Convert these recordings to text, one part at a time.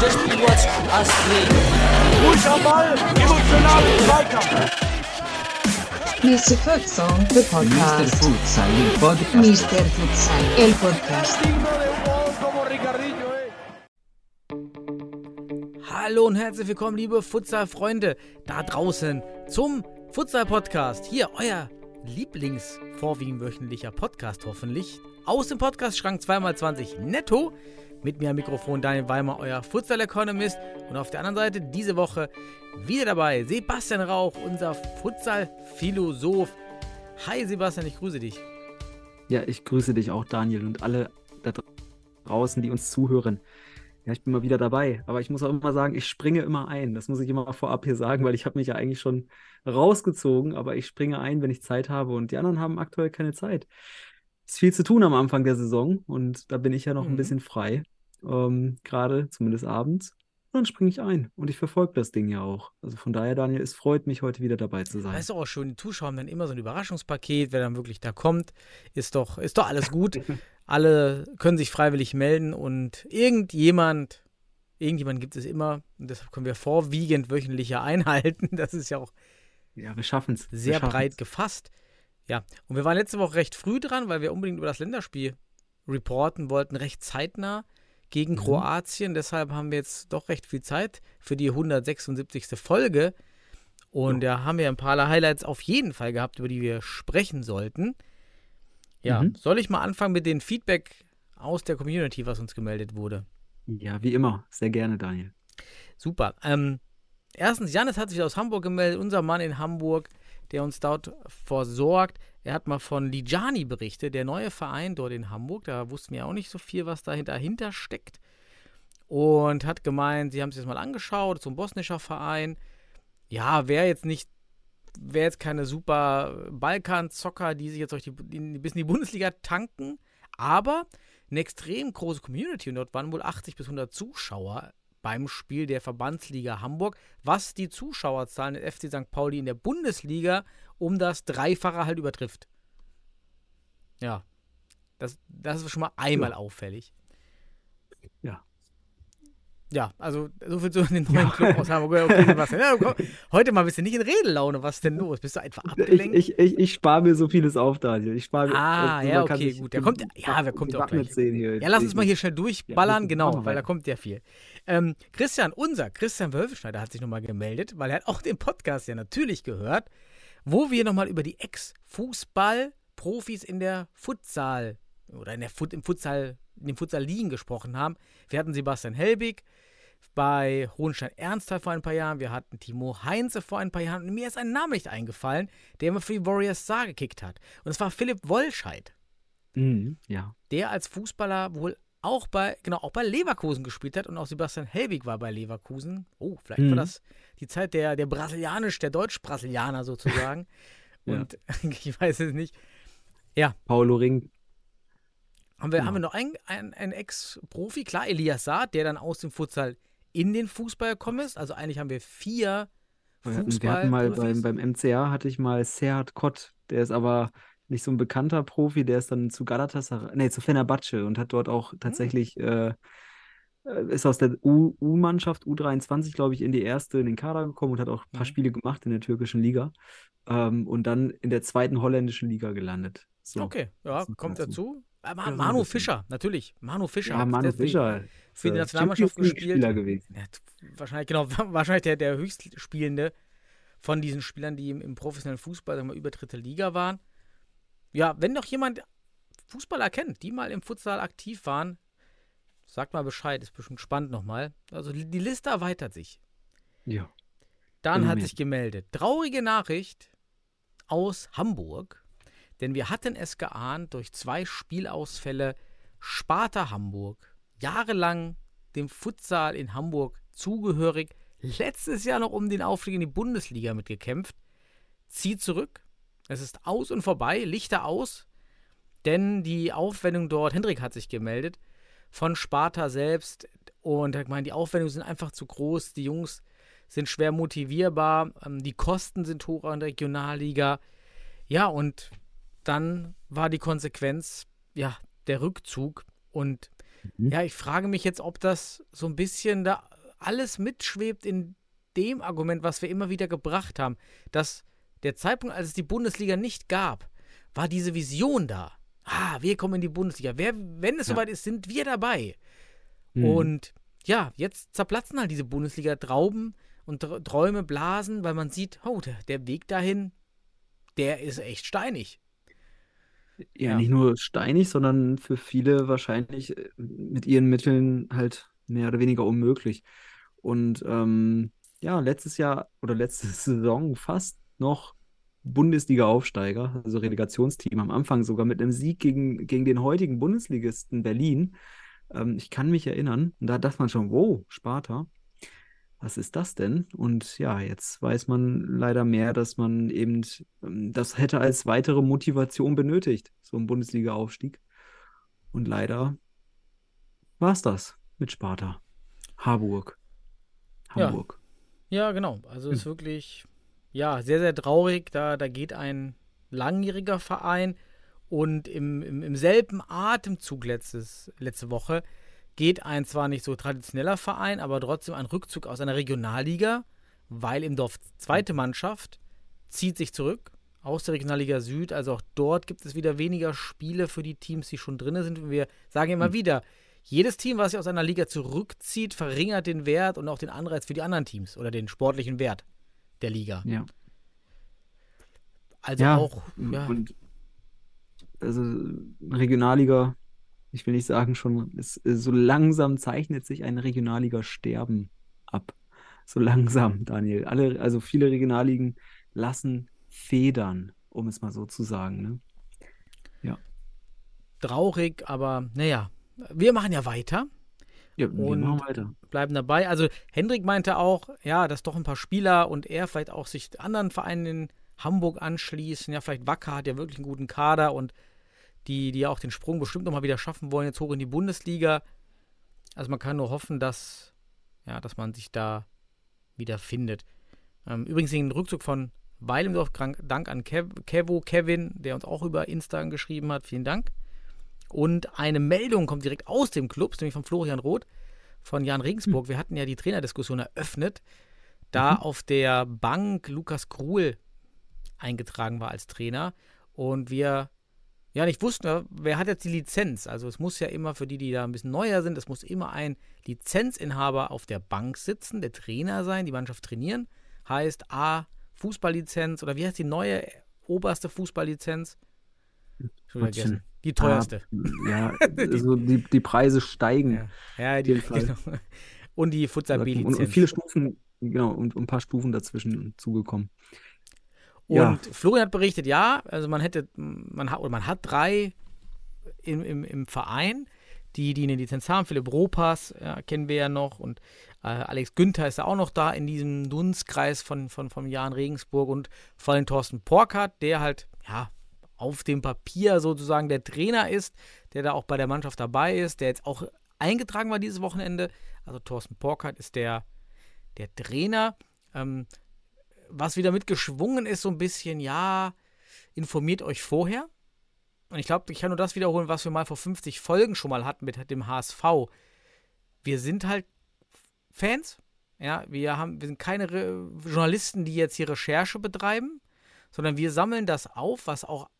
Das. Mr. Futsal, the Mr. podcast. Futsal, il podcast. Mr. Futsal, el podcast. Hallo und herzlich willkommen, liebe Futsal-Freunde da draußen zum Futsal-Podcast. Hier euer Lieblings-vorwiegend wöchentlicher Podcast hoffentlich. Aus dem Podcast-Schrank 2x20 netto. Mit mir am Mikrofon Daniel Weimer, euer Futsal-Economist. Und auf der anderen Seite diese Woche wieder dabei Sebastian Rauch, unser Futsal-Philosoph. Hi Sebastian, ich grüße dich. Ja, ich grüße dich auch, Daniel, und alle da draußen, die uns zuhören. Ja, ich bin mal wieder dabei, aber ich muss auch immer sagen, ich springe immer ein. Das muss ich immer vorab hier sagen, weil ich habe mich ja eigentlich schon rausgezogen, aber ich springe ein, wenn ich Zeit habe und die anderen haben aktuell keine Zeit. Es ist viel zu tun am Anfang der Saison und da bin ich ja noch ein Mhm. bisschen frei, ähm, gerade zumindest abends. Dann springe ich ein und ich verfolge das Ding ja auch. Also von daher, Daniel, es freut mich, heute wieder dabei zu sein. Das ist doch auch schön, die Zuschauer haben dann immer so ein Überraschungspaket, wer dann wirklich da kommt, ist doch, ist doch alles gut. Alle können sich freiwillig melden und irgendjemand, irgendjemand gibt es immer, und deshalb können wir vorwiegend wöchentliche einhalten. Das ist ja auch Ja, wir schaffen es. sehr breit gefasst. Ja, und wir waren letzte Woche recht früh dran, weil wir unbedingt über das Länderspiel reporten wollten, recht zeitnah gegen Mhm. Kroatien. Deshalb haben wir jetzt doch recht viel Zeit für die 176. Folge. Und da haben wir ein paar Highlights auf jeden Fall gehabt, über die wir sprechen sollten. Ja, Mhm. soll ich mal anfangen mit dem Feedback aus der Community, was uns gemeldet wurde? Ja, wie immer. Sehr gerne, Daniel. Super. Ähm, erstens, Janis hat sich aus Hamburg gemeldet, unser Mann in Hamburg, der uns dort versorgt. Er hat mal von Lijani berichtet, der neue Verein dort in Hamburg. Da wussten wir auch nicht so viel, was dahinter, steckt. Und hat gemeint, sie haben sich das mal angeschaut, so ein bosnischer Verein. Ja, wäre jetzt nicht, wäre jetzt keine super Balkan-Zocker, die sich jetzt durch die, bis in die Bundesliga tanken, aber eine extrem große Community und dort waren wohl 80 bis 100 Zuschauer beim Spiel der Verbandsliga Hamburg, was die Zuschauerzahlen des FC St. Pauli in der Bundesliga um das Dreifache halt übertrifft. Ja, das, das ist schon mal einmal Ja. auffällig. Ja. Ja, also so viel zu den neuen Club aus Hamburg. Okay, Sebastian. Ja, komm, heute mal bist du nicht in Redelaune. Was ist denn los? Bist du einfach Ich, abgelenkt? ich, ich, ich spare mir so vieles auf, Daniel. Ich spare mir. Ah, also ja, okay, gut. Der kommt, ja, wer kommt ja auch gleich. Ja, lass uns mal hier Ich- schnell durchballern, Ja, genau, weil da kommt ja viel. Ähm, Christian, unser Christian Wölfschneider hat sich nochmal gemeldet, weil er hat auch den Podcast ja natürlich gehört, wo wir nochmal über die Ex-Fußball-Profis in der Futsal oder in der Fut, im Futsal, in den Futsal-Ligen gesprochen haben. Wir hatten Sebastian Helbig bei Hohenstein Ernsthal vor ein paar Jahren, wir hatten Timo Heinze vor ein paar Jahren und mir ist ein Name nicht eingefallen, der immer für die Warriors Star gekickt hat. Und es war Philipp Wollscheid Mhm, ja. der als Fußballer wohl auch bei, genau, auch bei Leverkusen gespielt hat und auch Sebastian Helbig war bei Leverkusen. Oh, vielleicht Mhm. war das die Zeit der, der Brasilianisch, der Deutsch-Brasilianer sozusagen. Ja. Und ich weiß es nicht. Paulo Ring. Haben wir, Genau. haben wir noch einen, einen, einen Ex-Profi? Klar, Elias Saad, der dann aus dem Futsal in den Fußball gekommen ist. Also eigentlich haben wir vier hatten, wir hatten mal Fußball. beim, beim MCA hatte ich mal Serhat Kott. Der ist aber nicht so ein bekannter Profi. Der ist dann zu Galatasaray, nee, zu Fenerbahce und hat dort auch Hm. tatsächlich, äh, äh, ist aus der U-Mannschaft, U23, glaube ich, in die erste, in den Kader gekommen und hat auch ein paar Mhm. Spiele gemacht in der türkischen Liga. Ähm, und dann in der zweiten holländischen Liga gelandet. So. Okay, ja, kommt dazu. dazu. Äh, Ma Manu. Fischer, natürlich. Manu Fischer. Ja, Manu Fischer. für die äh, Nationalmannschaft gespielt. Gewesen. Ja, wahrscheinlich, genau, wahrscheinlich der, der höchstspielende von diesen Spielern, die im, im professionellen Fußball sagen wir, über dritte Liga waren. Ja, wenn doch jemand Fußballer kennt, die mal im Futsal aktiv waren, sagt mal Bescheid, ist bestimmt spannend nochmal. Also die Liste erweitert sich. Ja. Dann hat sich gemeldet. Traurige Nachricht aus Hamburg, denn wir hatten es geahnt durch zwei Spielausfälle. Sparta Hamburg, jahrelang dem Futsal in Hamburg zugehörig, letztes Jahr noch um den Aufstieg in die Bundesliga mitgekämpft, zieht zurück. Es ist aus und vorbei, Lichter aus, denn die Aufwendung dort, Hendrik hat sich gemeldet, von Sparta selbst und ich meine, die Aufwendungen sind einfach zu groß, die Jungs sind schwer motivierbar, ähm, die Kosten sind hoch an der Regionalliga. Ja, und dann war die Konsequenz, ja, der Rückzug. Und Mhm. ja, ich frage mich jetzt, ob das so ein bisschen da alles mitschwebt in dem Argument, was wir immer wieder gebracht haben, dass der Zeitpunkt, als es die Bundesliga nicht gab, war diese Vision da. Ah, wir kommen in die Bundesliga. Wer, wenn es Ja. soweit ist, sind wir dabei. Mhm. Und ja, jetzt zerplatzen halt diese Bundesliga-Trauben und Tr- Träume blasen, weil man sieht, oh, der, der Weg dahin, der ist echt steinig. Ja, Ja. nicht nur steinig, sondern für viele wahrscheinlich äh, mit ihren Mitteln halt mehr oder weniger unmöglich. Und ähm, ja, letztes Jahr oder letzte Saison fast noch Bundesliga-Aufsteiger, also Relegationsteam, am Anfang sogar mit einem Sieg gegen, gegen den heutigen Bundesligisten Berlin. Ähm, ich kann mich erinnern, und da dachte man schon, wow, Sparta, was ist das denn? Und ja, jetzt weiß man leider mehr, dass man eben ähm, das hätte als weitere Motivation benötigt, so ein Bundesliga-Aufstieg. Und leider war es das mit Sparta. Harburg. Ja. Hamburg. Ja, genau. Also Hm. ist wirklich, ja, sehr, sehr traurig. Da, da geht ein langjähriger Verein und im, im, im selben Atemzug letztes, letzte Woche geht ein zwar nicht so traditioneller Verein, aber trotzdem ein Rückzug aus einer Regionalliga, weil im Dorf zweite Mannschaft zieht sich zurück aus der Regionalliga Süd. Also auch dort gibt es wieder weniger Spiele für die Teams, die schon drin sind. Und wir sagen immer Hm. wieder, jedes Team, was sich aus einer Liga zurückzieht, verringert den Wert und auch den Anreiz für die anderen Teams oder den sportlichen Wert der Liga. Ja. Also Ja, auch, ja, Und also Regionalliga, ich will nicht sagen schon, es, so langsam zeichnet sich ein Regionalliga-Sterben ab. So langsam, Daniel. Alle, also viele Regionalligen lassen federn, um es mal so zu sagen. Ne? traurig, aber naja, wir machen ja weiter, Ja, wir Und- machen weiter. bleiben dabei. Also Hendrik meinte auch, ja, dass doch ein paar Spieler und er vielleicht auch sich anderen Vereinen in Hamburg anschließen. Ja, vielleicht Wacker hat ja wirklich einen guten Kader und die, die ja auch den Sprung bestimmt nochmal wieder schaffen wollen, jetzt hoch in die Bundesliga. Also man kann nur hoffen, dass, ja, dass man sich da wieder findet. Ähm, übrigens den Rückzug von Weilendorf, Dank an Kev, Kevo, Kevin, der uns auch über Insta geschrieben hat. Vielen Dank. Und eine Meldung kommt direkt aus dem Club, nämlich von Florian Roth von Jan Regensburg. Wir hatten ja die Trainerdiskussion eröffnet, da auf der Bank Lukas Kruhl eingetragen war als Trainer und wir ja nicht wussten, wer hat jetzt die Lizenz. Also es muss ja immer für die, die da ein bisschen neuer sind, es muss immer ein Lizenzinhaber auf der Bank sitzen, der Trainer sein, die Mannschaft trainieren. Heißt A, Fußballlizenz oder wie heißt die neue oberste Fußballlizenz? Schon vergessen. Die teuerste. Ja, also die, die Preise steigen. Ja, ja die, genau. Und die Futsal Und, und viele Stufen, genau, und, und ein paar Stufen dazwischen zugekommen. Und. Florian hat berichtet, ja, also man hätte, man hat, oder man hat drei im, im, im Verein, die, die eine Lizenz haben. Philipp Ropas ja, kennen wir ja noch und äh, Alex Günther ist ja auch noch da in diesem Dunstkreis von, von, von Jan Regensburg und vor allem Thorsten Porkert, der halt, ja, auf dem Papier sozusagen der Trainer ist, der da auch bei der Mannschaft dabei ist, der jetzt auch eingetragen war dieses Wochenende. Also Thorsten Porkert ist der, der Trainer. Ähm, was wieder mitgeschwungen ist, so ein bisschen, ja, informiert euch vorher. Und ich glaube, ich kann nur das wiederholen, was wir mal vor 50 Folgen schon mal hatten mit dem HSV. Wir sind halt Fans. Ja, wir, haben, wir sind keine Re Journalisten, die jetzt hier Recherche betreiben, sondern wir sammeln das auf, was auch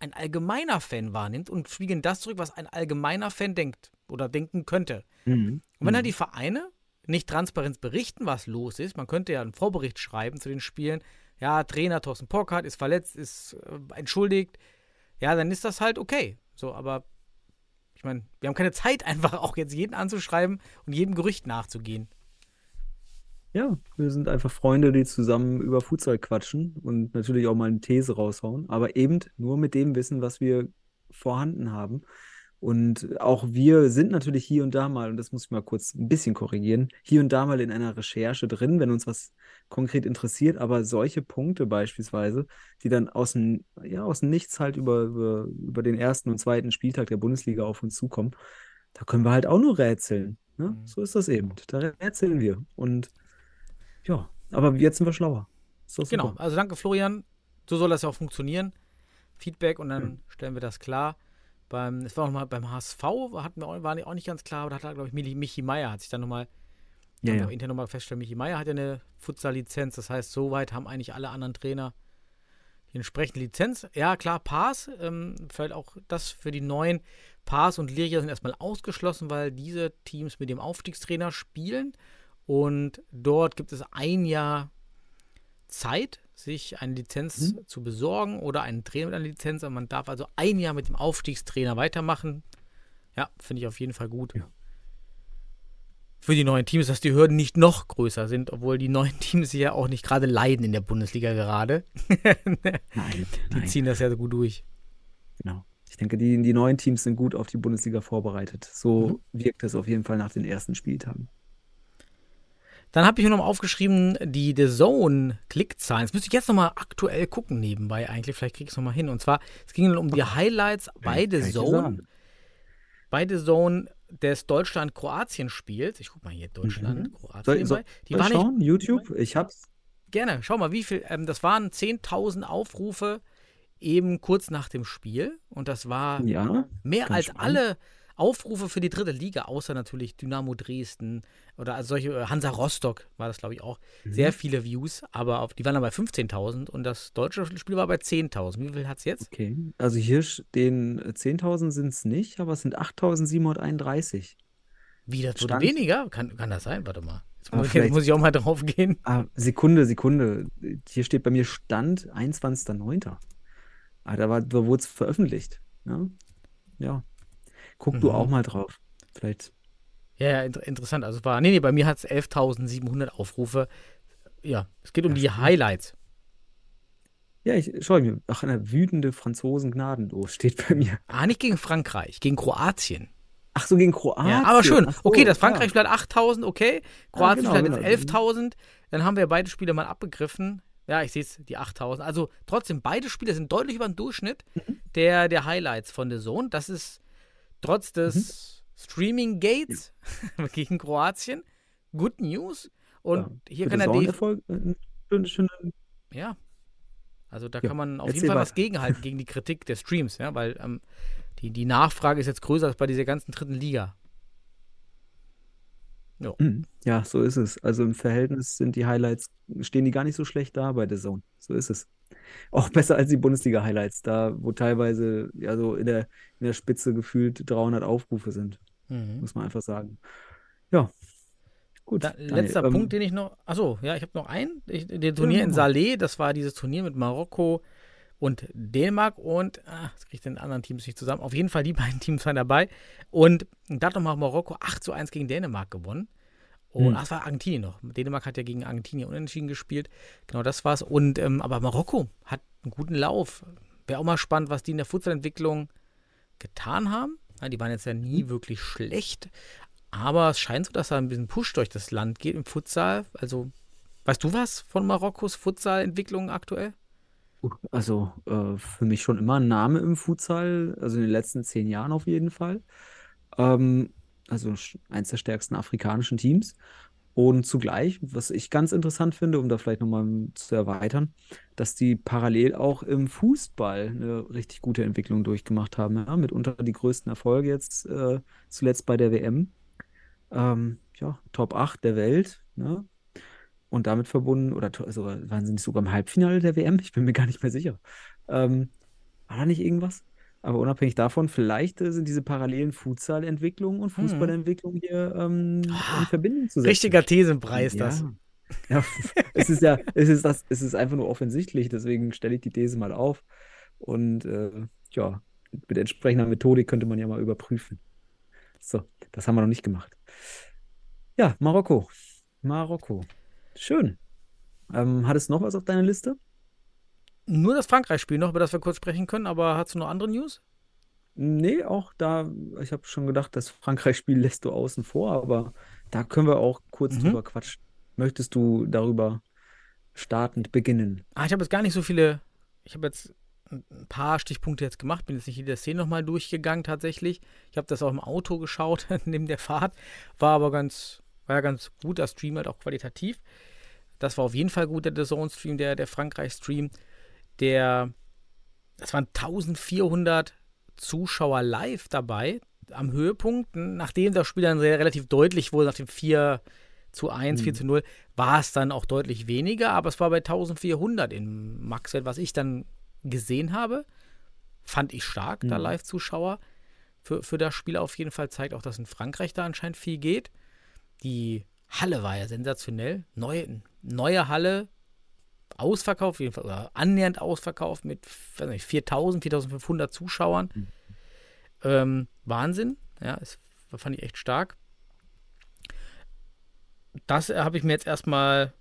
ein allgemeiner Fan wahrnimmt und spiegeln das zurück, was ein allgemeiner Fan denkt oder denken könnte. Mhm. Und wenn halt die Vereine nicht transparent berichten, was los ist, man könnte ja einen Vorbericht schreiben zu den Spielen, ja, Trainer Thorsten Pockhardt ist verletzt, ist äh, entschuldigt, ja, dann ist das halt okay. So, aber ich meine, wir haben keine Zeit, einfach auch jetzt jeden anzuschreiben und jedem Gerücht nachzugehen. Ja, wir sind einfach Freunde, die zusammen über Futsal quatschen und natürlich auch mal eine These raushauen, aber eben nur mit dem Wissen, was wir vorhanden haben. Und auch wir sind natürlich hier und da mal, und das muss ich mal kurz ein bisschen korrigieren, hier und da mal in einer Recherche drin, wenn uns was konkret interessiert, aber solche Punkte beispielsweise, die dann aus dem, ja, aus dem Nichts halt über, über, über den ersten und zweiten Spieltag der Bundesliga auf uns zukommen, da können wir halt auch nur rätseln. Ne? Mhm. So ist das eben. Da rätseln wir. Und ja, aber jetzt sind wir schlauer. Genau, also danke Florian, so soll das ja auch funktionieren. Feedback und dann stellen wir das klar. Beim, es war auch mal beim HSV, hatten wir auch, war auch nicht ganz klar, aber da hat, glaube ich, Michi, Michi Meier hat sich dann nochmal Ja, ja. intern nochmal feststellen, Michi Meier hat ja eine Futsal-Lizenz. Das heißt, soweit haben eigentlich alle anderen Trainer die entsprechende Lizenz. Ja, klar, Pass, ähm, vielleicht auch das für die neuen. Pass und Liria sind erstmal ausgeschlossen, weil diese Teams mit dem Aufstiegstrainer spielen. Und dort gibt es ein Jahr Zeit, sich eine Lizenz Mhm. zu besorgen oder einen Trainer mit einer Lizenz. Und man darf also ein Jahr mit dem Aufstiegstrainer weitermachen. Ja, finde ich auf jeden Fall gut. Ja. Für die neuen Teams, dass die Hürden nicht noch größer sind, obwohl die neuen Teams ja auch nicht gerade leiden in der Bundesliga gerade. Nein, Die nein. ziehen das ja so gut durch. Genau. Ich denke, die, die neuen Teams sind gut auf die Bundesliga vorbereitet. So Mhm. wirkt es auf jeden Fall nach den ersten Spieltagen. Dann habe ich mir noch aufgeschrieben, die The Zone Klickzahlen. Das müsste ich jetzt noch mal aktuell gucken nebenbei eigentlich. Vielleicht kriege ich es noch mal hin. Und zwar, es ging dann um die Highlights bei The Zone. Bei The Zone des Deutschland-Kroatien-Spiels. Ich guck mal hier, Deutschland, Kroatien. Mhm. Soll, soll, die soll waren ich nicht, schauen? YouTube? Ich hab's. gerne, schau mal, wie viel. Ähm, das waren 10.000 Aufrufe eben kurz nach dem Spiel. Und das war Ja. Mehr als spannend. alle Aufrufe für die dritte Liga, außer natürlich Dynamo Dresden oder also solche äh, Hansa Rostock war das, glaube ich, auch. Mhm. Sehr viele Views, aber auf, die waren dann bei 15.000 und das deutsche Spiel war bei 10.000. Wie viel hat es jetzt? Okay. Also hier äh, 10.000 sind es nicht, aber es sind 8.731. Wie, das wurde weniger? Kann, kann das sein? Warte mal. Jetzt Ah, muss, jetzt muss ich auch mal drauf gehen. Ah, Sekunde, Sekunde. Hier steht bei mir Stand 21.09. Ah, da, war- da wurde es veröffentlicht. Ja. ja. Guck du Mhm. auch mal drauf. Vielleicht. Ja, ja inter interessant. Also war, nee, nee, bei mir hat es 11.700 Aufrufe. Ja, es geht um Ja, die. Highlights. Ja, ich schau mir. Ach, eine wütende Franzosen gnadenlos steht bei mir. Ah, nicht gegen Frankreich, gegen Kroatien. Ach so, gegen Kroatien. Ja, aber schön. So, okay, das ja. Frankreich-Spiel hat 8000, okay. Kroatien genau, hat genau. jetzt 11.000. Dann haben wir beide Spiele mal abgegriffen. Ja, ich sehe es, die 8000. Also trotzdem, beide Spiele sind deutlich über den Durchschnitt Mhm. der, der Highlights von der Zone. Das ist trotz des Mhm. Streaming-Gates gegen Kroatien Good News. Und Ja, hier kann den der DFB. Äh, Ja. Also da Ja, kann man auf jeden Fall was weiter. gegenhalten gegen die Kritik der Streams, ja, weil ähm, die, die Nachfrage ist jetzt größer als bei dieser ganzen dritten Liga. Mhm. Ja, so ist es. Also im Verhältnis sind die Highlights, stehen die gar nicht so schlecht da bei der Zone. So ist es. Auch besser als die Bundesliga-Highlights, da wo teilweise ja so in der, in der Spitze gefühlt 300 Aufrufe sind, Mhm. muss man einfach sagen. Ja, gut. Da, Daniel, letzter ähm, Punkt, den ich noch. Achso, ja, ich habe noch einen. Ich, den Turnier in. Saleh, das war dieses Turnier mit Marokko und Dänemark und, ah, das kriege ich den anderen Teams nicht zusammen. Auf jeden Fall, die beiden Teams waren dabei. Und da hat nochmal Marokko 8 zu 1 gegen Dänemark gewonnen. Und Hm. ach, das war Argentinien noch. Dänemark hat ja gegen Argentinien unentschieden gespielt. Genau, das war's. Und ähm, aber Marokko hat einen guten Lauf. Wäre auch mal spannend, was die in der Futsalentwicklung getan haben. Ja, die waren jetzt ja Hm. nie wirklich schlecht. Aber es scheint so, dass da ein bisschen Push durch das Land geht im Futsal. Also, weißt du was von Marokkos Futsalentwicklung aktuell? Also äh, für mich schon immer ein Name im Futsal, also in den letzten zehn Jahren auf jeden Fall. Ähm, also eins der stärksten afrikanischen Teams. Und zugleich, was ich ganz interessant finde, um da vielleicht nochmal zu erweitern, dass die parallel auch im Fußball eine richtig gute Entwicklung durchgemacht haben. Ja? Mitunter die größten Erfolge jetzt äh, zuletzt bei der WM. Ähm, ja, Top 8 der Welt. Ne? Und damit verbunden, oder sogar, waren sie nicht sogar im Halbfinale der WM? Ich bin mir gar nicht mehr sicher. Ähm, war da nicht irgendwas? Aber unabhängig davon, vielleicht äh, sind diese parallelen Futsal-Entwicklungen und Fußballentwicklungen hier ähm, Ah, in Verbindung zu setzen. Richtiger Thesenpreis, das. Ja. Ja, es ist ja, es ist das, es ist einfach nur offensichtlich, deswegen stelle ich die These mal auf. Und äh, ja, mit entsprechender Methodik könnte man ja mal überprüfen. So, das haben wir noch nicht gemacht. Ja, Marokko. Marokko. Schön. Ähm, hattest du noch was auf deiner Liste? Nur das Frankreich-Spiel noch, über das wir kurz sprechen können, aber hast du noch andere News? Nee, auch da, ich habe schon gedacht, das Frankreich-Spiel lässt du außen vor, aber da können wir auch kurz Mhm. drüber quatschen. Möchtest du darüber startend beginnen? Ah, ich habe jetzt gar nicht so viele. Ich habe jetzt ein paar Stichpunkte jetzt gemacht, bin jetzt nicht jede Szene nochmal durchgegangen tatsächlich. Ich habe das auch im Auto geschaut, neben der Fahrt. War aber ganz, war ja ganz gut, das Stream halt auch qualitativ. Das war auf jeden Fall gut, der The Zone-Stream, der, der Frankreich-Stream. Der das waren 1400 Zuschauer live dabei am Höhepunkt, nachdem das Spiel dann sehr relativ deutlich wurde, nach dem 4 zu 1, Mhm. 4 zu 0, war es dann auch deutlich weniger, aber es war bei 1400 in Maxwell, was ich dann gesehen habe. Fand ich stark, da Mhm. Live-Zuschauer für, für das Spiel auf jeden Fall. Zeigt auch, dass in Frankreich da anscheinend viel geht. Die Halle war ja sensationell. Neue, neue Halle, ausverkauft, auf jeden Fall, oder annähernd ausverkauft mit weiß nicht, 4000, 4500 Zuschauern. Ähm, Wahnsinn. Ja, das fand ich echt stark. Das äh, habe ich mir jetzt erstmal.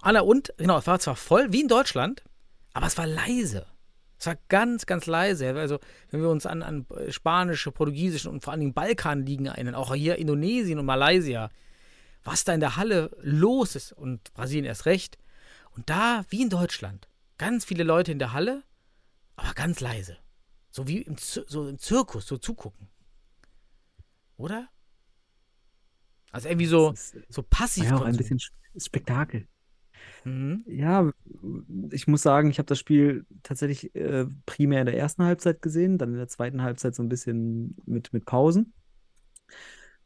Ah, und, genau, es war zwar voll, wie in Deutschland, aber es war leise. Es war ganz, ganz leise. Also, wenn wir uns an, an spanische, portugiesische und vor allen Dingen Balkanligen erinnern, auch hier Indonesien und Malaysia, was da in der Halle los ist und Brasilien erst recht. Und da, wie in Deutschland, ganz viele Leute in der Halle, aber ganz leise. So wie im, Zir so im Zirkus, so zugucken. Oder? Also irgendwie so, ist, so passiv. ja, auch ein bisschen Sp- Spektakel. Mhm. Ja, ich muss sagen, ich habe das Spiel tatsächlich äh, primär in der ersten Halbzeit gesehen, dann in der zweiten Halbzeit so ein bisschen mit, mit Pausen.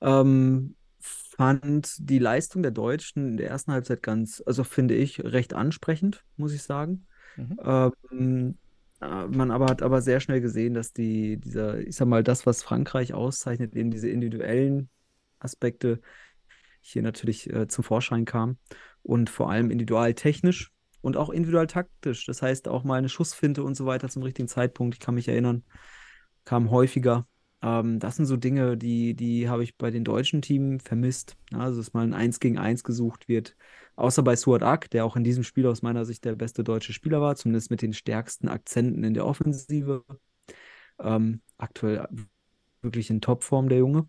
Ähm, fand die Leistung der Deutschen in der ersten Halbzeit ganz, also finde ich, recht ansprechend, muss ich sagen. Mhm. Ähm, äh, man aber hat aber sehr schnell gesehen, dass die, dieser, ich sag mal, das, was Frankreich auszeichnet, eben diese individuellen Aspekte hier natürlich äh, zum Vorschein kam und vor allem individual technisch und auch individual taktisch. Das heißt auch mal eine Schussfinte und so weiter zum richtigen Zeitpunkt. Ich kann mich erinnern, kam häufiger. Ähm, das sind so Dinge, die, die habe ich bei den deutschen Teams vermisst. Also, dass mal ein 1 gegen 1 gesucht wird. Außer bei Suat Ak, der auch in diesem Spiel aus meiner Sicht der beste deutsche Spieler war, zumindest mit den stärksten Akzenten in der Offensive. Ähm, aktuell wirklich in Topform, der Junge.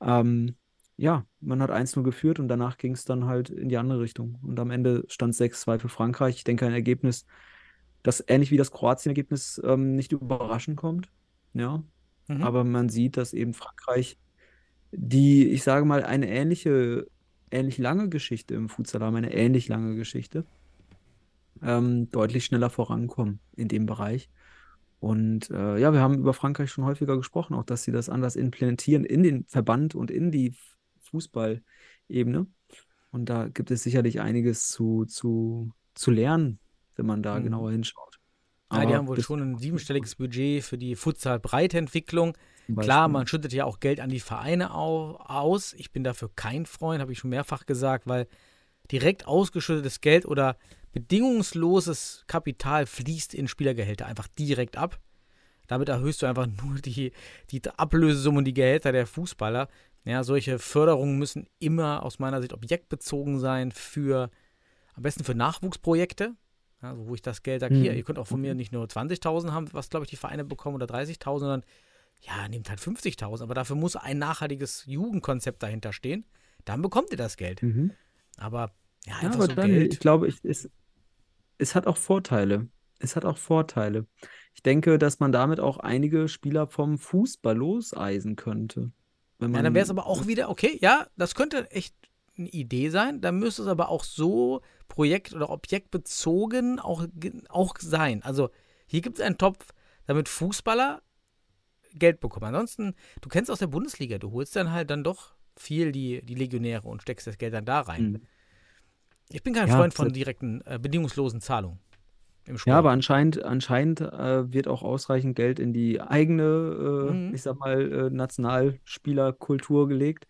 Ähm, ja, man hat 1-0 geführt und danach ging es dann halt in die andere Richtung. Und am Ende stand 6-2 für Frankreich. Ich denke, ein Ergebnis, das ähnlich wie das Kroatien-Ergebnis ähm, nicht überraschend kommt. Ja, Mhm. aber man sieht, dass eben Frankreich, die, ich sage mal, eine ähnliche, ähnlich lange Geschichte im Futsal haben, eine ähnlich lange Geschichte, ähm, deutlich schneller vorankommen in dem Bereich. Und äh, ja, wir haben über Frankreich schon häufiger gesprochen, auch dass sie das anders implementieren in den Verband und in die Fußballebene. Und da gibt es sicherlich einiges zu, zu, zu lernen, wenn man da Mhm. genauer hinschaut. Ja, die Aber haben wohl schon ein siebenstelliges Budget für die Futsal-Breitentwicklung. Klar, man schüttet ja auch Geld an die Vereine au aus. Ich bin dafür kein Freund, habe ich schon mehrfach gesagt, weil direkt ausgeschüttetes Geld oder bedingungsloses Kapital fließt in Spielergehälter einfach direkt ab. Damit erhöhst du einfach nur die, die Ablösesumme und die Gehälter der Fußballer. Ja, solche Förderungen müssen immer aus meiner Sicht objektbezogen sein für, am besten für Nachwuchsprojekte. Ja, wo ich das Geld sage, Mhm. hier, ihr könnt auch von mir nicht nur 20.000 haben, was glaube ich die Vereine bekommen oder 30.000, sondern ja, nehmt halt 50.000, aber dafür muss ein nachhaltiges Jugendkonzept dahinter stehen. Dann bekommt ihr das Geld. Mhm. Aber ja, Ja, einfach aber so Daniel, Geld. ich glaube, ich, es, es hat auch Vorteile. Es hat auch Vorteile. Ich denke, dass man damit auch einige Spieler vom Fußball loseisen könnte. Wenn Ja, man, dann wäre es aber auch wieder, okay, ja, das könnte echt eine Idee sein. Dann müsste es aber auch so projekt- oder objektbezogen auch, auch sein. Also hier gibt es einen Topf, damit Fußballer Geld bekommen. Ansonsten, du kennst aus der Bundesliga, du holst dann halt dann doch viel die, die Legionäre und steckst das Geld dann da rein. Mhm. Ich bin kein Ja, Freund von direkten, äh, bedingungslosen Zahlungen. Ja, aber anscheinend, anscheinend äh, wird auch ausreichend Geld in die eigene, äh, Mhm. ich sag mal, äh, Nationalspielerkultur gelegt.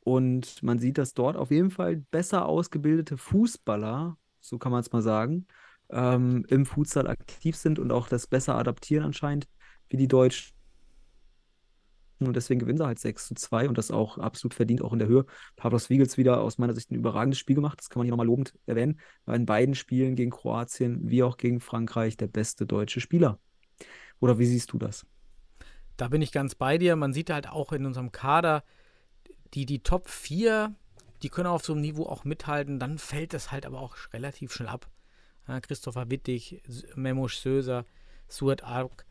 Und man sieht, dass dort auf jeden Fall besser ausgebildete Fußballer, so kann man es mal sagen, ähm, im Futsal aktiv sind und auch das besser adaptieren anscheinend wie die Deutschen. Und deswegen gewinnen sie halt 6 zu 2 und das auch absolut verdient, auch in der Höhe. Pavlos Wiegels wieder aus meiner Sicht ein überragendes Spiel gemacht. Das kann man hier nochmal lobend erwähnen. War in beiden Spielen gegen Kroatien wie auch gegen Frankreich der beste deutsche Spieler. Oder wie siehst du das? Da bin ich ganz bei dir. Man sieht halt auch in unserem Kader, die, die Top 4, die können auf so einem Niveau auch mithalten. Dann fällt das halt aber auch relativ schnell ab. Christopher Wittig, Memo Söser, Suat Ark,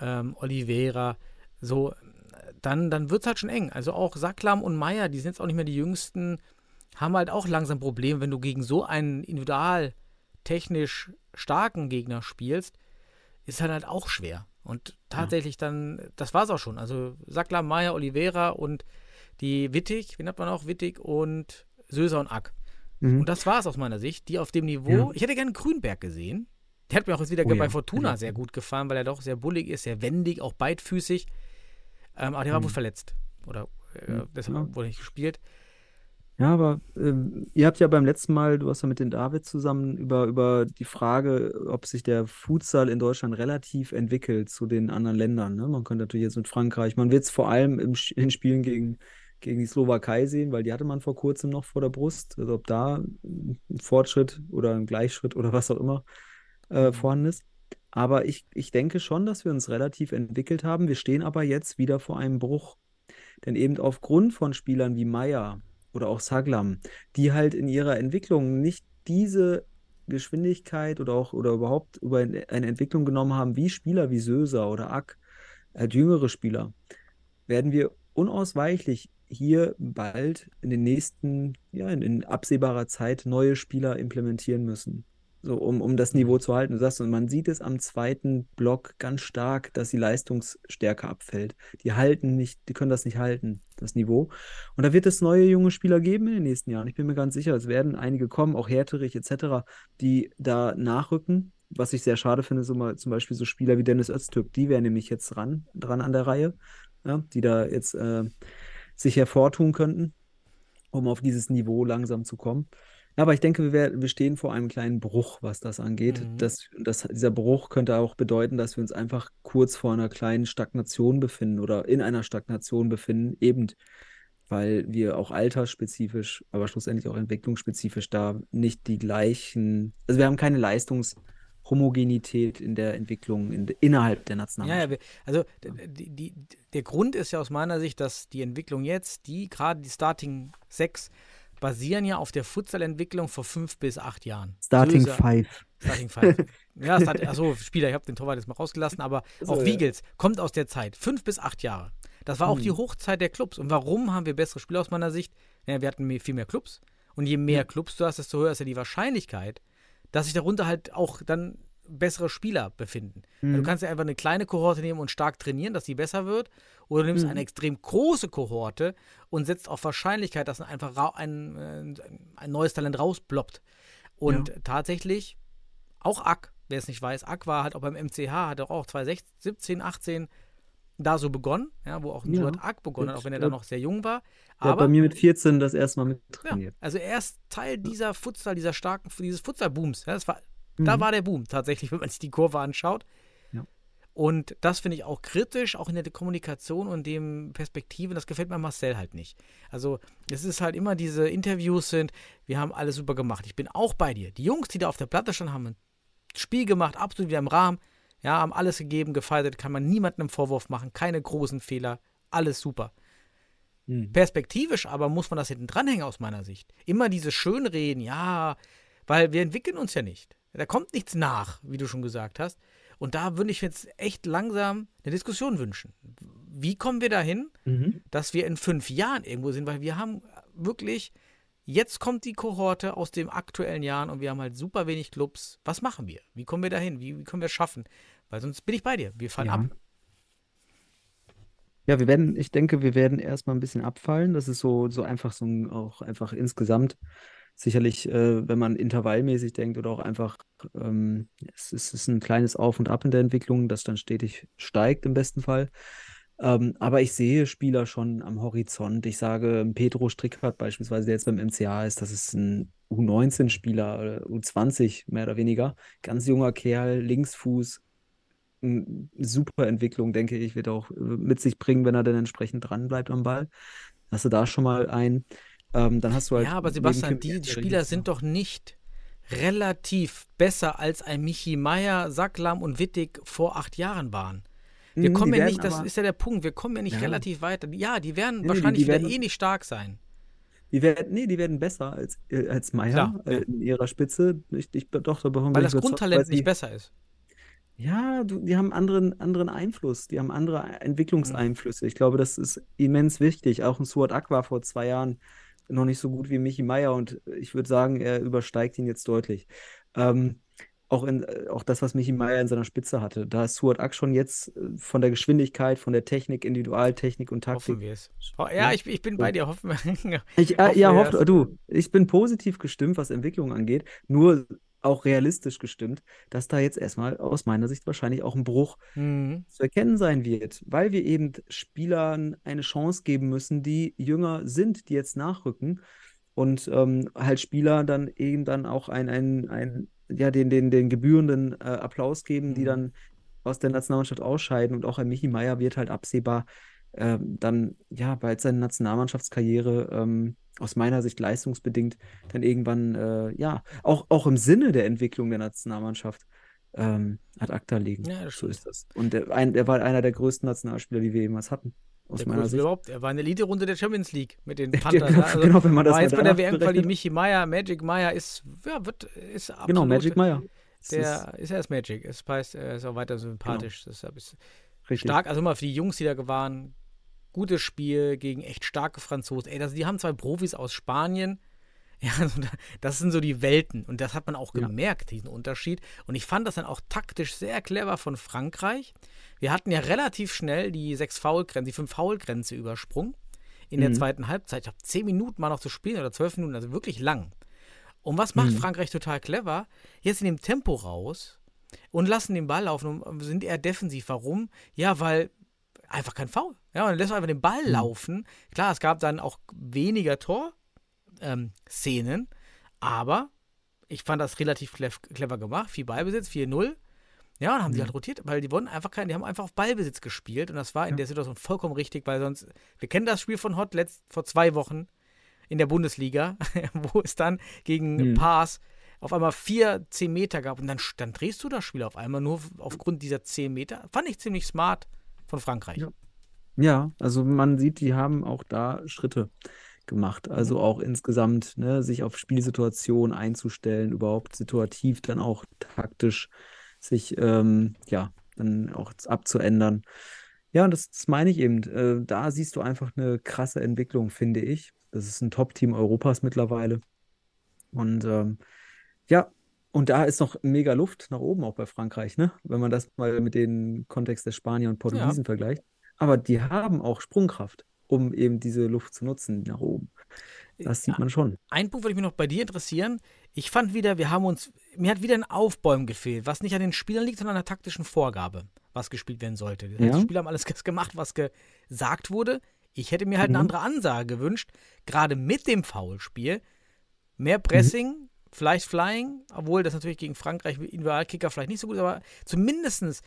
ähm, Oliveira, so, dann, dann wird es halt schon eng. Also auch Saklam und Meier, die sind jetzt auch nicht mehr die jüngsten, haben halt auch langsam Probleme, wenn du gegen so einen individual technisch starken Gegner spielst, ist halt, halt auch schwer. Und tatsächlich dann, das war es auch schon. Also Sackler, Meier, Oliveira und die Wittig, wie nennt man auch, Wittig und Söser und Ack. Mhm. Und das war es aus meiner Sicht, die auf dem Niveau. Ja. Ich hätte gerne Grünberg gesehen. Der hat mir auch jetzt wieder Oh bei ja. Fortuna Ja. sehr gut gefallen, weil er doch sehr bullig ist, sehr wendig, auch beidfüßig. Ähm, aber der war Mhm. wohl verletzt. Oder äh, deshalb Ja. wurde nicht gespielt. Ja, aber ähm, ihr habt ja beim letzten Mal, du hast ja mit den David zusammen über, über die Frage, ob sich der Futsal in Deutschland relativ entwickelt zu den anderen Ländern. Ne? Man könnte natürlich jetzt mit Frankreich, man wird es vor allem im, in den Spielen gegen, gegen die Slowakei sehen, weil die hatte man vor kurzem noch vor der Brust. Also ob da ein Fortschritt oder ein Gleichschritt oder was auch immer äh, vorhanden ist. Aber ich, ich denke schon, dass wir uns relativ entwickelt haben. Wir stehen aber jetzt wieder vor einem Bruch. Denn eben aufgrund von Spielern wie Meier oder auch Saglam, die halt in ihrer Entwicklung nicht diese Geschwindigkeit oder auch oder überhaupt über eine Entwicklung genommen haben wie Spieler wie Söser oder Ack, äh, jüngere Spieler, werden wir unausweichlich hier bald in den nächsten, ja, in, in absehbarer Zeit neue Spieler implementieren müssen. So, um, um das Niveau zu halten. Du sagst, und man sieht es am zweiten Block ganz stark, dass die Leistungsstärke abfällt. Die halten nicht, die können das nicht halten, das Niveau. Und da wird es neue junge Spieler geben in den nächsten Jahren. Ich bin mir ganz sicher, es werden einige kommen, auch Härterich etc., die da nachrücken. Was ich sehr schade finde, so mal zum Beispiel so Spieler wie Dennis Öztürk, die wären nämlich jetzt ran, dran an der Reihe, ja, die da jetzt äh, sich hervortun könnten, um auf dieses Niveau langsam zu kommen. Ja, aber ich denke, wir, wir stehen vor einem kleinen Bruch, was das angeht. Mhm. Das, das, dieser Bruch könnte auch bedeuten, dass wir uns einfach kurz vor einer kleinen Stagnation befinden oder in einer Stagnation befinden, eben weil wir auch altersspezifisch, aber schlussendlich auch entwicklungsspezifisch da nicht die gleichen, also wir haben keine Leistungshomogenität in der Entwicklung in, innerhalb der Ja, Nationalmannschaft. ja, wir, also die, die, der Grund ist ja aus meiner Sicht, dass die Entwicklung jetzt, die gerade die Starting 6, basieren ja auf der Futsal-Entwicklung vor fünf bis acht Jahren. Starting Söser- Five. Starting Five. ja, Start, achso, Spieler, ich habe den Torwart jetzt mal rausgelassen, aber So, auch ja. Wiegels kommt aus der Zeit. Fünf bis acht Jahre. Das war auch Mhm. die Hochzeit der Clubs. Und warum haben wir bessere Spieler aus meiner Sicht? Ja, wir hatten mehr, viel mehr Clubs. Und je mehr. Clubs du hast, desto höher ist ja die Wahrscheinlichkeit, dass sich darunter halt auch dann bessere Spieler befinden. Weil Du Mhm. kannst ja einfach eine kleine Kohorte nehmen und stark trainieren, dass sie besser wird. Oder du nimmst Mhm. eine extrem große Kohorte und setzt auf Wahrscheinlichkeit, dass einfach ein, äh, ein neues Talent rausploppt. Und tatsächlich, auch Ack, wer es nicht weiß, Ack war halt auch beim MCH, hat auch 2017, 18 da so begonnen, ja, wo auch ein Ja, Stuart Ack begonnen hat, auch wenn er da noch sehr jung war. Aber bei mir mit 14 das erste Mal mit ja, trainiert. also er ist Teil dieser Futsal, dieser starken, dieses Futsal-Booms. Ja, das war, Da Mhm. war der Boom tatsächlich, wenn man sich die Kurve anschaut. Und das finde ich auch kritisch, auch in der Kommunikation und dem Perspektive. Das gefällt mir Marcel halt nicht. Also, es ist halt immer diese Interviews sind, wir haben alles super gemacht. Ich bin auch bei dir. Die Jungs, die da auf der Platte standen, haben ein Spiel gemacht, absolut wieder im Rahmen. Ja, haben alles gegeben, gefeiert, kann man niemandem einen Vorwurf machen, keine großen Fehler, alles super. Mhm. Perspektivisch aber muss man das hinten dranhängen aus meiner Sicht. Immer dieses Schönreden, ja, weil wir entwickeln uns ja nicht. Da kommt nichts nach, wie du schon gesagt hast. Und da würde ich jetzt echt langsam eine Diskussion wünschen. Wie kommen wir dahin, Mhm. dass wir in fünf Jahren irgendwo sind? Weil wir haben wirklich, jetzt kommt die Kohorte aus den aktuellen Jahren und wir haben halt super wenig Clubs. Was machen wir? Wie kommen wir dahin? Wie, wie können wir es schaffen? Weil sonst bin ich bei dir. Wir fallen Ja. ab. Ja, wir werden, ich denke, wir werden erstmal ein bisschen abfallen. Das ist so, so einfach so ein, auch einfach insgesamt sicherlich, äh, wenn man intervallmäßig denkt oder auch einfach, ähm, es, ist- es ist ein kleines Auf und Ab in der Entwicklung, das dann stetig steigt im besten Fall. Ähm, aber ich sehe Spieler schon am Horizont. Ich sage, Pedro Strickhardt beispielsweise, der jetzt beim MCA ist, das ist ein U19-Spieler, oder U20 mehr oder weniger. Ganz junger Kerl, Linksfuß, super Entwicklung, denke ich, wird auch äh, mit sich bringen, wenn er dann entsprechend dran bleibt am Ball. Hast du da schon mal einen? Ähm, dann hast du halt Ja, aber Sebastian, die Spieler sind doch nicht relativ besser als ein Michi Meier, Sacklam und Wittig vor acht Jahren waren. Wir Mhm, kommen die ja nicht, das ist ja der Punkt, wir kommen ja nicht Ja. relativ weiter. Ja, die werden Nee, die- wahrscheinlich die wieder werden- eh nicht stark sein. Die werden, nee, die werden besser als, äh, als Meier Klar, äh, ja. in ihrer Spitze. Ich, ich, doch, Weil das Grundtalent nicht besser ist. Ja, du, die haben anderen, anderen Einfluss, die haben andere Mhm. Entwicklungseinflüsse. Ich glaube, das ist immens wichtig. Auch ein Suat war vor zwei Jahren noch nicht so gut wie Michi Meier und ich würde sagen, er übersteigt ihn jetzt deutlich. Ähm, auch, in, äh, auch das, was Michi Meier in seiner Spitze hatte. Da ist Suat Ak schon jetzt äh, von der Geschwindigkeit, von der Technik, Individualtechnik und Taktik. Hoffen wir es. Ja, ich, ich bin bei dir. Hoffen wir. Ich, äh, Hoffen ja, es. du, ich bin positiv gestimmt, was Entwicklung angeht, nur auch realistisch gestimmt, dass da jetzt erstmal aus meiner Sicht wahrscheinlich auch ein Bruch Mhm. zu erkennen sein wird, weil wir eben Spielern eine Chance geben müssen, die jünger sind, die jetzt nachrücken und ähm, halt Spieler dann eben dann auch ein, ein, ein ja, den, den, den gebührenden äh, Applaus geben, die Mhm. dann aus der Nationalmannschaft ausscheiden und auch ein Michi Meier wird halt absehbar ähm, dann, ja, bald seine Nationalmannschaftskarriere ähm, aus meiner Sicht leistungsbedingt dann irgendwann, äh, ja, auch, auch im Sinne der Entwicklung der Nationalmannschaft ähm, ad acta legen. Ja, so ist das. Und der, ein, der war einer der größten Nationalspieler, die wir jemals hatten. Aus Der meiner Sicht. überhaupt. Er war in der Elite-Runde der Champions League mit den Ja, Panthers. genau? Also genau, wenn man das war jetzt bei der WM-Quali berechnet. Michi Meier, Magic Meier ist, ja, wird, ist Genau, absolut, Magic Meier. Der ist erst Magic. Es heißt, er ist auch weiter sympathisch. Deshalb ist ist richtig. stark. Also immer für die Jungs, die da waren, gutes Spiel gegen echt starke Franzosen. Ey, das, die haben zwei Profis aus Spanien. Ja, also da- das sind so die Welten. Und das hat man auch Ja. gemerkt, diesen Unterschied. Und ich fand das dann auch taktisch sehr clever von Frankreich. Wir hatten ja relativ schnell die sechs Foulgrenze, die fünf Foulgrenze übersprungen in der Mhm. zweiten Halbzeit. Ich habe zehn Minuten mal noch zu spielen oder zwölf Minuten, also wirklich lang. Und was macht Mhm. Frankreich total clever? Jetzt in dem Tempo raus und lassen den Ball laufen und sind eher defensiv. Warum? Ja, weil einfach kein Foul. Ja, man lässt einfach den Ball Mhm. laufen. Klar, es gab dann auch weniger Tor-Szenen, aber ich fand das relativ clever gemacht. Viel Ballbesitz, 4-0. Ja, und haben die Mhm. halt rotiert, weil die wollten einfach keinen, die haben einfach auf Ballbesitz gespielt und das war in Ja. der Situation vollkommen richtig, weil sonst, wir kennen das Spiel von Hot letzt, vor zwei Wochen in der Bundesliga, wo es dann gegen Mhm. Pass auf einmal vier 10 Meter gab und dann, dann drehst du das Spiel auf einmal nur aufgrund dieser 10 Meter. Fand ich ziemlich smart von Frankreich. Ja. Ja, also man sieht, die haben auch da Schritte gemacht. Also Mhm. auch insgesamt, ne, sich auf Spielsituationen einzustellen, überhaupt situativ dann auch taktisch sich, ähm, ja, dann auch abzuändern. Ja, und das, das meine ich eben. Äh, da siehst du einfach eine krasse Entwicklung, finde ich. Das ist ein Top-Team Europas mittlerweile. Und ähm, ja, und da ist noch mega Luft nach oben auch bei Frankreich, ne? Wenn man das mal mit dem Kontext der Spanier und Portugiesen vergleicht. Aber die haben auch Sprungkraft, um eben diese Luft zu nutzen nach oben. Das sieht man schon. Ein Punkt würde mich noch bei dir interessieren. Ich fand wieder, wir haben uns, mir hat wieder ein Aufbäumen gefehlt, was nicht an den Spielern liegt, sondern an der taktischen Vorgabe, was gespielt werden sollte. Das heißt, Ja. Die Spieler haben alles gemacht, was gesagt wurde. Ich hätte mir halt eine Mhm. andere Ansage gewünscht, gerade mit dem Foulspiel. Mehr Mhm. Vielleicht Flying, obwohl das natürlich gegen Frankreich Individualkicker vielleicht nicht so gut ist, aber zumindestens,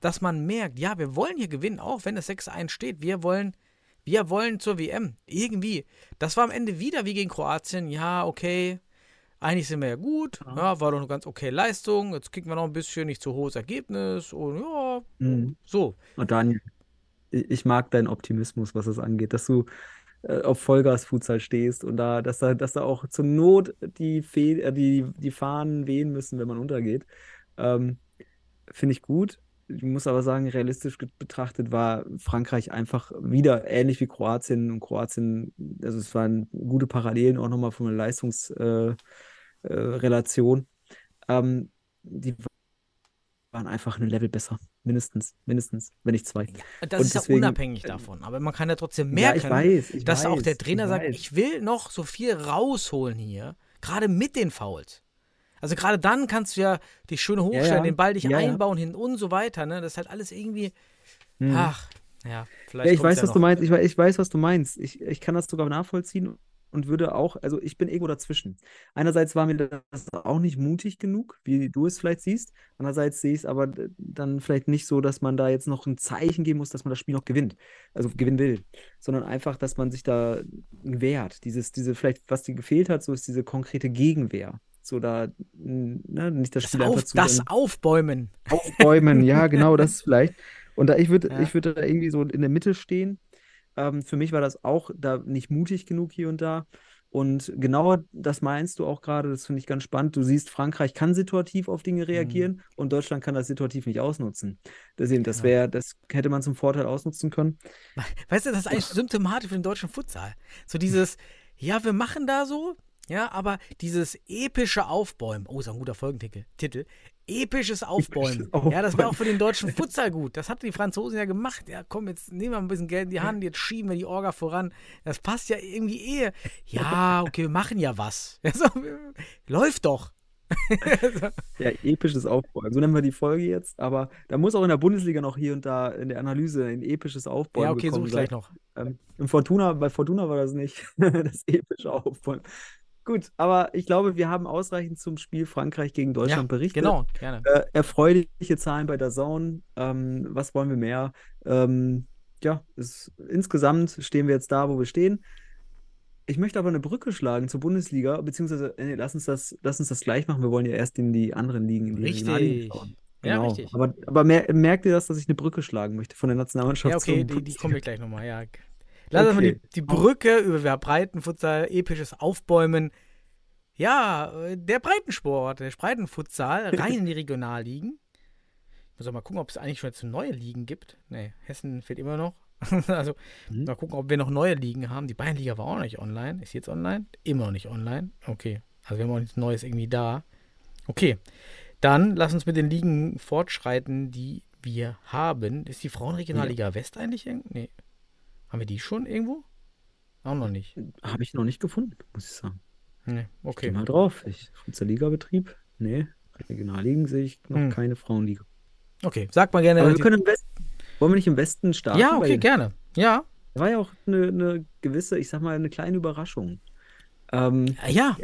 dass man merkt, ja, wir wollen hier gewinnen, auch wenn es 6-1 steht. Wir wollen, wir wollen zur WM. Irgendwie. Das war am Ende wieder wie gegen Kroatien. Ja, okay. Eigentlich sind wir ja gut. Ja, war doch eine ganz okay Leistung. Jetzt kriegen wir noch ein bisschen nicht zu hohes Ergebnis. Und ja, Mhm. so. Und Daniel, ich, ich mag deinen Optimismus, was das angeht, dass du äh, auf Vollgas-Futsal stehst und da, dass da, dass da auch zur Not die, Fe äh, die, die Fahnen wehen müssen, wenn man untergeht. Ähm, finde ich gut. Ich muss aber sagen, realistisch betrachtet war Frankreich einfach wieder ähnlich wie Kroatien. Und Kroatien, also es waren gute Parallelen auch nochmal von der Leistungsrelation. Äh, äh, ähm, die waren einfach ein Level besser. Mindestens, mindestens, wenn nicht zwei. Das Und ist ja deswegen- unabhängig davon. Aber man kann ja trotzdem Ja, merken, ich weiß, ich dass auch der weiß, Trainer ich sagt, weiß. ich will noch so viel rausholen hier. Gerade mit den Fouls. Also gerade dann kannst du ja dich schön hochstellen, ja. den Ball dich Ja, ja. einbauen hin und so weiter. Ne? Das ist halt alles irgendwie. Hm. Ach, ja, vielleicht. Ja, ich weiß, ja was noch. du meinst. Ich weiß, was du meinst. Ich, ich kann das sogar nachvollziehen und würde auch, also ich bin irgendwo dazwischen. Einerseits war mir das auch nicht mutig genug, wie du es vielleicht siehst. Andererseits sehe ich es aber dann vielleicht nicht so, dass man da jetzt noch ein Zeichen geben muss, dass man das Spiel noch gewinnt. Also gewinnen will. Sondern einfach, dass man sich da wehrt. Dieses, diese, vielleicht, was dir gefehlt hat, so ist diese konkrete Gegenwehr. So da, ne, nicht das Das, Spiel einfach Auf, zu das Aufbäumen. Aufbäumen, ja, genau, das vielleicht. Und da ich würde, Ja. ich würde da irgendwie so in der Mitte stehen. Ähm, für mich war das auch da nicht mutig genug hier und da. Und genau das meinst du auch gerade, das finde ich ganz spannend. Du siehst, Frankreich kann situativ auf Mhm. Dinge reagieren und Deutschland kann das situativ nicht ausnutzen. Deswegen, das Ja. wäre, das hätte man zum Vorteil ausnutzen können. Weißt du, das ist eigentlich symptomatisch für den deutschen Futsal. So dieses, ja, wir machen da so, ja, aber dieses epische Aufbäumen, oh, ist ein guter Folgentitel, Titel, Episches Aufbäumen. Aufbäumen. Ja, das wäre auch für den deutschen Futsal gut. Das hatten die Franzosen ja gemacht. Ja, komm, jetzt nehmen wir ein bisschen Geld in die Hand, jetzt schieben wir die Orga voran. Das passt ja irgendwie eh. Ja, okay, wir machen ja was. Ja, so, läuft doch. Ja, episches Aufbäumen. So nennen wir die Folge jetzt. Aber da muss auch in der Bundesliga noch hier und da in der Analyse ein episches Aufbäumen Ja, okay, suche ich gleich noch. Ähm, im Fortuna, bei Fortuna war das nicht. das epische Aufbäumen. Gut, aber ich glaube, wir haben ausreichend zum Spiel Frankreich gegen Deutschland Ja, berichtet. genau, gerne. Äh, erfreuliche Zahlen bei der Zone. Ähm, was wollen wir mehr? Ähm, ja, es, insgesamt stehen wir jetzt da, wo wir stehen. Ich möchte aber eine Brücke schlagen zur Bundesliga, beziehungsweise, äh, nee, lass uns das, lass uns das gleich machen. Wir wollen ja erst in die anderen Ligen, in die Richtig. schauen. Ja, Genau. richtig. Aber, aber mer merkt ihr das, dass ich eine Brücke schlagen möchte von der Nationalmannschaft Ja, okay, zum die, die Bundesliga? komme ich gleich nochmal, ja. Lass uns mal die, Okay. die Brücke über wir Breitenfutsal, episches Aufbäumen. Ja, äh, der Breitensport, der Breitenfutsal, rein in die Regionalligen. Ich muss auch mal gucken, ob es eigentlich schon jetzt neue Ligen gibt. Nee, Hessen fehlt immer noch. also, Mhm. mal gucken, ob wir noch neue Ligen haben. Die Bayernliga war auch noch nicht online. Ist jetzt online? Immer noch nicht online. Okay. Also, wir haben auch nichts Neues irgendwie da. Okay. Dann lass uns mit den Ligen fortschreiten, die wir haben. Ist die Frauenregionalliga West eigentlich? Nee. Haben wir die schon irgendwo? Auch noch nicht. Habe ich noch nicht gefunden, muss ich sagen. Nee, Geh okay. mal drauf. Ich, Futsal-Liga-Betrieb? Nee, Regionalligen sehe ich noch Hm. keine Frauenliga. Okay, sag mal gerne. Aber wir können im Westen, wollen wir nicht im Westen starten? ja, okay, gerne. Ja. da war ja auch eine, eine gewisse, ich sag mal, eine kleine Überraschung. Ähm, Ja.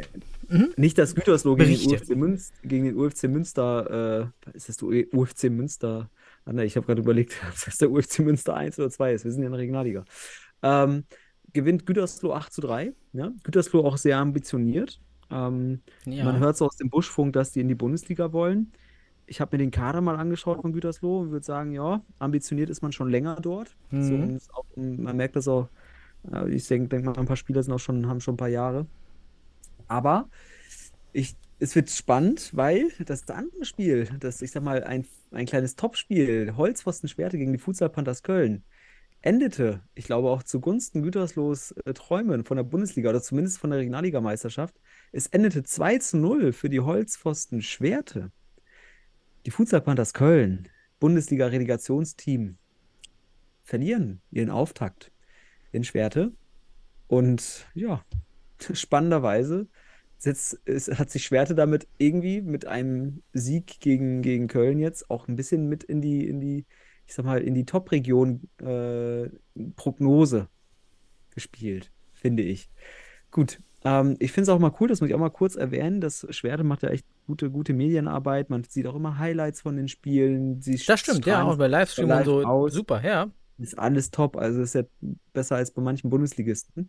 nicht das Gütersloh gegen den, Münster, gegen den UFC Münster, äh, ist das UFC Münster? Ah, ne, ich habe gerade überlegt, ob das der UFC Münster 1 oder 2 ist. Wir sind ja in der Regionalliga. Ähm, gewinnt Gütersloh 8 zu 3. Ja? Gütersloh auch sehr ambitioniert. Ähm, ja. Man hört so aus dem Buschfunk, dass die in die Bundesliga wollen. Ich habe mir den Kader mal angeschaut von Gütersloh und würde sagen, ja, ambitioniert ist man schon länger dort. Mhm. So, auch, man merkt das auch, äh, ich denke denk mal, ein paar Spieler sind auch schon, haben schon ein paar Jahre. Aber ich, es wird spannend, weil das andere Spiel, das, ich sag mal, ein, ein kleines Topspiel, Holzpfosten Schwerte gegen die Futsal Panthers Köln, endete, ich glaube auch zugunsten Güterslohs äh, Träumen von der Bundesliga oder zumindest von der Regionalligameisterschaft. Es endete 2 zu 0 für die Holzpfosten Schwerte. Die Futsal Panthers Köln, Bundesliga-Relegationsteam, verlieren ihren Auftakt in Schwerte. Und ja, spannenderweise setzt, es hat sich Schwerte damit irgendwie mit einem Sieg gegen, gegen Köln jetzt auch ein bisschen mit in die, in die, ich sag mal, in die Top-Region äh, Prognose gespielt, finde ich. Gut, ähm, ich finde es auch mal cool, das muss ich auch mal kurz erwähnen, dass Schwerte macht ja echt gute, gute Medienarbeit. Man sieht auch immer Highlights von den Spielen. Sie Das stimmt, ja, auch bei Livestream live und so. aus. Super, ja. ist alles top. Also ist ja besser als bei manchen Bundesligisten.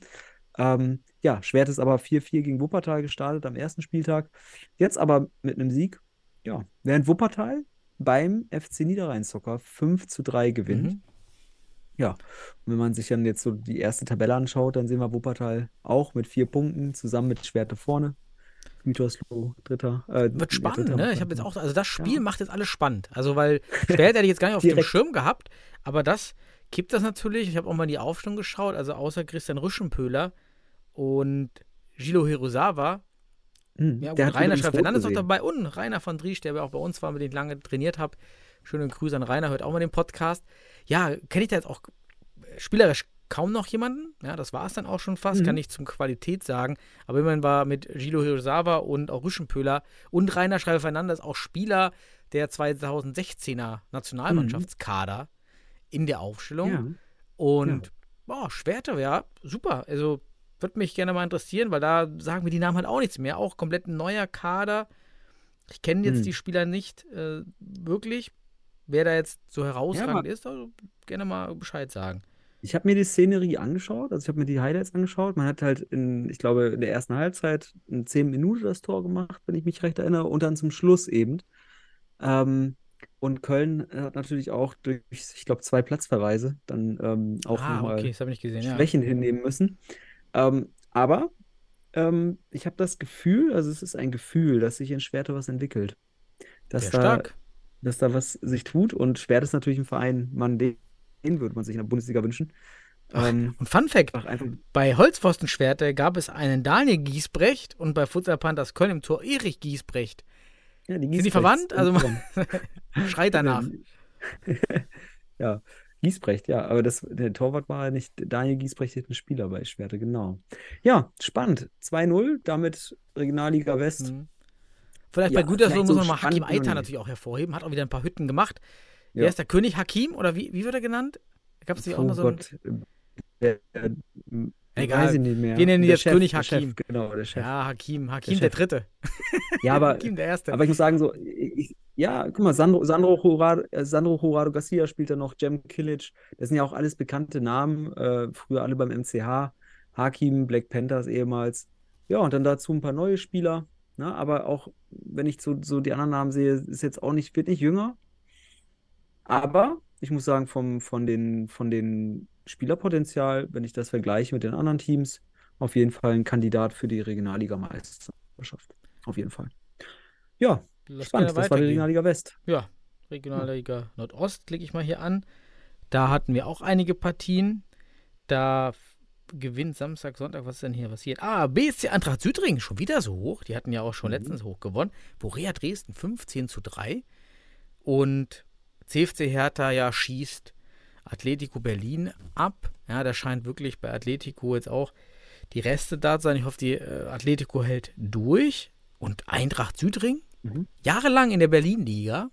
Ähm, ja, Schwert ist aber 4-4 gegen Wuppertal gestartet am ersten Spieltag. Jetzt aber mit einem Sieg. Ja, während Wuppertal beim FC Niederrhein-Soccer 5 zu 3 gewinnt. Mhm. Ja, und wenn man sich dann jetzt so die erste Tabelle anschaut, dann sehen wir Wuppertal auch mit vier Punkten, zusammen mit Schwerte vorne. Gütersloh, Dritter. Äh, Wird spannend, Dritter ne? Ich habe jetzt auch, also das Spiel Ja. macht jetzt alles spannend. Also, weil später hätte ich jetzt gar nicht auf dem. Schirm gehabt, aber das kippt das natürlich. Ich habe auch mal die Aufstellung geschaut, also außer Christian Rüschenpöhler und Gilo Hirosawa. Hm, Ja, der hat Rainer Fernandes noch gesehen. dabei und Rainer von Driesch, der auch bei uns war, mit dem ich lange trainiert habe. Schöne Grüße an Rainer, hört auch mal den Podcast. Ja, kenne ich da jetzt auch spielerisch kaum noch jemanden. Ja, das war es dann auch schon fast, Mhm. kann ich zum Qualität sagen. Aber immerhin war mit Gilo Hirosawa und auch Rüschenpöhler und Rainer Schreiber Fernandes auch Spieler der 2016er Nationalmannschaftskader in der Aufstellung. Ja. Und boah, Schwerte, ja, super. Also würde mich gerne mal interessieren, weil da sagen wir die Namen halt auch nichts mehr. Auch komplett ein neuer Kader. Ich kenne jetzt Hm. die Spieler nicht äh, wirklich. Wer da jetzt so herausragend Ja, ist, also gerne mal Bescheid sagen. Ich habe mir die Szenerie angeschaut, also ich habe mir die Highlights angeschaut. Man hat halt in, ich glaube, in der ersten Halbzeit in 10 Minuten das Tor gemacht, wenn ich mich recht erinnere, und dann zum Schluss eben. Ähm, und Köln hat natürlich auch durch, ich glaube, zwei Platzverweise dann ähm, auch ah, nochmal okay, gesehen. Ja. Schwächen hinnehmen müssen. Ähm, aber ähm, ich habe das Gefühl, also es ist ein Gefühl, dass sich in Schwerte was entwickelt. Dass Sehr da, stark. dass da was sich tut. Und Schwert ist natürlich ein Verein, man, den, den würde man sich in der Bundesliga wünschen. Ähm, Und Fun Fact: einfach, einfach, Bei Holzpfostenschwerte gab es einen Daniel Giesbrecht und bei Futsal Panthers Köln im Tor Erich Giesbrecht. Ja, Sind die verwandt? Also Torwart. schreit danach. ja, Giesbrecht, ja, aber das, der Torwart war ja nicht Daniel Giesbrecht, ist ein Spieler bei Schwerte, genau. Ja, spannend. 2-0, damit Regionalliga West. Mhm. Vielleicht Ja, bei Gütersloh muss so man mal Hakim nicht. natürlich auch hervorheben. Hat auch wieder ein paar Hütten gemacht. Ja. ist der König Hakim? Oder wie, wie wird er genannt? Gab es nicht auch Oh noch so einen. Gott, der, der, Egal. weiß ich nicht mehr. Wir nennen ihn Der jetzt Chef, König der Chef, Hakim. genau, der Chef. Ja, Hakim. Hakim der, Chef. Dritte. Ja, aber, Hakim der Erste. aber ich muss sagen, so, ich, ja, guck mal, Sandro, Sandro, Jurado, äh, Sandro Jurado Garcia spielt da noch, Jem Kilic, das sind ja auch alles bekannte Namen, äh, früher alle beim MCH, Hakim, Black Panthers ehemals. Ja, und dann dazu ein paar neue Spieler, ne? aber auch, wenn ich so, so die anderen Namen sehe, ist jetzt auch nicht, wird nicht jünger. Aber ich muss sagen, vom, von den, von den Spielerpotenzial, wenn ich das vergleiche mit den anderen Teams, auf jeden Fall ein Kandidat für die Regionalliga-Meisterschaft. Auf jeden Fall. Ja, Lass spannend. Das war die. Regionalliga West. Ja, Regionalliga Nordost klicke ich mal hier an. Da hatten wir auch einige Partien. Da gewinnt Samstag, Sonntag, was ist denn hier passiert? Ah, BSC Eintracht Südring, schon wieder so hoch. Die hatten ja auch schon Mhm. letztens hoch gewonnen. Borea Dresden 15 zu 3. Und CFC Hertha ja schießt Atletico Berlin ab. Ja, da scheint wirklich bei Atletico jetzt auch die Reste da zu sein. Ich hoffe, die äh, Atletico hält durch. Und Eintracht Südring, Mhm. jahrelang in der Berlin-Liga,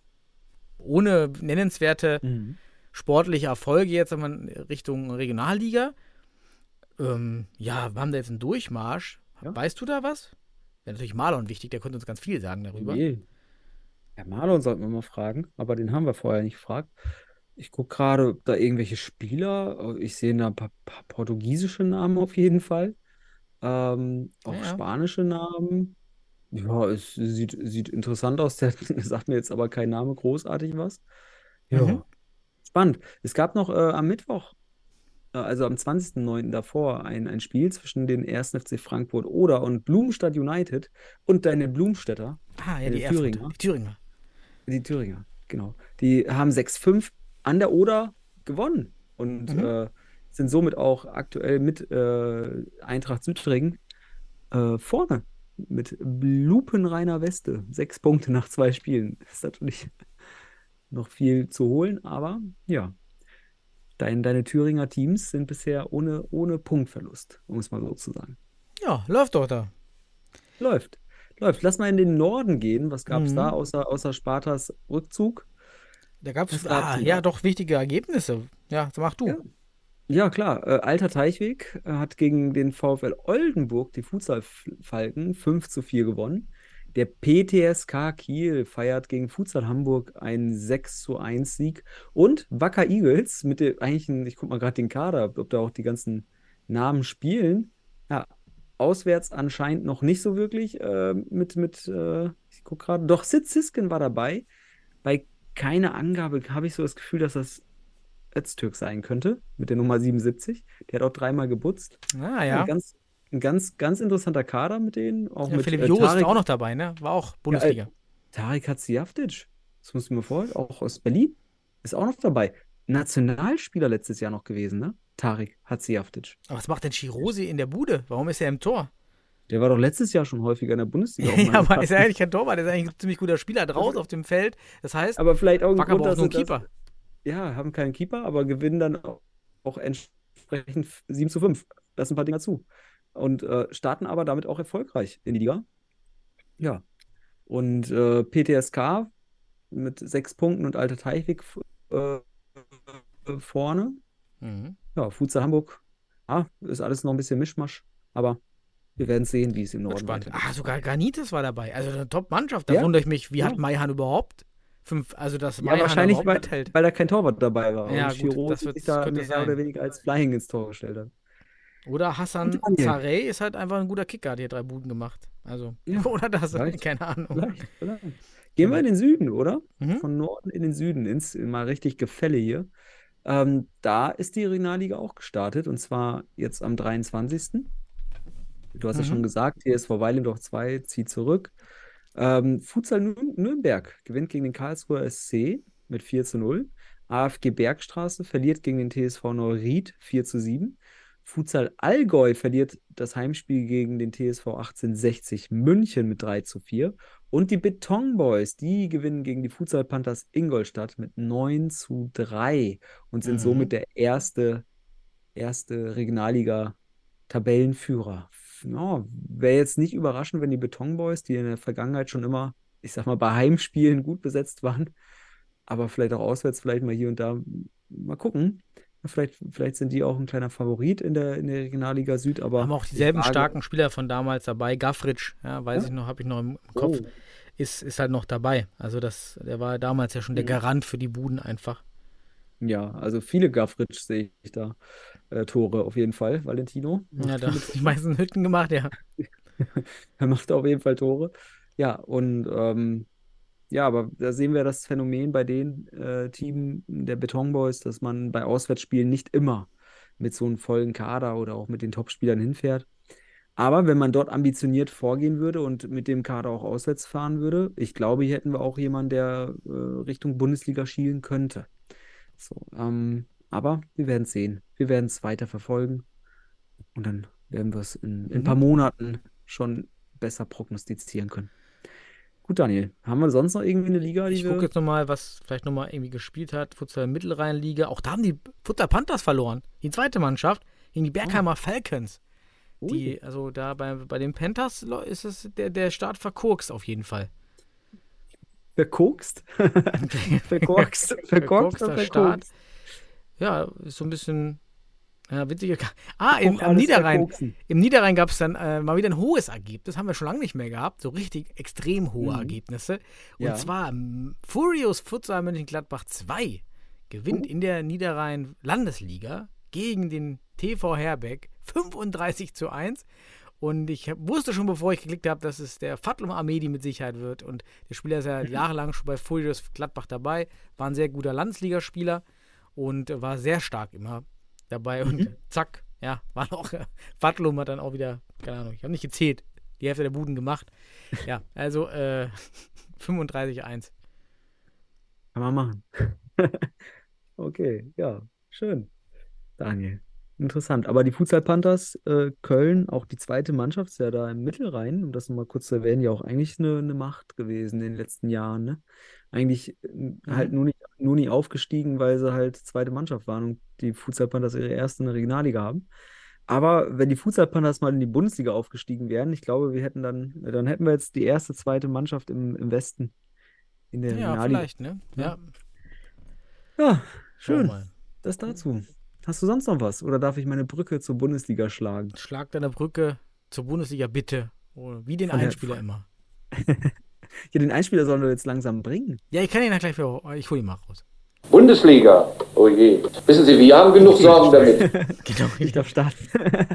ohne nennenswerte Mhm. sportliche Erfolge jetzt man Richtung Regionalliga. Ähm, ja, wir haben da jetzt einen Durchmarsch. Ja. Weißt du da was? Wäre natürlich Marlon wichtig, der könnte uns ganz viel sagen darüber. Nee. Ja, Marlon sollten wir mal fragen, aber den haben wir vorher nicht gefragt. Ich gucke gerade, ob da irgendwelche Spieler, ich sehe da ein paar, paar portugiesische Namen auf jeden Fall. Ähm, auch Ja, spanische Namen. Ja, es sieht, sieht interessant aus. Der sagt mir jetzt aber kein Name großartig was. Ja, Mhm. spannend. Es gab noch äh, am Mittwoch, äh, also am 20.09. davor, ein, ein Spiel zwischen den 1. FC Frankfurt Oder und Blumenstadt United und deine Blumstädter. Ah, ja, Äh, die Erfurter. Thüringer. Die Thüringer. Die Thüringer, genau. Die haben 6-5 an der Oder gewonnen und Mhm. äh, sind somit auch aktuell mit äh, Eintracht Südring äh, vorne mit lupenreiner Weste. Sechs Punkte nach zwei Spielen. Ist natürlich noch viel zu holen, aber ja. Dein, deine Thüringer Teams sind bisher ohne, ohne Punktverlust, um es mal so zu sagen. Ja, läuft doch da. Läuft. Läuft. Lass mal in den Norden gehen. Was gab es Mhm. da außer, außer Spartas Rückzug? Da gab es ah, ja doch wichtige Ergebnisse. Ja, so mach du. Ja. Ja, klar. Äh, Alter Teichweg äh, hat gegen den VfL Oldenburg, die Futsal-Falken, 5 zu 4 gewonnen. Der PTSK Kiel feiert gegen Futsal Hamburg einen 6 zu 1 Sieg. Und Wacker Eagles mit dem eigentlich, ein- ich guck mal gerade den Kader, ob da auch die ganzen Namen spielen. Ja, auswärts anscheinend noch nicht so wirklich. Äh, mit, mit äh, ich guck gerade, doch Sid Siskin war dabei. Bei keiner Angabe habe ich so das Gefühl, dass das Öztürk sein könnte, mit der Nummer 77. Der hat auch dreimal gebutzt. Ah, Ja, ja. Ein ganz, ein ganz, ganz interessanter Kader mit denen. Auch ja mit Philipp äh, Joris Tarek, war auch noch dabei, ne? War auch Bundesliga. Tarek Hatzijaftic. Das musst du mir vorstellen. Auch aus Berlin. Ist auch noch dabei. Nationalspieler letztes Jahr noch gewesen, ne? Tarek Hatzijaftic. Aber was macht denn Chirosi in der Bude? Warum ist er im Tor? Der war doch letztes Jahr schon häufiger in der Bundesliga. auf ja, aber Platz. ist er eigentlich kein Torwart, er ist eigentlich ein ziemlich guter Spieler draußen auf dem Feld. Das heißt, aber vielleicht auch ein Grund, dass sie das, Keeper. ja, haben keinen Keeper, aber gewinnen dann auch, auch entsprechend 7 zu 5. Lassen ein paar Dinger zu. Und äh, starten aber damit auch erfolgreich in die Liga. Ja. Und äh, PTSK mit sechs Punkten und Alter Teichweg äh, vorne. Mhm. Ja, Futsal Hamburg. Ja, ist alles noch ein bisschen Mischmasch, aber wir werden sehen, wie es im Norden Spannend. Ah, sogar Granites war dabei. Also eine Top-Mannschaft. Da Ja. wundere ich mich, wie Ja. hat Maihan überhaupt fünf, also dass Ja, wahrscheinlich, weil, mithält. weil da kein Torwart dabei war. Ja, und Giro das wird- sich da mehr sein. oder weniger als Flying ins Tor gestellt hat. Oder Hassan. Zarey ist halt einfach ein guter Kicker, hat hier drei Buden gemacht. Also, Ja, oder das, vielleicht. keine Ahnung. Vielleicht, vielleicht. Gehen wir in den Süden, oder? Mhm. Von Norden in den Süden, ins mal richtig Gefälle hier. Ähm, da ist die Regionalliga auch gestartet und zwar jetzt am 23. Du hast ja Mhm. schon gesagt, TSV Weilendorf 2 zieht zurück. Ähm, Futsal Nür- Nürnberg gewinnt gegen den Karlsruher SC mit 4 zu 0. AFG Bergstraße verliert gegen den TSV Neuried 4 zu 7. Futsal Allgäu verliert das Heimspiel gegen den TSV 1860 München mit 3 zu 4. Und die Beton Boys, die gewinnen gegen die Futsal Panthers Ingolstadt mit 9 zu 3 und sind Mhm. somit der erste, erste Regionalliga-Tabellenführer. Ja, Wäre jetzt nicht überraschend, wenn die Beton Boys, die in der Vergangenheit schon immer, ich sag mal, bei Heimspielen gut besetzt waren, aber vielleicht auch auswärts, vielleicht mal hier und da, mal gucken. Vielleicht, vielleicht sind die auch ein kleiner Favorit in der, in der Regionalliga Süd, aber Haben auch dieselben starken Spieler von damals dabei. Gaffritsch, ja, weiß Ja. ich noch, habe ich noch im Kopf, Oh. ist, ist halt noch dabei. Also das, der war damals ja schon der Mhm. Garant für die Buden einfach. Ja, also viele Gaffritsch sehe ich da. Äh, Tore auf jeden Fall, Valentino. Ja, da hat die meisten Hütten gemacht, ja. Er macht auf jeden Fall Tore. Ja, und ähm, ja, aber da sehen wir das Phänomen bei den äh, Teams der Beton Boys, dass man bei Auswärtsspielen nicht immer mit so einem vollen Kader oder auch mit den Topspielern hinfährt. Aber wenn man dort ambitioniert vorgehen würde und mit dem Kader auch auswärts fahren würde, ich glaube, hier hätten wir auch jemanden, der äh, Richtung Bundesliga schielen könnte. So, ähm, aber wir werden es sehen. Wir werden es weiter verfolgen. Und dann werden wir es in, in ein paar Monaten schon besser prognostizieren können. Gut, Daniel, haben wir sonst noch irgendwie eine Liga, Ich gucke jetzt nochmal, was vielleicht nochmal irgendwie gespielt hat. Futsal Mittelrheinliga. Auch da haben die Futsal Panthers verloren. Die zweite Mannschaft gegen die Bergheimer Falcons. Ui. Die, also da bei, bei den Panthers ist es der, der Start verkorkst auf jeden Fall. Verkorkst? Verkorkst Verkorkster oder Start. verkokst? Ja, ist so ein bisschen ja, witziger. Ka- Ah, im, alles Niederrhein. verkoksen. Im Niederrhein gab es dann äh, mal wieder ein hohes Ergebnis. Das haben wir schon lange nicht mehr gehabt. So richtig extrem hohe Mhm. Ergebnisse. Und Ja. zwar ähm, Furious Futsal Mönchengladbach 2 gewinnt Oh. in der Niederrhein Landesliga gegen den TV Herbeck 35 zu 1. Und ich hab, wusste schon, bevor ich geklickt habe, dass es der Fatlum Amedi mit Sicherheit wird. Und der Spieler ist ja jahrelang schon bei Furious Gladbach dabei. War ein sehr guter Landesligaspieler und war sehr stark immer dabei. Und zack, ja, war noch. Fatlum hat dann auch wieder, keine Ahnung, ich habe nicht gezählt, die Hälfte der Buden gemacht. Ja, also äh, 35-1. Kann man machen. Okay, ja, schön. Daniel, interessant. Aber die Futsal Panthers äh, Köln, auch die zweite Mannschaft, ist ja da im Mittelrhein, um das nochmal kurz zu erwähnen, ja auch eigentlich eine, eine Macht gewesen in den letzten Jahren. Ne? Eigentlich äh, halt nur nicht, nur nie aufgestiegen, weil sie halt zweite Mannschaft waren und die Futsal Panthers ihre erste in der Regionalliga haben. Aber wenn die Futsal Panthers mal in die Bundesliga aufgestiegen wären, ich glaube, wir hätten dann, dann hätten wir jetzt die erste, zweite Mannschaft im, im Westen in der Ja, Regionalliga. vielleicht, ne? Ja, Ja, schön. Das dazu. Hast du sonst noch was? Oder darf ich meine Brücke zur Bundesliga schlagen? Schlag deine Brücke zur Bundesliga bitte. Oh, Wie den Einspieler immer. Ja, den Einspieler sollen wir jetzt langsam bringen. Ja, ich kann ihn ja gleich für, ich hole ihn mal raus. Bundesliga. Oh je. Wissen Sie, wir haben genug Sorgen damit. Genau, Ich darf starten.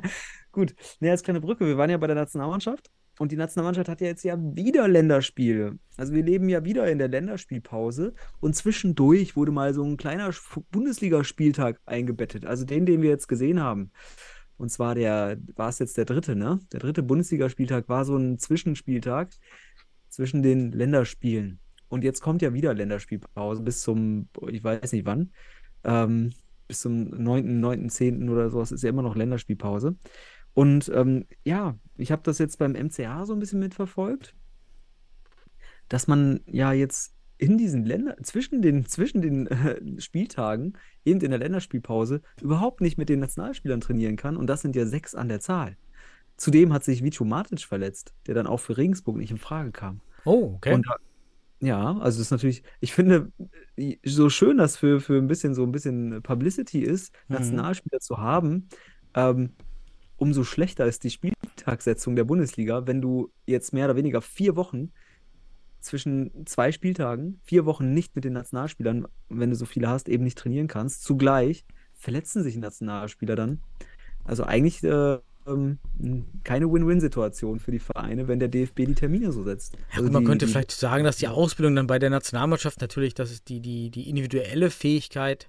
Gut. Ne, als kleine Brücke. Wir waren ja bei der Nationalmannschaft und die Nationalmannschaft hat ja jetzt ja wieder Länderspiele. Also wir leben ja wieder in der Länderspielpause und zwischendurch wurde mal so ein kleiner Bundesligaspieltag eingebettet. Also den, den wir jetzt gesehen haben. Und zwar der, war es jetzt der dritte, ne? Der dritte Bundesligaspieltag war so ein Zwischenspieltag zwischen den Länderspielen. Und jetzt kommt ja wieder Länderspielpause bis zum, ich weiß nicht wann, ähm, bis zum 9., 9., 10. oder sowas ist ja immer noch Länderspielpause. Und ähm, ja, ich habe das jetzt beim MCA so ein bisschen mitverfolgt, dass man ja jetzt in diesen Ländern, zwischen den, zwischen den äh, Spieltagen, eben in der Länderspielpause, überhaupt nicht mit den Nationalspielern trainieren kann. Und das sind ja sechs an der Zahl. Zudem hat sich Vico Matic verletzt, der dann auch für Regensburg nicht in Frage kam. Oh, okay. Und ja, also das ist natürlich, ich finde, so schön das für, für ein bisschen so ein bisschen Publicity ist, Mhm. Nationalspieler zu haben, ähm, umso schlechter ist die Spieltagssetzung der Bundesliga, wenn du jetzt mehr oder weniger vier Wochen zwischen zwei Spieltagen, vier Wochen nicht mit den Nationalspielern, wenn du so viele hast, eben nicht trainieren kannst. Zugleich verletzen sich Nationalspieler dann. Also eigentlich äh, ähm, keine Win-Win-Situation für die Vereine, wenn der DFB die Termine so setzt. Ja, Also gut, man die, könnte die, vielleicht sagen, dass die Ausbildung dann bei der Nationalmannschaft natürlich, dass es die, die, die individuelle Fähigkeit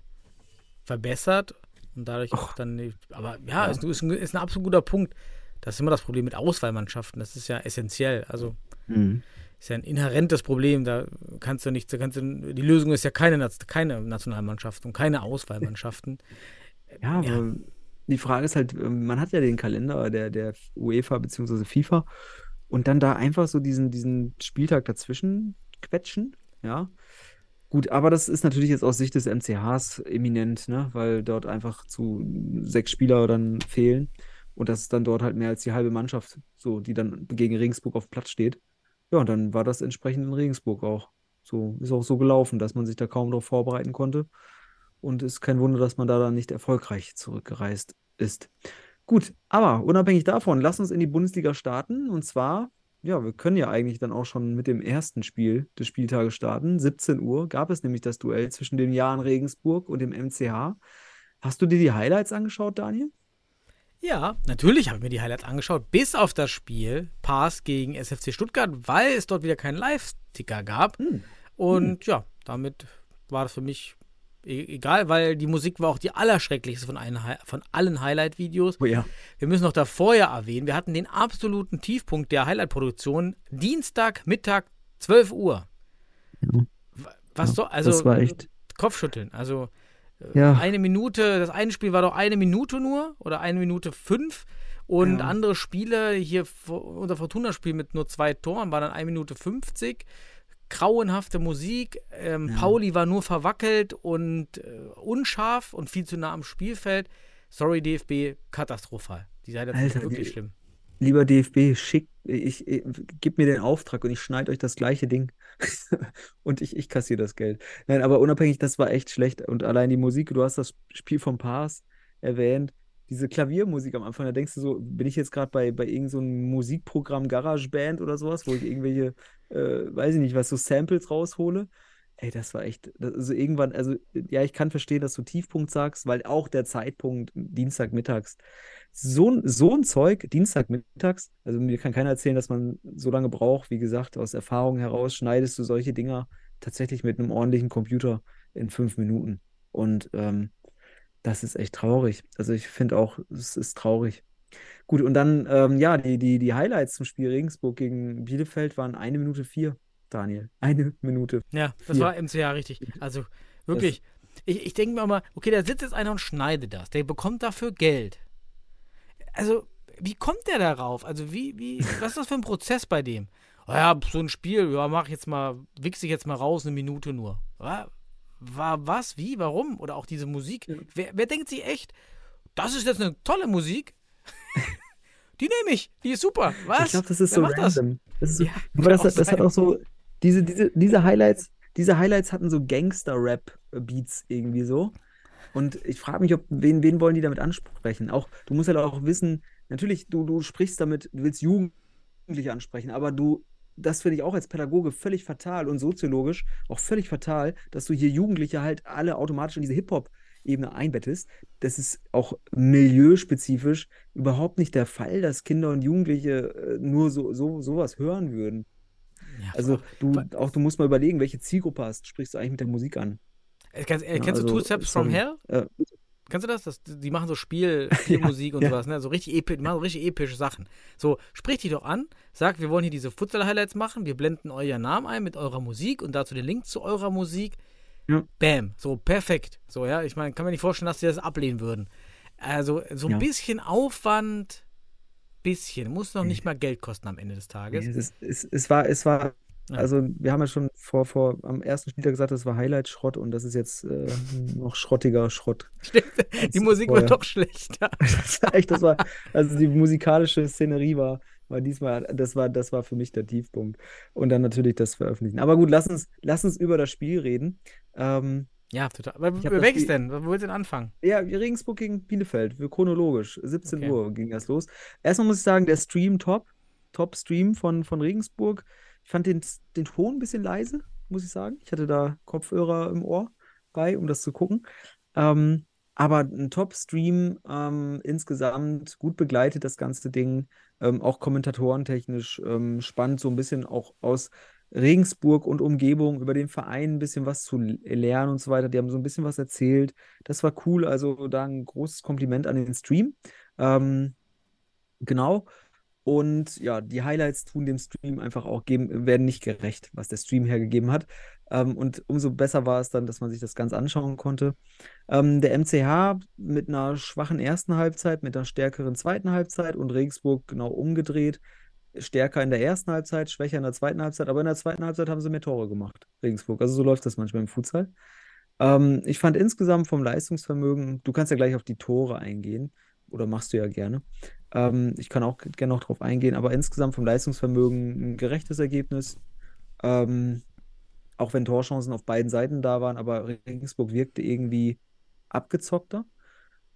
verbessert und dadurch auch dann, aber ja, Ist, ist, ein, ist ein absolut guter Punkt. Das ist immer das Problem mit Auswahlmannschaften. Das ist ja essentiell. Also Mhm. ist ja ein inhärentes Problem. Da kannst du nicht, da kannst du, die Lösung ist ja keine, keine Nationalmannschaft und keine Auswahlmannschaften. Ja, Ja. Die Frage ist halt, ähm, man hat ja den Kalender der, der UEFA bzw. FIFA und dann da einfach so diesen, diesen Spieltag dazwischen quetschen, ja. Gut, aber das ist natürlich jetzt aus Sicht des MCHs eminent, ne? weil dort einfach zu sechs Spieler dann fehlen und das ist dann dort halt mehr als die halbe Mannschaft, so, die dann gegen Regensburg auf Platz steht. Ja, und dann war das entsprechend in Regensburg auch. So, ist auch so gelaufen, dass man sich da kaum darauf vorbereiten konnte. Und ist kein Wunder, dass man da dann nicht erfolgreich zurückgereist ist. Gut, aber unabhängig davon, lass uns in die Bundesliga starten. Und zwar, ja, wir können ja eigentlich dann auch schon mit dem ersten Spiel des Spieltages starten. 17 Uhr gab es nämlich das Duell zwischen dem Jahren Regensburg und dem MCH. Hast du dir die Highlights angeschaut, Daniel? Ja, natürlich habe ich mir die Highlights angeschaut, bis auf das Spiel Pass gegen SFC Stuttgart, weil es dort wieder keinen Live-Ticker gab. Hm. Und Hm. ja, damit war das für mich egal, weil die Musik war auch die allerschrecklichste von, Hi- von allen Highlight-Videos. Oh ja. Wir müssen noch davor ja erwähnen, wir hatten den absoluten Tiefpunkt der Highlight-Produktion Dienstag, Mittag, 12 Uhr. Ja. Was Ja, so, also das war echt- Kopfschütteln. Also äh, Ja. eine Minute, das eine Spiel war doch eine Minute nur oder eine Minute fünf. Und andere Spiele, hier unser Fortuna-Spiel mit nur zwei Toren, war dann eine Minute 50. Grauenhafte Musik. Ähm, Ja. Pauli war nur verwackelt und äh, unscharf und viel zu nah am Spielfeld. Sorry, DFB, katastrophal. Die Seite ist wirklich die- schlimm. Lieber DFB, schickt, ich, ich gib mir den Auftrag und ich schneide euch das gleiche Ding. und ich, ich kassiere das Geld. Nein, aber unabhängig, das war echt schlecht. Und allein die Musik, du hast das Spiel vom Pass erwähnt, diese Klaviermusik am Anfang, da denkst du so, bin ich jetzt gerade bei, bei irgendeinem so Musikprogramm GarageBand oder sowas, wo ich irgendwelche, äh, weiß ich nicht, was, so Samples raushole. Ey, das war echt, also irgendwann, also ja, ich kann verstehen, dass du Tiefpunkt sagst, weil auch der Zeitpunkt Dienstagmittags, so, so ein Zeug, Dienstagmittags, also mir kann keiner erzählen, dass man so lange braucht, wie gesagt, aus Erfahrung heraus schneidest du solche Dinger tatsächlich mit einem ordentlichen Computer in fünf Minuten. Und ähm, das ist echt traurig. Also ich finde auch, es ist traurig. Gut, und dann, ähm, ja, die, die, die Highlights zum Spiel Regensburg gegen Bielefeld waren eine Minute vier, Daniel. Eine Minute. Ja, das Vier. war MCH richtig. Also wirklich. Ich, ich denke mir mal, okay, da sitzt jetzt einer und schneidet das. Der bekommt dafür Geld. Also, wie kommt der darauf? Also, wie, wie, was ist das für ein Prozess bei dem? Oh ja, so ein Spiel, ja, mach ich jetzt mal, wichse ich jetzt mal raus, eine Minute nur. Wa- War was? Wie? Warum? Oder auch diese Musik. Wer, wer denkt sich echt, das ist jetzt eine tolle Musik? die nehme ich, die ist super. Was? Ich glaube, das ist Wer so macht das? random. Das ist so, Ja, aber das, das auch hat auch so, diese, diese, diese Highlights, diese Highlights hatten so Gangster-Rap-Beats irgendwie so. Und ich frage mich, ob, wen, wen wollen die damit ansprechen? Auch, du musst halt auch wissen, natürlich, du, du sprichst damit, du willst Jugendliche ansprechen, aber du, das finde ich auch als Pädagoge völlig fatal und soziologisch auch völlig fatal, dass du hier Jugendliche halt alle automatisch in diese Hip-Hop-Ebene einbettest. Das ist auch milieuspezifisch überhaupt nicht der Fall, dass Kinder und Jugendliche äh, nur so, so sowas hören würden. Ja, Also du, auch du musst mal überlegen, welche Zielgruppe hast, sprichst du eigentlich mit der Musik an? Äh, Kennst, äh, Ja, kennst du also, Two Steps from sorry. Hell? Äh, Kennst du das? das? Die machen so Spiel, Spielmusik und ja. sowas, ne? So richtig, epi die machen so richtig epische Sachen. So, sprich die doch an, sag, wir wollen hier diese Futsal-Highlights machen, wir blenden euer Namen ein mit eurer Musik und dazu den Link zu eurer Musik. Ja. Bam, so perfekt. So, ja, ich meine, kann mir nicht vorstellen, dass sie das ablehnen würden. Also, so ein Ja. bisschen Aufwand, bisschen, muss noch nicht mal Geld kosten am Ende des Tages. es, ist, es, es war, es war, Ja. also wir haben ja schon vor, vor am ersten Spieltag gesagt, das war Highlight-Schrott und das ist jetzt äh, noch schrottiger Schrott. Stimmt, die Musik vorher. wird doch schlechter. Das war echt, das war, also die musikalische Szenerie war, war diesmal, das war, das war für mich der Tiefpunkt. Und dann natürlich das Veröffentlichen. Aber gut, lass uns, lass uns über das Spiel reden. Ähm, Ja, total. Aber welches Spiel- denn? Wo willst du denn anfangen? Ja, Regensburg gegen Bielefeld, wir chronologisch. 17 Okay. Uhr ging das los. Erstmal muss ich sagen, der Stream top. Top Stream von, von Regensburg. Ich fand den, den Ton ein bisschen leise, muss ich sagen. Ich hatte da Kopfhörer im Ohr bei, um das zu gucken. Ähm, aber ein Top-Stream ähm, insgesamt gut begleitet, das ganze Ding. Ähm, auch kommentatorentechnisch ähm, spannend, so ein bisschen auch aus Regensburg und Umgebung über den Verein ein bisschen was zu lernen und so weiter. Die haben so ein bisschen was erzählt. Das war cool. Also da ein großes Kompliment an den Stream. Ähm, genau. Und ja, die Highlights tun dem Stream einfach auch geben, werden nicht gerecht, was der Stream hergegeben hat. Ähm, und umso besser war es dann, dass man sich das Ganze anschauen konnte. Ähm, der MCH mit einer schwachen ersten Halbzeit, mit einer stärkeren zweiten Halbzeit und Regensburg genau umgedreht. Stärker in der ersten Halbzeit, schwächer in der zweiten Halbzeit, aber in der zweiten Halbzeit haben sie mehr Tore gemacht, Regensburg. Also so läuft das manchmal im Futsal. Ähm, ich fand insgesamt vom Leistungsvermögen, du kannst ja gleich auf die Tore eingehen, oder machst du ja gerne. Ähm, ich kann auch gerne noch drauf eingehen, aber insgesamt vom Leistungsvermögen ein gerechtes Ergebnis. Ähm, auch wenn Torchancen auf beiden Seiten da waren, aber Regensburg wirkte irgendwie abgezockter.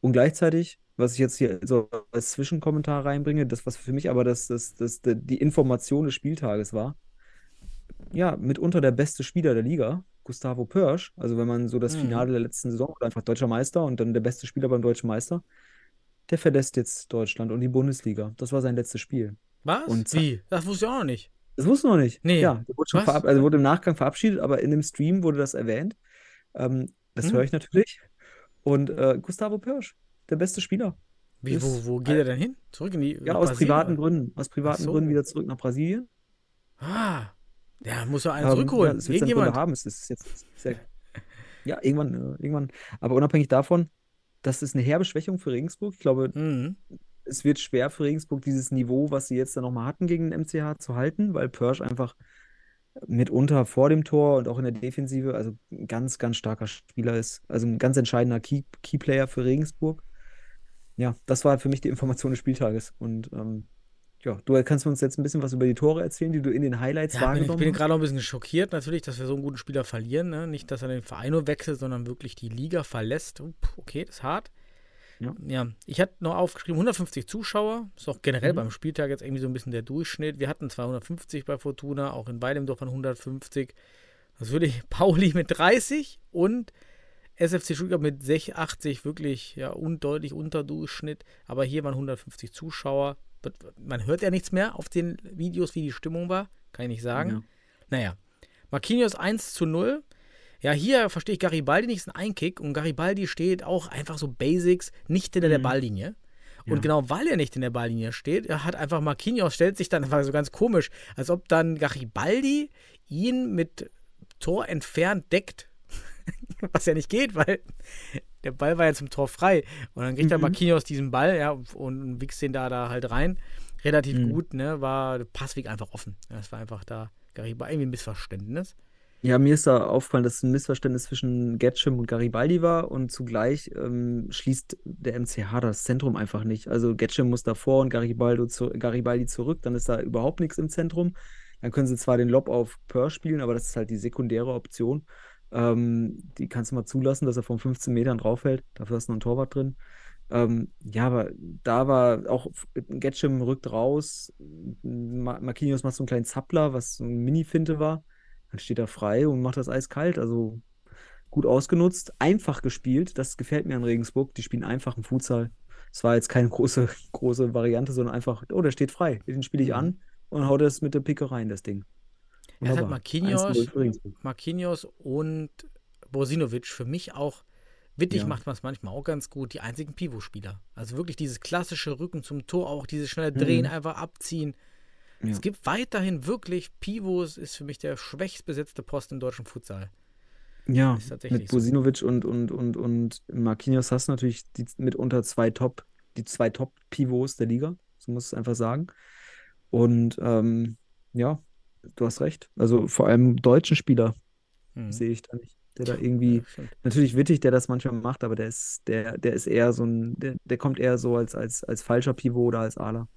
Und gleichzeitig, was ich jetzt hier so als Zwischenkommentar reinbringe, das, was für mich aber das, das, das, die Information des Spieltages war, ja, mitunter der beste Spieler der Liga, Gustavo Pörsch. Also, wenn man so das Mhm. Finale der letzten Saison oder einfach deutscher Meister und dann der beste Spieler beim deutschen Meister, der verlässt jetzt Deutschland und die Bundesliga. Das war sein letztes Spiel. Was? Und- Wie? Das wusste ich auch noch nicht. Das wusste noch nicht. Nee. Ja, der wurde, schon verab also wurde im Nachgang verabschiedet, aber in dem Stream wurde das erwähnt. Ähm, das Hm. höre ich natürlich. Und äh, Gustavo Pörsch, der beste Spieler. Wie, Ist- wo, wo geht er denn hin? Zurück in die. Ja, aus Brasilien, privaten? Gründen. Aus privaten so. Gründen wieder zurück nach Brasilien. Ah. Ja, muss er einen Ähm, zurückholen. Ja, das wird Irgendjemand. haben. Es ist jetzt sehr, ja, irgendwann, äh, irgendwann. Aber unabhängig davon, das ist eine herbe Schwächung für Regensburg. Ich glaube, Mhm. es wird schwer für Regensburg, dieses Niveau, was sie jetzt dann nochmal hatten gegen den MCH, zu halten, weil Pörsch einfach mitunter vor dem Tor und auch in der Defensive, also ein ganz, ganz starker Spieler ist. Also ein ganz entscheidender Key Keyplayer für Regensburg. Ja, das war für mich die Information des Spieltages. Und ähm, ja, du kannst uns jetzt ein bisschen was über die Tore erzählen, die du in den Highlights Ja, bin, ich wahrgenommen bin hast. gerade noch ein bisschen schockiert, natürlich, dass wir so einen guten Spieler verlieren. Ne? Nicht, dass er den Verein nur wechselt, sondern wirklich die Liga verlässt. Oh, Okay, das ist hart. Ja. ja. Ich hatte noch aufgeschrieben, 150 Zuschauer. Ist auch generell Mhm. beim Spieltag jetzt irgendwie so ein bisschen der Durchschnitt. Wir hatten 250 bei Fortuna, auch in Weidemdorf waren 150. Das würde ich Pauli mit 30 und SFC Stuttgart mit 60, 80 wirklich ja undeutlich unter Durchschnitt. Aber hier waren 150 Zuschauer. Man hört ja nichts mehr auf den Videos, wie die Stimmung war. Kann ich nicht sagen. Ja. Naja. Marquinhos 1 zu 0. Ja, hier verstehe ich Garibaldi nicht, ist ein Einkick und Garibaldi steht auch einfach so Basics nicht hinter der Mhm. Balllinie. Und Ja. genau weil er nicht in der Balllinie steht, er hat einfach Marquinhos, stellt sich dann, war so ganz komisch, als ob dann Garibaldi ihn mit Tor entfernt deckt. Was ja nicht geht, weil der Ball war ja zum Tor frei. Und dann kriegt Mhm. Marquinhos diesen Ball, ja, und wichst den da, da halt rein. Relativ Mhm. gut, ne, war der Passweg einfach offen. Das war einfach da Garibaldi, irgendwie ein Missverständnis. Ja, mir ist da aufgefallen, dass es ein Missverständnis zwischen Getschim und Garibaldi war und zugleich ähm, schließt der MCH das Zentrum einfach nicht. Also Getschim muss davor und Garibaldo zu, Garibaldi zurück, dann ist da überhaupt nichts im Zentrum. Dann können sie zwar den Lob auf Pör spielen, aber das ist halt die sekundäre Option. Ähm, die kannst du mal zulassen, dass er von 15 Metern draufhält. Dafür ist noch ein Torwart drin. Ähm, ja, aber da war auch Getschim rückt raus. Ma Marquinhos macht so einen kleinen Zappler, was so eine Mini-Finte war. Dann steht er frei und macht das eiskalt. Also gut ausgenutzt, einfach gespielt. Das gefällt mir an Regensburg. Die spielen einfachen Futsal. Es war jetzt keine große, große Variante, sondern einfach, oh, der steht frei. Den spiele ich Mhm. an und hau das mit der Picke rein, das Ding. Es hat. Marquinhos, 1-0 für Regensburg. Marquinhos und Bosinovic für mich auch. Wittig Ja. macht man es manchmal auch ganz gut, die einzigen Pivot-Spieler. Also wirklich dieses klassische Rücken zum Tor, auch dieses schnelle Drehen, Mhm. einfach abziehen. Ja. Es gibt weiterhin wirklich Pivots, ist für mich der schwächst besetzte Post im deutschen Futsal. Ja, mit so. Bosinovic und, und, und, und Marquinhos hast du natürlich die, mitunter zwei Top, die zwei Top-Pivots der Liga, so muss es einfach sagen. Und ähm, ja, du hast recht. Also vor allem deutschen Spieler Mhm. sehe ich da nicht, der da irgendwie, Ja, natürlich Wittig, der das manchmal macht, aber der ist, der, der ist eher so ein, der, der kommt eher so als, als, als falscher Pivot oder als Ala.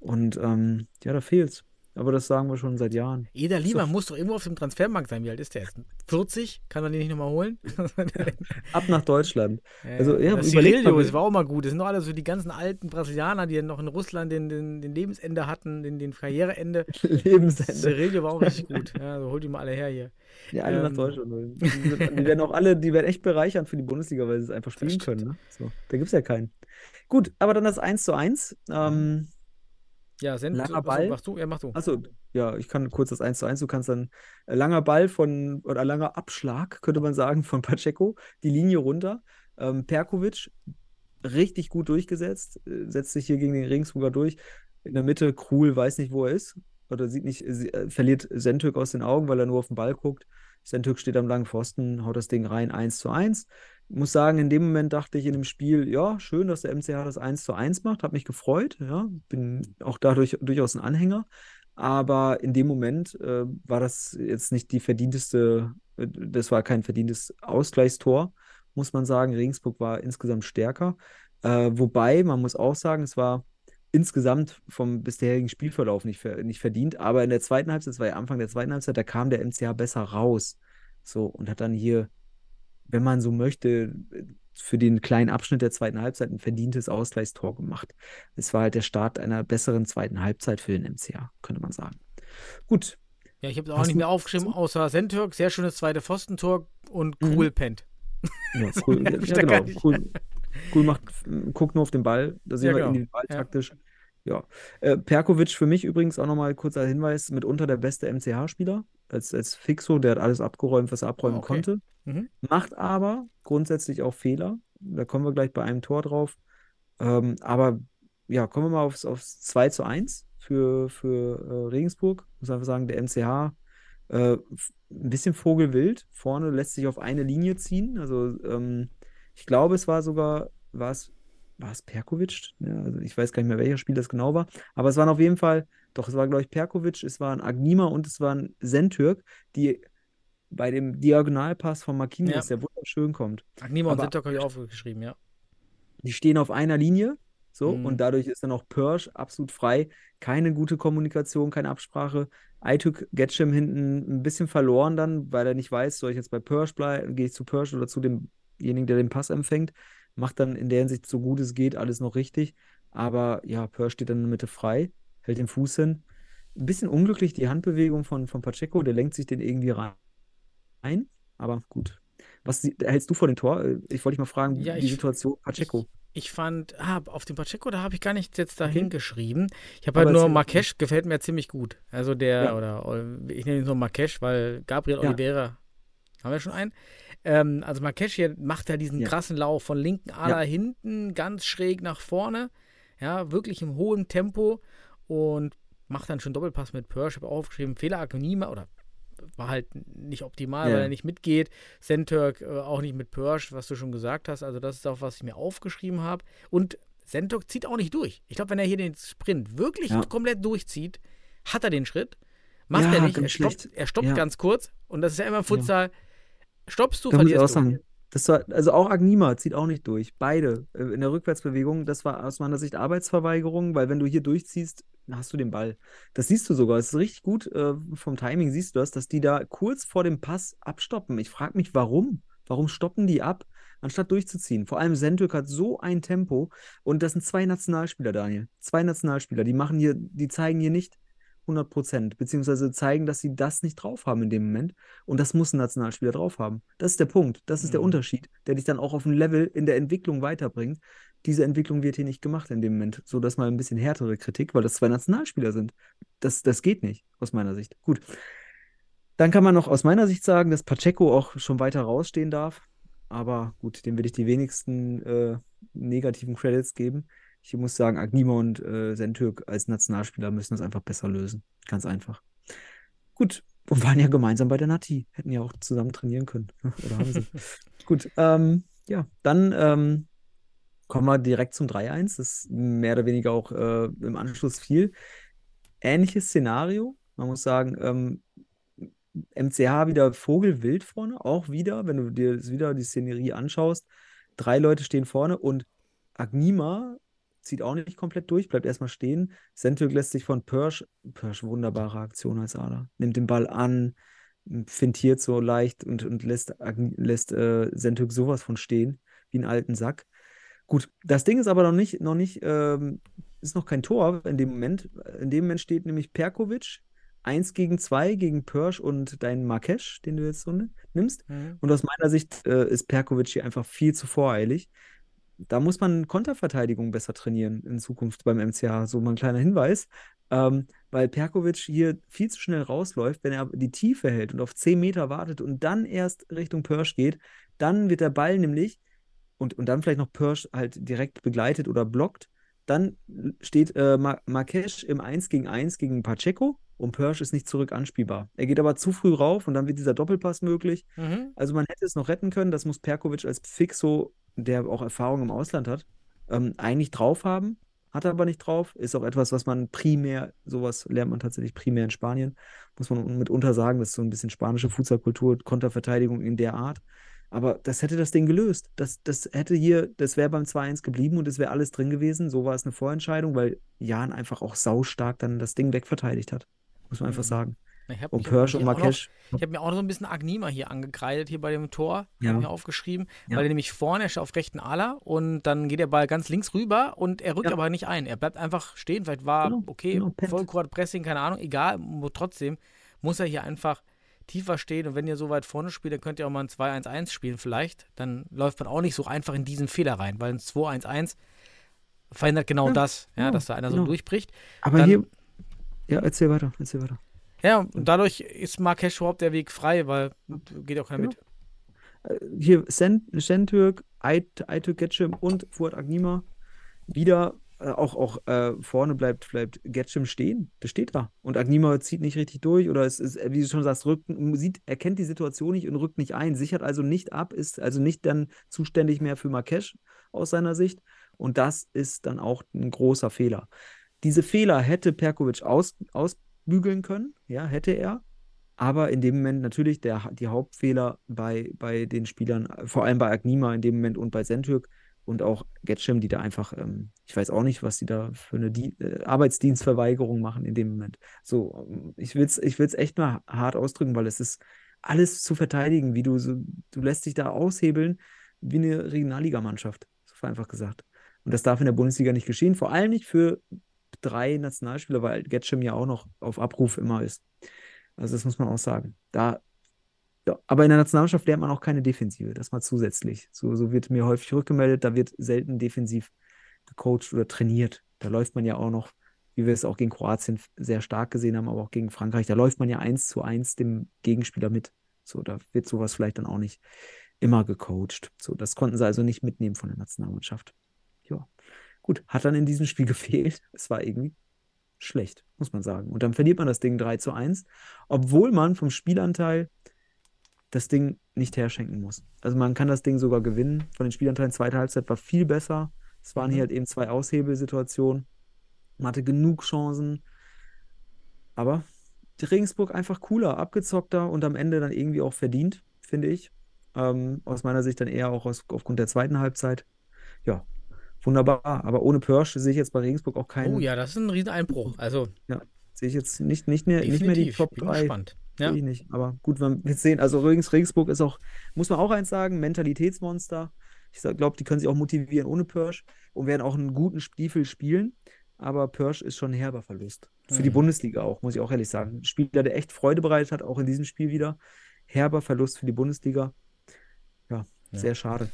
Und ähm, ja, da fehlt's. Aber das sagen wir schon seit Jahren. Eder Lieber So. muss doch irgendwo auf dem Transfermarkt sein. Wie alt ist der jetzt? 40? Kann man den nicht nochmal holen? Ab nach Deutschland. Äh, Also, ja, das mal, das war auch mal gut. Das sind doch alle so die ganzen alten Brasilianer, die noch in Russland den, den, den Lebensende hatten, den, den Karriereende. Lebensende. Cirillo war auch richtig gut. Ja, also hol die mal alle her hier. Ja, alle nach Ähm, Deutschland holen. Die, die werden auch alle, die werden echt bereichern für die Bundesliga, weil sie es einfach spielen können. Ne? So, da gibt es ja keinen. Gut, aber dann das 1 zu 1. Ähm, Ja, Send, Langer achso, Ball. Machst du? Ja, mach du. achso, ja, ich kann kurz das 1 zu 1. Du kannst dann äh, langer Ball von, oder langer Abschlag, könnte man sagen, von Pacheco, die Linie runter. Ähm, Perkovic, richtig gut durchgesetzt, äh, setzt sich hier gegen den Regensburger durch. In der Mitte, Krul weiß nicht, wo er ist. Oder sieht nicht, äh, verliert Sentük aus den Augen, weil er nur auf den Ball guckt. Sentük steht am langen Pfosten, haut das Ding rein, 1 zu 1. muss sagen, in dem Moment dachte ich in dem Spiel, ja, schön, dass der MCH das 1 zu 1 macht, hat mich gefreut, ja, bin auch dadurch durchaus ein Anhänger. Aber in dem Moment äh, war das jetzt nicht die verdienteste, äh, das war kein verdientes Ausgleichstor, muss man sagen. Regensburg war insgesamt stärker. Äh, wobei, man muss auch sagen, es war insgesamt vom bisherigen Spielverlauf nicht, nicht verdient. Aber in der zweiten Halbzeit, das war ja Anfang der zweiten Halbzeit, da kam der MCH besser raus. So, und hat dann hier, wenn man so möchte, für den kleinen Abschnitt der zweiten Halbzeit ein verdientes Ausgleichstor gemacht. Es war halt der Start einer besseren zweiten Halbzeit für den MCA, könnte man sagen. Gut. Ja, ich habe es auch nicht mehr aufgeschrieben, außer Sentürk, sehr schönes zweite Pfostentor und cool mhm. pennt. Ja, cool, ja, genau. Cool, cool macht, guckt nur auf den Ball, da sehen ja, wir genau. individual taktisch. Ja. Äh, Perkovic für mich übrigens auch nochmal kurzer Hinweis, mitunter der beste MCH-Spieler als, als Fixo, der hat alles abgeräumt, was er abräumen oh, okay. konnte. Mhm. Macht aber grundsätzlich auch Fehler. Da kommen wir gleich bei einem Tor drauf. Ähm, aber ja, kommen wir mal aufs, aufs 2 zu 1 für, für äh, Regensburg. Ich muss einfach sagen, der MCH äh, ein bisschen vogelwild. Vorne lässt sich auf eine Linie ziehen. Also ähm, ich glaube, es war sogar, war es, war es Perkovic? Ja, also ich weiß gar nicht mehr, welcher Spiel das genau war. Aber es waren auf jeden Fall, doch, es war, glaube ich, Perkovic, es war ein Agnima und es war ein Sentürk, die bei dem Diagonalpass von Marquinhos, ja. der wunderschön kommt. Agnima und Sentürk habe ich aufgeschrieben, ja. Die stehen auf einer Linie, so, mhm. und dadurch ist dann auch Persch absolut frei. Keine gute Kommunikation, keine Absprache. Aytuk Getchem hinten ein bisschen verloren dann, weil er nicht weiß, soll ich jetzt bei Persch bleiben, gehe ich zu Persch oder zu demjenigen, der den Pass empfängt. Macht dann in der Hinsicht, so gut es geht, alles noch richtig. Aber ja, Persch steht dann in der Mitte frei, hält den Fuß hin. Ein bisschen unglücklich die Handbewegung von, von Pacheco, der lenkt sich den irgendwie rein ein, aber gut. Was hältst du vor dem Tor? Äh, ich wollte dich mal fragen, ja, die ich, Situation Pacheco. Ich, ich fand, ah, auf dem Pacheco, da habe ich gar nichts jetzt dahin okay. geschrieben. Ich habe halt nur Marquesch, gefällt mir ziemlich gut. Also der, ja. oder ich nenne ihn so Marquesch, weil Gabriel ja. Oliveira, haben wir schon einen? Ähm, also Marquesch hier macht ja diesen krassen Lauf von linken Ader hinten, ganz schräg nach vorne. Ja, wirklich im hohen Tempo und macht dann schon Doppelpass mit Persch. Ich habe aufgeschrieben, Fehler Akonima oder war halt nicht optimal, ja. weil er nicht mitgeht. Sentürk äh, auch nicht mit Persch, was du schon gesagt hast. Also das ist auch, was ich mir aufgeschrieben habe. Und Sentürk zieht auch nicht durch. Ich glaube, wenn er hier den Sprint wirklich ja. komplett durchzieht, hat er den Schritt. Macht ja, er nicht. Er stoppt, er stoppt ganz kurz. Und das ist ja immer Futsal. Stoppst du, da verlierst du. Das war, also auch Agnima zieht auch nicht durch. Beide äh, in der Rückwärtsbewegung. Das war aus meiner Sicht Arbeitsverweigerung, weil wenn du hier durchziehst, hast du den Ball. Das siehst du sogar. Es ist richtig gut äh, vom Timing, siehst du das, dass die da kurz vor dem Pass abstoppen. Ich frage mich, warum? Warum stoppen die ab, anstatt durchzuziehen? Vor allem Senduk hat so ein Tempo und das sind zwei Nationalspieler, Daniel. Zwei Nationalspieler. Die machen hier, die zeigen hier nicht 100 Prozent, beziehungsweise zeigen, dass sie das nicht drauf haben in dem Moment. Und das muss ein Nationalspieler drauf haben. Das ist der Punkt. Das ist mhm. der Unterschied, der dich dann auch auf ein Level in der Entwicklung weiterbringt. Diese Entwicklung wird hier nicht gemacht in dem Moment. So, dass mal ein bisschen härtere Kritik, weil das zwei Nationalspieler sind. Das, das geht nicht, aus meiner Sicht. Gut. Dann kann man noch aus meiner Sicht sagen, dass Pacheco auch schon weiter rausstehen darf. Aber gut, dem will ich die wenigsten äh, negativen Credits geben. Ich muss sagen, Agnima und äh, Sentürk als Nationalspieler müssen das einfach besser lösen. Ganz einfach. Gut, und waren ja gemeinsam bei der Nati. Hätten ja auch zusammen trainieren können. Oder haben sie. Gut, ähm, ja, dann ähm, kommen wir direkt zum 3-1. Das ist mehr oder weniger auch äh, im Anschluss viel. Ähnliches Szenario. Man muss sagen, ähm, MCH wieder Vogelwild vorne, auch wieder, wenn du dir wieder die Szenerie anschaust. Drei Leute stehen vorne und Agnima zieht auch nicht komplett durch, bleibt erstmal stehen. Sentök lässt sich von Persch, Persch, wunderbare Aktion als Ader, nimmt den Ball an, fintiert so leicht und, und lässt, lässt äh, Sentök sowas von stehen, wie einen alten Sack. Gut, das Ding ist aber noch nicht, noch nicht, ähm, ist noch kein Tor in dem Moment. In dem Moment steht nämlich Perkovic, 1 gegen 2 gegen Persch und deinen Markesch, den du jetzt so nimmst. Mhm. Und aus meiner Sicht äh, ist Perkovic hier einfach viel zu voreilig da muss man Konterverteidigung besser trainieren in Zukunft beim MCH. So mal ein kleiner Hinweis. Ähm, weil Perkovic hier viel zu schnell rausläuft, wenn er die Tiefe hält und auf 10 Meter wartet und dann erst Richtung Persch geht, dann wird der Ball nämlich und, und dann vielleicht noch Persch halt direkt begleitet oder blockt, dann steht äh, Ma Marques im 1 gegen 1 gegen Pacheco und Persch ist nicht zurück anspielbar. Er geht aber zu früh rauf und dann wird dieser Doppelpass möglich. Mhm. Also man hätte es noch retten können. Das muss Perkovic als Fixo, der auch Erfahrung im Ausland hat, ähm, eigentlich drauf haben. Hat er aber nicht drauf. Ist auch etwas, was man primär, sowas lernt man tatsächlich primär in Spanien. Muss man mitunter sagen, das ist so ein bisschen spanische Fußballkultur, Konterverteidigung in der Art. Aber das hätte das Ding gelöst. Das, das hätte hier, das wäre beim 2-1 geblieben und es wäre alles drin gewesen. So war es eine Vorentscheidung, weil Jan einfach auch saustark dann das Ding wegverteidigt hat. Muss man einfach Mhm. sagen. Ich habe Und Persch und Marques. Ich habe mir auch noch so ein bisschen Agnima hier angekreidet, hier bei dem Tor. Ja. Hab mir aufgeschrieben, Ja. weil er nämlich vorne ist auf rechten Ala und dann geht der Ball ganz links rüber und er rückt Ja. aber nicht ein. Er bleibt einfach stehen. Vielleicht war, Genau, okay, genau. Vollquad Pressing, keine Ahnung, egal. Trotzdem muss er hier einfach tiefer stehen und wenn ihr so weit vorne spielt, dann könnt ihr auch mal ein 2-1-1 spielen vielleicht. Dann läuft man auch nicht so einfach in diesen Fehler rein, weil ein 2-1-1 verhindert genau das, ja, genau, dass da einer so genau. durchbricht. Aber Dann- hier. Ja, erzähl weiter, erzähl weiter. Ja, und dadurch ist Marques überhaupt der Weg frei, weil geht auch keiner Genau. mit. Äh, Hier Sen- Şentürk, Ait- Aytürk Getschim und Fuad Agnima. Wieder, äh, auch, auch äh, vorne bleibt, bleibt Getschim stehen. Das steht da. Und Agnima zieht nicht richtig durch oder es ist, wie du schon sagst, rückt, sieht, erkennt die Situation nicht und rückt nicht ein, sichert also nicht ab, ist also nicht dann zuständig mehr für Marques aus seiner Sicht. Und das ist dann auch ein großer Fehler. Diese Fehler hätte Perkovic aus, ausbügeln können, ja, hätte er. Aber in dem Moment natürlich der, die Hauptfehler bei, bei den Spielern, vor allem bei Agnima in dem Moment und bei Sentürk und auch Getschim, die da einfach, ähm, ich weiß auch nicht, was die da für eine Di äh, Arbeitsdienstverweigerung machen in dem Moment. So, ähm, ich will es ich will's echt mal hart ausdrücken, weil es ist alles zu verteidigen, wie du so, du lässt dich da aushebeln wie eine Regionalligamannschaft, so einfach gesagt. Und das darf in der Bundesliga nicht geschehen, vor allem nicht für drei Nationalspieler, weil Getschim ja auch noch auf Abruf immer ist. Also das muss man auch sagen. Da, ja, aber in der Nationalmannschaft lernt man auch keine Defensive, das mal zusätzlich. So, so wird mir häufig rückgemeldet, da wird selten defensiv gecoacht oder trainiert. Da läuft man ja auch noch, wie wir es auch gegen Kroatien sehr stark gesehen haben, aber auch gegen Frankreich, da läuft man ja eins zu eins dem Gegenspieler mit. So, da wird sowas vielleicht dann auch nicht immer gecoacht. So, das konnten sie also nicht mitnehmen von der Nationalmannschaft. Gut, hat dann in diesem Spiel gefehlt. Es war irgendwie schlecht, muss man sagen. Und dann verliert man das Ding 3 zu 1, obwohl man vom Spielanteil das Ding nicht herschenken muss. Also man kann das Ding sogar gewinnen. Von den Spielanteilen zweite Halbzeit war viel besser. Es waren Mhm. hier halt eben zwei Aushebelsituationen. Man hatte genug Chancen. Aber die Regensburg einfach cooler, abgezockter und am Ende dann irgendwie auch verdient, finde ich. Ähm, aus meiner Sicht dann eher auch aus, aufgrund der zweiten Halbzeit. Ja, wunderbar. Aber ohne Persch sehe ich jetzt bei Regensburg auch keinen. Oh ja, das ist ein Rieseneinbruch. Also Sehe ich jetzt nicht, nicht, mehr, nicht mehr die. Top Bin 3. gespannt. Ja. Sehe ich nicht. Aber gut, wir wird sehen. Also Regens, Regensburg ist auch, muss man auch eins sagen, Mentalitätsmonster. Ich glaube, die können sich auch motivieren ohne Persch und werden auch einen guten Stiefel spielen. Aber Persch ist schon ein herber Verlust. Für die Mhm. Bundesliga auch, muss ich auch ehrlich sagen. Ein Spieler, der echt Freude bereitet hat, auch in diesem Spiel wieder. Herber Verlust für die Bundesliga. Ja, Ja. sehr schade.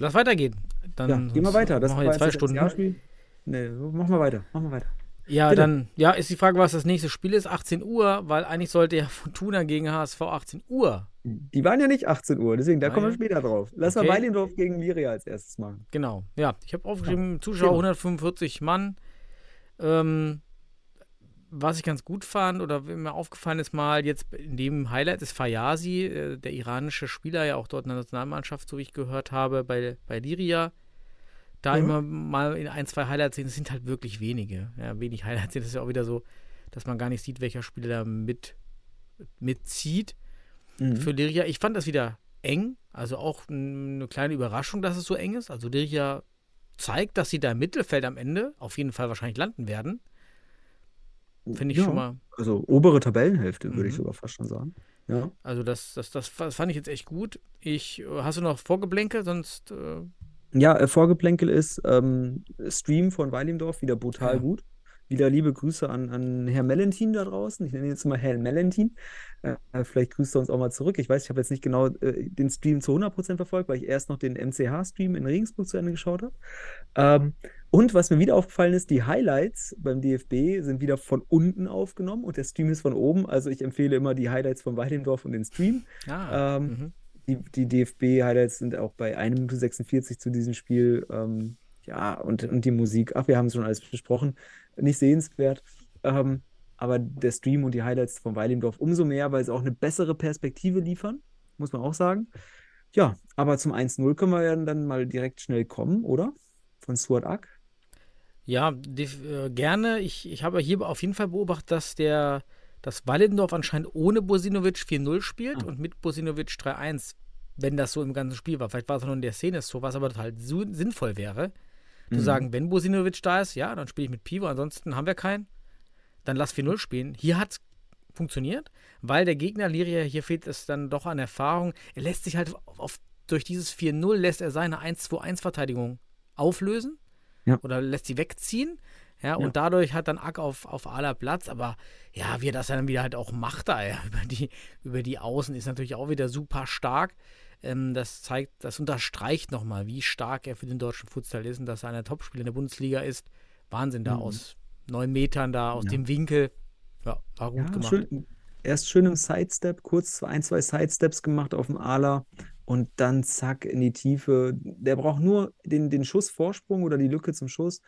Lass weitergehen. Dann ja, gehen wir weiter. Das machen wir jetzt zwei Stunden. Jahrspiel. Nee, machen wir weiter. Machen wir weiter. Ja, Bitte. dann ja, ist die Frage, was das nächste Spiel ist. 18 Uhr, weil eigentlich sollte ja Fortuna gegen HSV 18 Uhr. Die waren ja nicht 18 Uhr, deswegen, da Ah, kommen wir ja. später drauf. Lass Okay. mal Weilendorf gegen Liria als erstes machen. Genau. Ja, ich habe aufgeschrieben, Zuschauer Thema. 145 Mann. Ähm, was ich ganz gut fand oder mir aufgefallen ist mal jetzt in dem Highlight ist Fayasi, äh, der iranische Spieler, ja auch dort in der Nationalmannschaft, so wie ich gehört habe, bei, bei Liria. Da Mhm. immer mal in ein, zwei Highlights sehen, das sind halt wirklich wenige. Ja, wenig Highlights sehen, das ist ja auch wieder so, dass man gar nicht sieht, welcher Spieler da mit, mitzieht Mhm. für Liria. Ich fand das wieder eng, also auch eine kleine Überraschung, dass es so eng ist. Also Liria zeigt, dass sie da im Mittelfeld am Ende auf jeden Fall wahrscheinlich landen werden. Finde ich Ja, schon mal. Also obere Tabellenhälfte, würde ich Mhm. sogar fast schon sagen. Ja. Also das, das, das, fand ich jetzt echt gut. Ich, äh, hast du noch Vorgeblänke? Sonst, äh, Ja, äh, Vorgeplänkel ist ähm, Stream von Weilimdorf, wieder brutal Ja. gut. Wieder liebe Grüße an, an Herr Melentin da draußen. Ich nenne ihn jetzt mal Herrn Melentin. Äh, äh, vielleicht grüßt er uns auch mal zurück. Ich weiß, ich habe jetzt nicht genau äh, den Stream zu 100% verfolgt, weil ich erst noch den MCH-Stream in Regensburg zu Ende geschaut habe. Ähm, und was mir wieder aufgefallen ist, die Highlights beim DFB sind wieder von unten aufgenommen und der Stream ist von oben. Also ich empfehle immer die Highlights von Weidendorf und den Stream. ah, Ähm, mhm. Die, die DFB-Highlights sind auch bei 1 Minute 46 zu diesem Spiel ähm, ja, und, und die Musik, ach, wir haben es schon alles besprochen, nicht sehenswert. Ähm, aber der Stream und die Highlights von Weilendorf umso mehr, weil sie auch eine bessere Perspektive liefern, muss man auch sagen. Ja, aber zum 1-0 können wir ja dann mal direkt schnell kommen, oder? Von Stuart Ack. Ja, die, äh, gerne. Ich, ich habe hier auf jeden Fall beobachtet, dass der dass Wallendorf anscheinend ohne Bosinovic 4-0 spielt Ah. und mit Bosinovic 3-1, wenn das so im ganzen Spiel war. Vielleicht war es nur in der Szene so, was aber total sinnvoll wäre. Zu Mhm. sagen, wenn Bosinovic da ist, ja, dann spiele ich mit Pivo, ansonsten haben wir keinen. Dann lass 4-0 spielen. Hier hat es funktioniert, weil der Gegner Liria, hier fehlt es dann doch an Erfahrung. Er lässt sich halt auf, durch dieses 4-0 lässt er seine 1-2-1-Verteidigung auflösen Ja. oder lässt sie wegziehen. Ja, Ja. und dadurch hat dann Ack auf, auf aller Platz, aber ja, wie er das dann wieder halt auch macht da, ja, über die, über die Außen ist natürlich auch wieder super stark. Ähm, das zeigt, das unterstreicht nochmal, wie stark er für den deutschen Futsal ist und dass er einer Topspieler in der Bundesliga ist. Wahnsinn da Mhm. aus neun Metern da, aus Ja. dem Winkel. Ja, war gut gemacht. schön, erst schön im Sidestep, kurz ein, zwei Sidesteps gemacht auf dem Ala und dann zack in die Tiefe. Der braucht nur den, den Schussvorsprung oder die Lücke zum Schuss.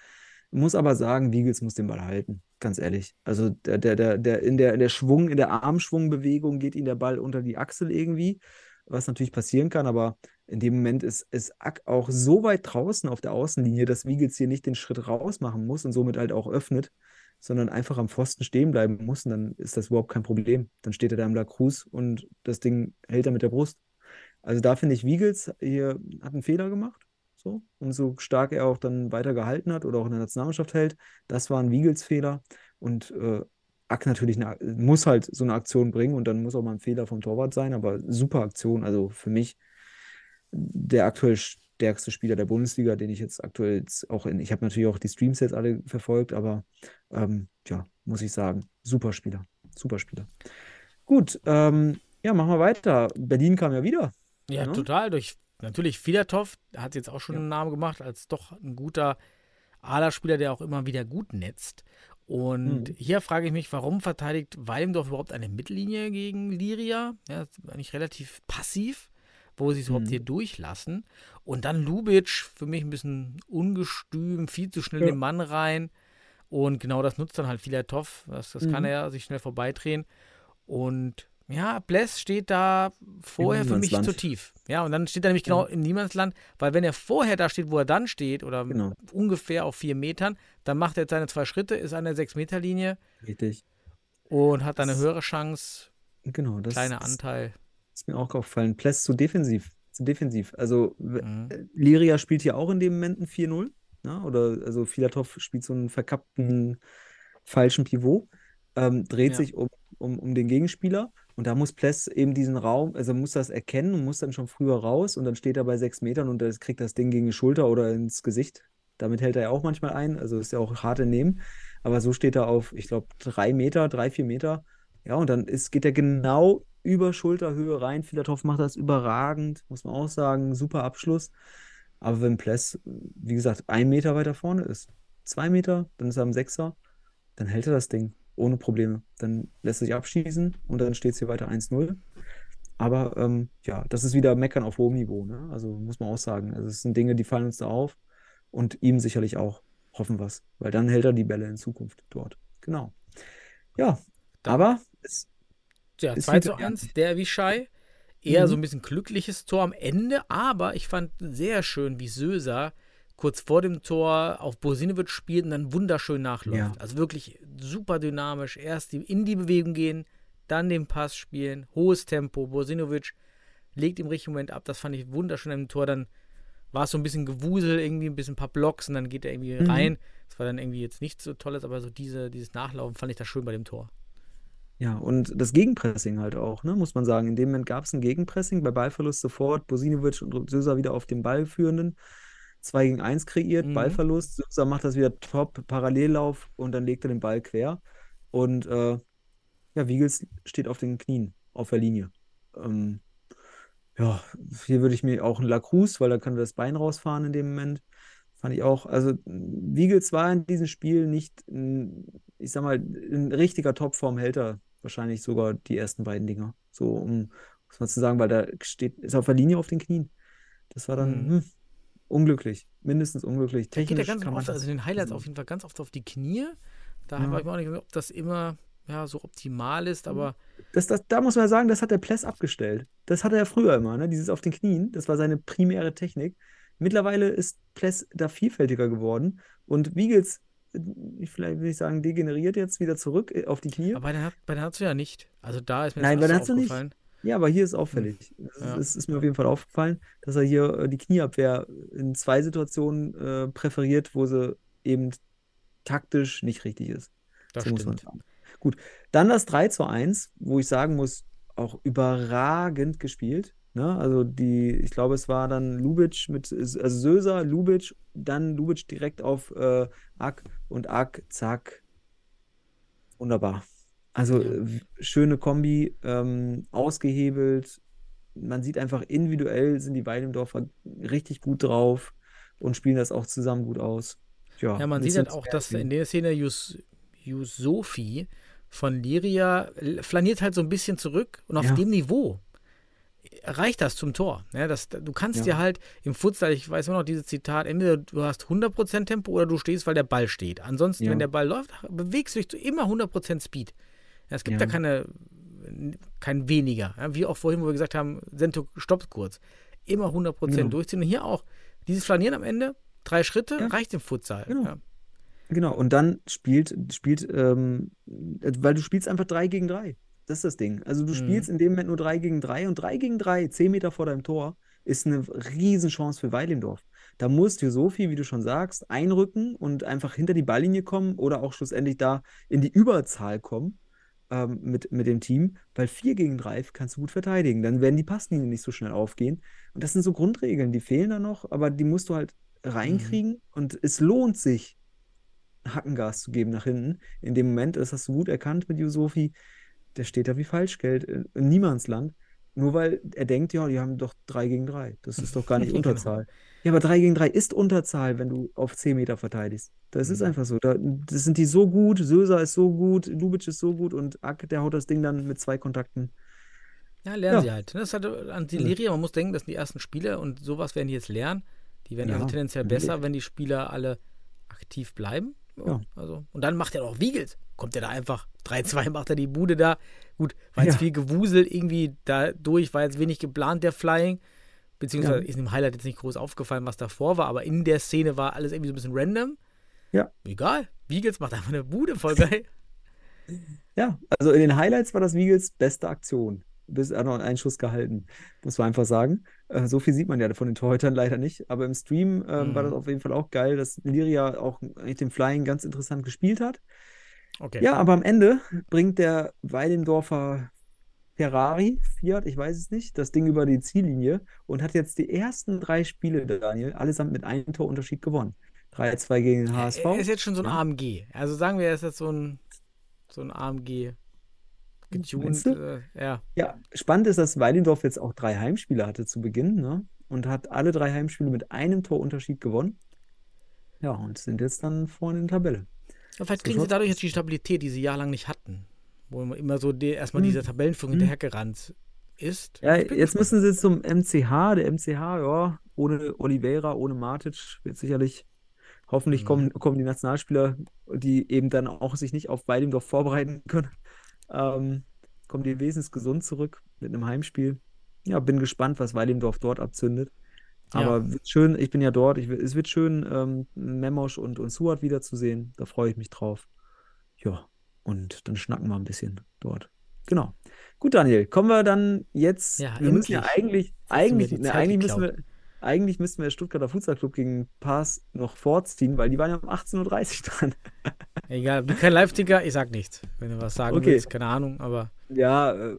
Muss aber sagen, Wiegels muss den Ball halten, ganz ehrlich. Also der, der, der, der, in der, der Schwung, in der Armschwungbewegung geht ihm der Ball unter die Achsel irgendwie, was natürlich passieren kann, aber in dem Moment ist, ist Ack auch so weit draußen auf der Außenlinie, dass Wiegels hier nicht den Schritt raus machen muss und somit halt auch öffnet sondern einfach am Pfosten stehen bleiben muss, und dann ist das überhaupt kein Problem. Dann steht er da im La Cruz und das Ding hält er mit der Brust. Also da finde ich, Wiegels hier hat einen Fehler gemacht. So, und so stark er auch dann weiter gehalten hat oder auch in der Nationalmannschaft hält, das war ein Wiegels-Fehler. Und äh, Ack natürlich eine, muss halt so eine Aktion bringen und dann muss auch mal ein Fehler vom Torwart sein, aber super Aktion. Also für mich der aktuell stärkste Spieler der Bundesliga, den ich jetzt aktuell jetzt auch in, ich habe natürlich auch die Streams jetzt alle verfolgt, aber ähm, ja, muss ich sagen, super Spieler, super Spieler. Gut, ähm, ja, machen wir weiter. Berlin kam ja wieder. Ja, Ne? total. Durch natürlich Filatov hat jetzt auch schon Ja. einen Namen gemacht als doch ein guter Aderspieler, der auch immer wieder gut netzt. Und Mhm. hier frage ich mich, warum verteidigt Weilendorf überhaupt eine Mittellinie gegen Liria? Ja, eigentlich relativ passiv, wo sie es überhaupt Mhm. hier durchlassen. Und dann Lubic, für mich ein bisschen ungestüm, viel zu schnell Ja. den Mann rein. Und genau das nutzt dann halt Filatov. Das, das kann Mhm. er sich schnell vorbeidrehen. Und ja, Bless steht da vorher für mich zu tief. Ja, und dann steht er nämlich genau im Niemandsland, weil wenn er vorher da steht, wo er dann steht, oder Genau. ungefähr auf vier Metern, dann macht er jetzt seine zwei Schritte, ist an der Sechs-Meter-Linie Richtig. und hat dann eine höhere Chance, Genau, das kleiner Anteil. ist mir auch aufgefallen. Pless zu defensiv. Zu defensiv. Also Mhm. äh, Liria spielt hier auch in dem Moment ein 4-0. Ne? Oder also Filatov spielt so einen verkappten falschen Pivot, ähm, dreht Ja. sich um, um, um den Gegenspieler und da muss Pless eben diesen Raum, also muss das erkennen und muss dann schon früher raus und dann steht er bei sechs Metern und das kriegt das Ding gegen die Schulter oder ins Gesicht. Damit hält er ja auch manchmal ein, also ist ja auch hart im Nehmen. Aber so steht er auf, ich glaube, drei Meter, drei, vier Meter. Ja, und dann ist, geht er genau über Schulterhöhe rein. Filatov macht das überragend, muss man auch sagen. Super Abschluss. Aber wenn Pless, wie gesagt, ein Meter weiter vorne ist, zwei Meter, dann ist er am Sechser, dann hält er das Ding ohne Probleme. Dann lässt er sich abschießen und dann steht es hier weiter 1-0. Aber ähm, ja, das ist wieder Meckern auf hohem Niveau. Ne? Also muss man auch sagen. Also es sind Dinge, die fallen uns da auf und ihm sicherlich auch. Hoffen wir es, weil dann hält er die Bälle in Zukunft dort. Genau. Ja, Da- aber es, Ja, Ist 2 wieder zu 1, der Vichai. Eher Mhm. so ein bisschen glückliches Tor am Ende, aber ich fand sehr schön, wie Söser kurz vor dem Tor auf Bosinovic spielt und dann wunderschön nachläuft. Ja. Also wirklich super dynamisch. Erst in die Bewegung gehen, dann den Pass spielen, hohes Tempo. Bosinovic legt im richtigen Moment ab. Das fand ich wunderschön im Tor. Dann war es so ein bisschen Gewusel, irgendwie ein bisschen ein paar Blocks und dann geht er irgendwie Mhm. rein. Das war dann irgendwie jetzt nichts so Tolles, aber so diese, dieses Nachlaufen fand ich da schön bei dem Tor. Ja, und das Gegenpressing halt auch, ne, muss man sagen. In dem Moment gab es ein Gegenpressing, bei Ballverlust sofort Bosinovic und Söser wieder auf den Ballführenden. 2 gegen 1 kreiert, Mhm. Ballverlust. Söser macht das wieder top, Parallellauf und dann legt er den Ball quer. Und äh, ja, Wiegels steht auf den Knien, auf der Linie. Ähm, ja, hier würde ich mir auch einen Lacroix, weil da kann er das Bein rausfahren in dem Moment. Fand ich auch. Also, Wiegels war in diesem Spiel nicht, ein, ich sag mal, in richtiger Topform hält er wahrscheinlich sogar die ersten beiden Dinger. So, um muss man zu sagen, weil da steht, ist auf der Linie auf den Knien. Das war dann, Mhm. hm, unglücklich. Mindestens unglücklich. Der geht ja Technisch ganz oft, also in den Highlights auf jeden Fall ganz oft auf die Knie. Da Ja. weiß ich mir auch nicht, ob das immer ja, so optimal ist, aber Das, das, da muss man sagen, das hat der Pless abgestellt. Das hatte er früher immer, ne? Dieses auf den Knien. Das war seine primäre Technik. Mittlerweile ist Pless da vielfältiger geworden. Und Wiegels, äh, vielleicht will ich sagen, degeneriert jetzt wieder zurück äh, auf die Knie. Aber bei der, bei der Natsu ja nicht. Also da ist mir Nein, das bei der Natsu nicht. Ja, aber hier ist auffällig. Das, Ja. das ist mir auf jeden Fall aufgefallen, dass er hier äh, die Knieabwehr in zwei Situationen äh, präferiert, wo sie eben taktisch nicht richtig ist. Das So muss man stimmt. sagen. Gut, dann das 3 zu 1, wo ich sagen muss, auch überragend gespielt. Ne? Also die, ich glaube, es war dann Lubic mit, also Söser, Lubic, dann Lubic direkt auf äh, Ak und Ak, zack. Wunderbar. Also Ja. schöne Kombi, ähm, ausgehebelt. Man sieht einfach individuell sind die Weidendorfer richtig gut drauf und spielen das auch zusammen gut aus. Ja, Ja, man sieht halt auch, dass in der Szene Yus, Yusofi von Liria flaniert halt so ein bisschen zurück und auf Ja. dem Niveau reicht das zum Tor. Ja, das, du kannst Ja. dir halt im Futsal, ich weiß immer noch dieses Zitat, entweder du hast 100% Tempo oder du stehst, weil der Ball steht. Ansonsten, Ja. wenn der Ball läuft, bewegst du dich zu immer 100% Speed. Ja, es gibt Ja. da keine, kein weniger. Wie auch vorhin, wo wir gesagt haben, Sento stoppt kurz. Immer 100% Genau. durchziehen. Und hier auch. Dieses Flanieren am Ende, drei Schritte, Ja. reicht im Futsal. Genau. Ja. Genau, und dann spielt, spielt, ähm, weil du spielst einfach 3 gegen 3. Das ist das Ding. Also du Mhm. spielst in dem Moment nur 3 gegen 3 und 3 gegen 3, 10 Meter vor deinem Tor, ist eine Riesenchance für Weilendorf. Da musst du Sophie, wie du schon sagst, einrücken und einfach hinter die Balllinie kommen oder auch schlussendlich da in die Überzahl kommen ähm, mit, mit dem Team, weil 4 gegen 3 kannst du gut verteidigen. Dann werden die Passlinien nicht so schnell aufgehen. Und das sind so Grundregeln, die fehlen da noch, aber die musst du halt reinkriegen und es lohnt sich, Hackengas zu geben nach hinten. In dem Moment, das hast du gut erkannt mit Yusofi, der steht da wie Falschgeld in, in Niemandsland. Nur weil er denkt, ja, die haben doch 3 gegen 3. Das ist doch gar nicht Genau. Ja, aber 3 gegen 3 ist Unterzahl, wenn du auf 10 Meter verteidigst. Das ist Mhm. einfach so. Da, das sind die so gut, Söser ist so gut, Lubic ist so gut und Ack, der haut das Ding dann mit zwei Kontakten. Ja, lernen Ja. sie halt. Das ist halt an die Ja. Liria, man muss denken, das sind die ersten Spiele und sowas werden die jetzt lernen. Die werden also Ja, tendenziell natürlich. besser, wenn die Spieler alle aktiv bleiben. Ja. Also, und dann macht er auch Wiegels. Kommt er da einfach 3-2, macht er die Bude da. Gut, war jetzt Ja. viel Gewusel irgendwie da durch, war jetzt wenig geplant, der Flying. Beziehungsweise Ja. ist im Highlight jetzt nicht groß aufgefallen, was davor war, aber in der Szene war alles irgendwie so ein bisschen random. Ja. Egal. Wiegels macht einfach eine Bude, voll geil. Ja, also in den Highlights war das Wiegels beste Aktion. Bis er noch einen Schuss gehalten, muss man einfach sagen. Äh, so viel sieht man ja von den Torhütern leider nicht. Aber im Stream ähm, war das Mhm. auf jeden Fall auch geil, dass Liria auch mit dem Flying ganz interessant gespielt hat. Okay. Ja, aber am Ende bringt der Weidendorfer Ferrari, Fiat, ich weiß es nicht, das Ding über die Ziellinie und hat jetzt die ersten drei Spiele, Daniel, allesamt mit einem Torunterschied gewonnen. 3-2 gegen den HSV. Er ist jetzt schon so ein. AMG. Also sagen wir, er ist jetzt so ein, so ein AMG getuned. Äh, ja. Ja, spannend ist, dass Weidendorf jetzt auch drei Heimspiele hatte zu Beginn, ne? Und hat alle drei Heimspiele mit einem Torunterschied gewonnen. Ja, und sind jetzt dann vorne in der Tabelle. Ja, vielleicht kriegen sie dadurch jetzt die Stabilität, die sie jahrelang nicht hatten. Wo man immer so die, erstmal Hm. dieser Tabellenführung Hm. hinterhergerannt ist. Ja, jetzt müssen sie zum MCH. Der MCH, ja, ohne Oliveira, ohne Matic, wird sicherlich, hoffentlich Mhm. kommen, kommen die Nationalspieler, die eben dann auch sich nicht auf Weidendorf vorbereiten können, ähm, kommen die wesentlich gesund zurück mit einem Heimspiel. Ja, bin gespannt, was Weidendorf dort abzündet. Ja. Aber wird schön, ich bin ja dort, ich, es wird schön, ähm, Memosch und, und Suat wiederzusehen. Da freue ich mich drauf. Ja, und dann schnacken wir ein bisschen dort. Genau. Gut, Daniel, kommen wir dann jetzt. Ja, wir müssen ja eigentlich, du eigentlich, ne, eigentlich müssen wir, eigentlich müssten wir Stuttgarter Futsal Club gegen Pass noch vorziehen, weil die waren ja um 18.30 Uhr dran. Egal, wie kein Live-Ticker, ich sag nichts. Wenn du was sagen Okay. willst, keine Ahnung, aber Ja, äh,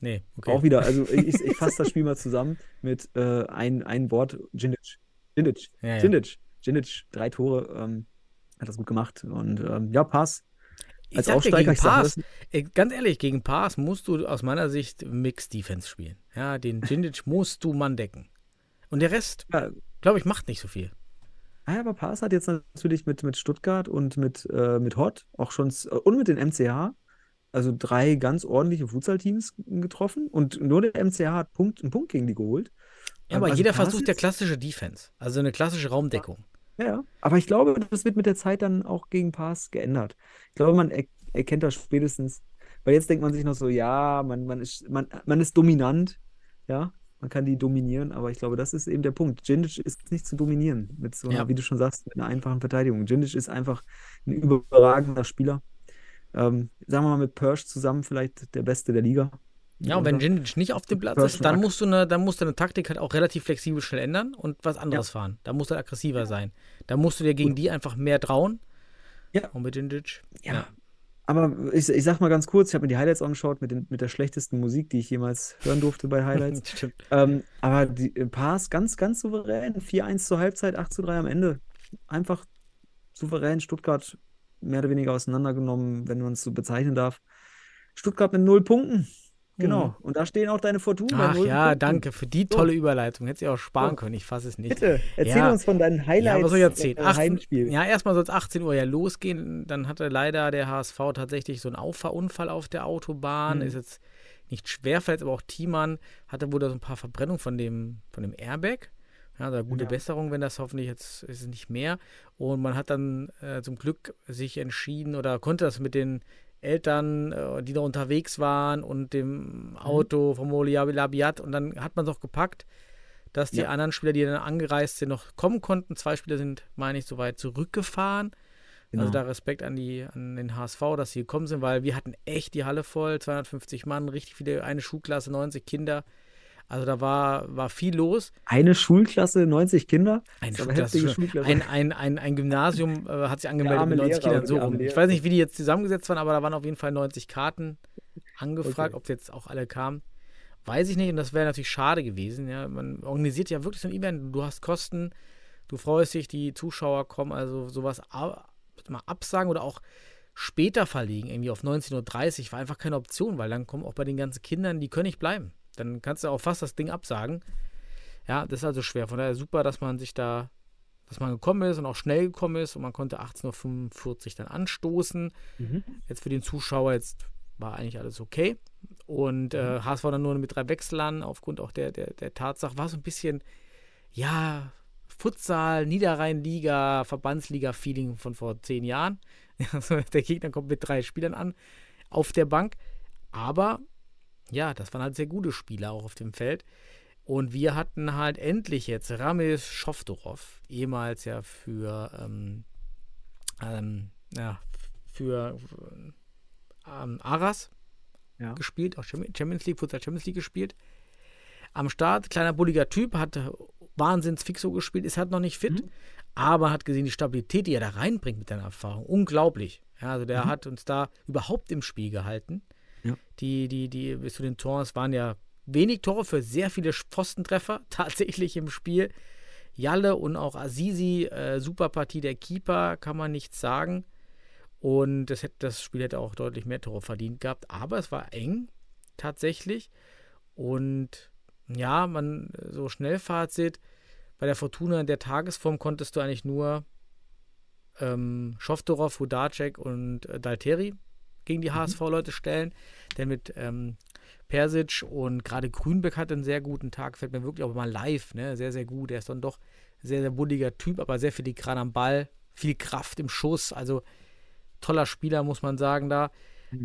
nee, okay. auch wieder. Also ich, ich fasse das Spiel mal zusammen mit äh, ein, ein Wort, Djinic. Djinic. Ja, ja. Djinic. Djinic, drei Tore, ähm, hat das gut gemacht. Und ähm, ja, Pass. Ich Als Aufsteiger, gegen ich Pass, äh, ganz ehrlich, gegen Pass musst du aus meiner Sicht Mix Defense spielen. Ja, den Djindjic musst du Mann decken. Und der Rest, Ja, glaube ich, macht nicht so viel. Ah, ja, aber Paas hat jetzt natürlich mit, mit Stuttgart und mit, äh, mit Hott auch schon s- und mit den MCH, also drei ganz ordentliche Futsal-Teams getroffen und nur der MCH hat Punkt, einen Punkt gegen die geholt. Ja, aber Also jeder Pass versucht ja ist- klassische Defense, also eine klassische Raumdeckung. Ja. Aber ich glaube, das wird mit der Zeit dann auch gegen Pass geändert. Ich glaube, man er erkennt das spätestens, weil jetzt denkt man sich noch so, ja, man, man ist, man, man ist dominant, ja, man kann die dominieren, aber ich glaube, das ist eben der Punkt. Djindjic ist nicht zu dominieren mit so einer, Ja. wie du schon sagst, mit einer einfachen Verteidigung. Djindjic ist einfach ein überragender Spieler. Ähm, sagen wir mal mit Persch zusammen vielleicht der Beste der Liga. Ja, und wenn. Djindjic nicht auf dem Platz ist, dann musst du eine, dann musst du eine Taktik halt auch relativ flexibel schnell ändern und was anderes fahren. Da musst du aggressiver sein. Da musst du dir gegen die einfach mehr trauen. Ja. Und mit Djindjic. Ja. Aber ich, ich sag mal ganz kurz, ich habe mir die Highlights angeschaut mit, den, mit der schlechtesten Musik, die ich jemals hören durfte bei Highlights. Stimmt. ähm, aber die äh, Pass ganz, ganz souverän. 4-1 zur Halbzeit, 8-3 am Ende. Einfach souverän Stuttgart mehr oder weniger auseinandergenommen, wenn man es so bezeichnen darf. Stuttgart mit null Punkten. Genau. Und da stehen auch deine Fortuna. Mhm. Ach ja, Punkten. danke für die tolle Überleitung. Hätte sie auch sparen So. können. Ich fasse es nicht. Bitte, erzähl Ja. uns von deinen Highlights. Ja, was soll ich erzählen? äh, 18, Heimspiel. ja, erstmal soll es 18 Uhr ja losgehen. Dann hatte leider der HSV tatsächlich so einen Auffahrunfall auf der Autobahn. Mhm. Ist jetzt nicht schwer verletzt, aber auch Thiemann hatte wohl da so ein paar Verbrennungen von dem, von dem Airbag. Ja, da gute Ja. Besserung, wenn das hoffentlich jetzt ist es nicht mehr. Und man hat dann äh, zum Glück sich entschieden oder konnte das mit den Eltern, äh, die da unterwegs waren und dem Mhm. Auto vom Molia Labiat und dann hat man es auch gepackt, dass die Ja. anderen Spieler, die dann angereist sind, noch kommen konnten. Zwei Spieler sind, meine ich, soweit zurückgefahren. Also Genau. da Respekt an, die, an den HSV, dass sie gekommen sind, weil wir hatten echt die Halle voll, 250 Mann, richtig viele, eine Schulklasse, 90 Kinder. Also da war, war viel los. Eine Schulklasse, 90 Kinder. Ein, Das ist aber Schulklasse, Schulklasse. ein, ein, ein, ein Gymnasium äh, hat sich angemeldet mit 90 Lehrer Kindern so rum. Ich weiß nicht, wie die jetzt zusammengesetzt waren, aber da waren auf jeden Fall 90 Karten angefragt. Okay. Ob jetzt auch alle kamen, weiß ich nicht. Und das wäre natürlich schade gewesen. Ja. Man organisiert ja wirklich so ein Event. Du hast Kosten, du freust dich, die Zuschauer kommen. Also sowas mal absagen oder auch später verlegen, irgendwie auf 19.30 Uhr, war einfach keine Option, weil dann kommen auch bei den ganzen Kindern, die können nicht bleiben. Dann kannst du auch fast das Ding absagen. Ja, das ist also schwer. Von daher super, dass man sich da, dass man gekommen ist und auch schnell gekommen ist und man konnte 18.45 Uhr dann anstoßen. Mhm. Jetzt für den Zuschauer, jetzt war eigentlich alles okay. Und äh, HSV dann nur mit drei Wechseln aufgrund auch der, der, der Tatsache, war so ein bisschen, ja, Futsal, Niederrhein-Liga, Verbandsliga-Feeling von vor zehn Jahren. Also der Gegner kommt mit drei Spielern an auf der Bank. Aber ja, das waren halt sehr gute Spieler auch auf dem Feld. Und wir hatten halt endlich jetzt Ramis Schoftorov, ehemals ja für, ähm, ähm, ja, für ähm, Aras Ja. gespielt, auch Cham- Champions League, Futsal Champions League gespielt. Am Start, kleiner bulliger Typ, hat Wahnsinns-Fixo gespielt, ist halt noch nicht fit, aber hat gesehen, die Stabilität, die er da reinbringt mit seiner Erfahrung, unglaublich. Ja, also der hat uns da überhaupt im Spiel gehalten. Die, die, die bis zu den Toren, es waren ja wenig Tore für sehr viele Pfostentreffer tatsächlich im Spiel. Jalle und auch Azizi, äh, super Partie der Keeper, kann man nichts sagen. Und das, hätte, das Spiel hätte auch deutlich mehr Tore verdient gehabt. Aber es war eng, tatsächlich. Und ja, man, so Schnellfazit, bei der Fortuna in der Tagesform konntest du eigentlich nur ähm, Schoftorov, Hudacek und äh, Dalteri gegen die HSV-Leute stellen. Denn mit ähm, Persic und gerade Grünbeck hat einen sehr guten Tag, fällt mir wirklich auch mal live, ne? Sehr, sehr gut. Er ist dann doch ein sehr, sehr bulliger Typ, aber sehr filigran am Ball, viel Kraft im Schuss. Also toller Spieler, muss man sagen, da.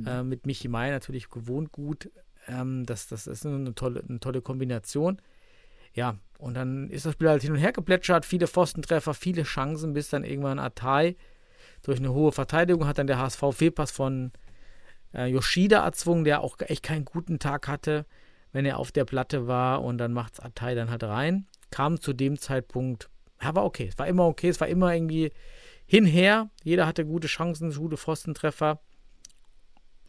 Äh, mit Michi May natürlich gewohnt gut. Ähm, das, das ist eine tolle, eine tolle Kombination. Ja, und dann ist das Spiel halt hin und her geplätschert, viele Pfostentreffer, viele Chancen, bis dann irgendwann Atai durch eine hohe Verteidigung hat dann der HSV Fehlpass von äh, Yoshida erzwungen, der auch echt keinen guten Tag hatte, wenn er auf der Platte war und dann macht Atai dann halt rein. Kam zu dem Zeitpunkt, ja, war okay, es war immer okay, es war immer irgendwie hinher, jeder hatte gute Chancen, gute Pfostentreffer.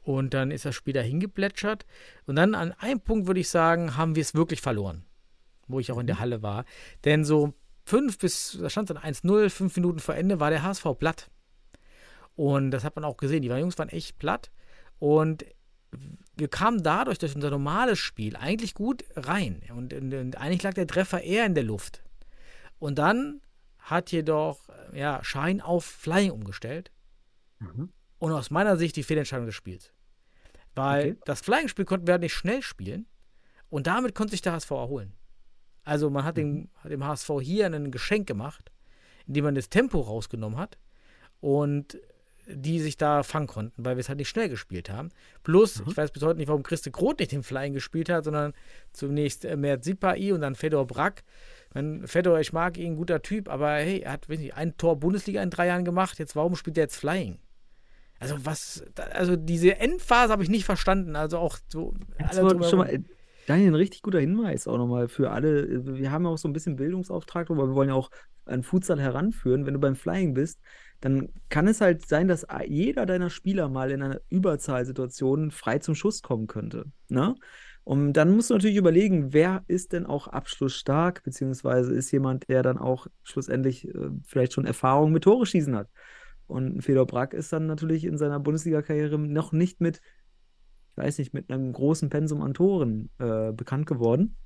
Und dann ist das Spiel da hingeplätschert. Und dann an einem Punkt würde ich sagen, haben wir es wirklich verloren. Wo ich auch in der Halle war. Denn so fünf bis, da stand dann 1-0, fünf Minuten vor Ende, war der HSV platt. Und das hat man auch gesehen. Die Jungs waren echt platt. Und wir kamen dadurch, durch unser normales Spiel, eigentlich gut rein. Und, und, und eigentlich lag der Treffer eher in der Luft. Und dann hat jedoch ja, Schein auf Flying umgestellt. Und aus meiner Sicht die Fehlentscheidung des Spiels. Weil Okay. das Flying-Spiel konnten wir halt nicht schnell spielen. Und damit konnte sich der HSV erholen. Also man hat dem, hat dem HSV hier ein Geschenk gemacht, indem man das Tempo rausgenommen hat und die sich da fangen konnten, weil wir es halt nicht schnell gespielt haben. Plus, ich weiß bis heute nicht, warum Christe Groth nicht den Flying gespielt hat, sondern zunächst äh, Mert Sipai und dann Fedor Brack. Wenn Fedor, ich mag ihn, guter Typ, aber hey, er hat weiß nicht, ein Tor Bundesliga in drei Jahren gemacht. Jetzt, warum spielt er jetzt Flying? Also was, also diese Endphase habe ich nicht verstanden. Also auch so. Alle äh, Daniel, ein richtig guter Hinweis auch nochmal für alle. Wir haben ja auch so ein bisschen Bildungsauftrag, aber wir wollen ja auch an Futsal heranführen. Wenn du beim Flying bist, dann kann es halt sein, dass jeder deiner Spieler mal in einer Überzahlsituation frei zum Schuss kommen könnte. Ne? Und dann musst du natürlich überlegen, wer ist denn auch abschlussstark, beziehungsweise ist jemand, der dann auch schlussendlich äh, vielleicht schon Erfahrung mit Tore schießen hat. Und Fedor Brack ist dann natürlich in seiner Bundesliga-Karriere noch nicht mit ich weiß nicht, mit einem großen Pensum an Toren äh, bekannt geworden.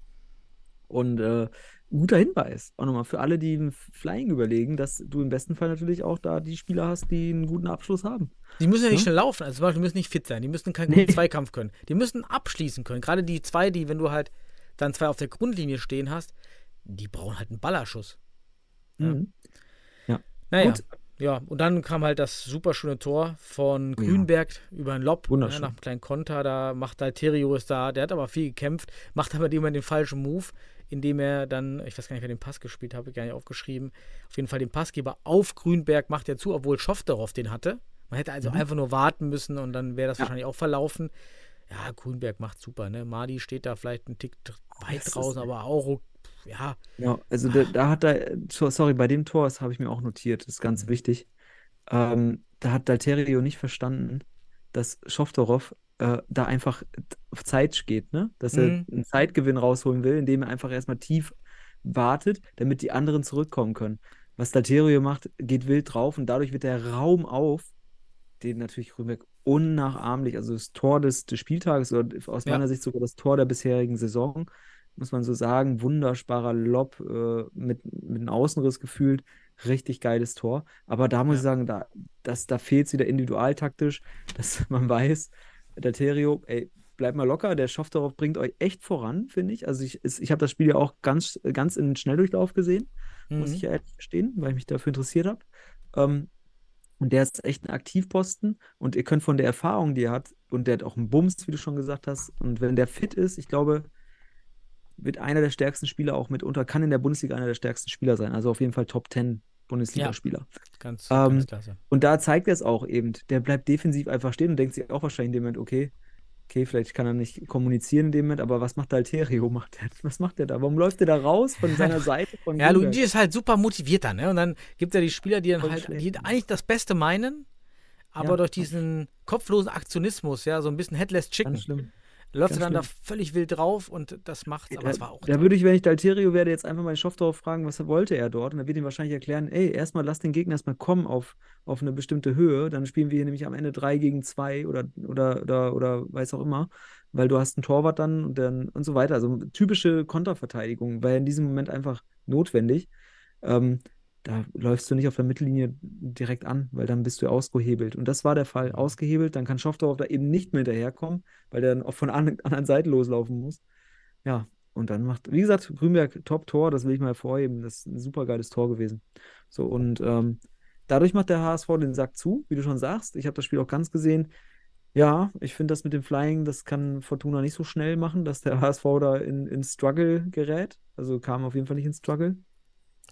Und äh, guter Hinweis, auch nochmal für alle, die Flying überlegen, dass du im besten Fall natürlich auch da die Spieler hast, die einen guten Abschluss haben. Die müssen ja nicht Ne? schnell laufen. Also zum Beispiel, müssen nicht fit sein. Die müssen keinen Nee. guten Zweikampf können. Die müssen abschließen können. Gerade die zwei, die, wenn du halt dann zwei auf der Grundlinie stehen hast, die brauchen halt einen Ballerschuss. Ja. Mhm. Naja. Gut. Ja, und dann kam halt das super schöne Tor von Ja. Grünberg über einen Lob. Wunderschön. Ja, nach einem kleinen Konter, da macht Alterio ist da, der hat aber viel gekämpft, macht aber immer den falschen Move, indem er dann, ich weiß gar nicht, wer den Pass gespielt hat, habe ich gar nicht aufgeschrieben, auf jeden Fall den Passgeber auf Grünberg macht er zu, obwohl Schofterow den hatte. Man hätte also einfach nur warten müssen und dann wäre das Mhm. Ja. wahrscheinlich auch verlaufen. Ja, Grünberg macht super, ne? Madi steht da vielleicht einen Tick dr- weit das draußen, aber auch, ja, Ja, also da, da hat er, so- sorry, bei dem Tor, das habe ich mir auch notiert, das ist ganz wichtig. Ähm, da hat Dalterio nicht verstanden, dass Schoftorov äh, da einfach auf Zeit geht, ne? Dass er Mhm. einen Zeitgewinn rausholen will, indem er einfach erstmal tief wartet, damit die anderen zurückkommen können. Was Dalterio macht, geht wild drauf und dadurch wird der Raum auf, den natürlich Rübeck unnachahmlich, also das Tor des, des Spieltages oder aus Ja. meiner Sicht sogar das Tor der bisherigen Saison, muss man so sagen. Wunderbarer Lob äh, mit, mit einem Außenriss gefühlt. Richtig geiles Tor. Aber da muss Ja. ich sagen, da, das, da fehlt es wieder individualtaktisch, dass man weiß, der Terio, ey, bleibt mal locker, der Schoff darauf bringt euch echt voran, finde ich. Also ich, ich habe das Spiel ja auch ganz, ganz in Schnelldurchlauf gesehen, muss Mhm. ich ja ehrlich gestehen, weil ich mich dafür interessiert habe. Ähm, und der ist echt ein Aktivposten und ihr könnt von der Erfahrung, die er hat, und der hat auch einen Bums, wie du schon gesagt hast, und wenn der fit ist, ich glaube, wird einer der stärksten Spieler auch mitunter, kann in der Bundesliga einer der stärksten Spieler sein. Also auf jeden Fall Top 10 Bundesligaspieler. ganz, Ähm, ganz klasse. Und da zeigt er es auch eben. Der bleibt defensiv einfach stehen und denkt sich auch wahrscheinlich in dem Moment, okay, okay, vielleicht kann er nicht kommunizieren in dem Moment, aber was macht der Alterio? Macht der, was macht der da? Warum läuft der da raus von seiner Seite? Von Ja? Luigi ist halt super motiviert dann, ne? Und dann gibt er die Spieler, die dann Voll halt, die eigentlich das Beste meinen, aber Ja. durch diesen kopflosen Aktionismus, ja, so ein bisschen Headless Chicken, Ganz schlimm. Läuft er ganz dann da schlimm. völlig wild drauf und das macht's, aber es war auch. Da würde ich, wenn ich Dalterio werde, jetzt einfach mal Schoftorf fragen, was wollte er dort? Und er wird ihm wahrscheinlich erklären, ey, erstmal lass den Gegner erstmal kommen auf, auf eine bestimmte Höhe. Dann spielen wir hier nämlich am Ende 3 gegen 2 oder, oder, oder, oder weiß auch immer, weil du hast einen Torwart dann und dann und so weiter. Also typische Konterverteidigung war in diesem Moment einfach notwendig. Ähm, da läufst du nicht auf der Mittellinie direkt an, weil dann bist du ausgehebelt. Und das war der Fall. Ausgehebelt, dann kann Schoftorf da eben nicht mehr hinterherkommen, weil der dann auch von an, anderen Seite loslaufen muss. Ja, und dann macht, wie gesagt, Grünberg Top-Tor, das will ich mal hervorheben. Das ist ein super geiles Tor gewesen. So, und ähm, dadurch macht der HSV den Sack zu, wie du schon sagst. Ich habe das Spiel auch ganz gesehen. Ja, ich finde das mit dem Flying, das kann Fortuna nicht so schnell machen, dass der HSV da in, in Struggle gerät. Also kam auf jeden Fall nicht in Struggle.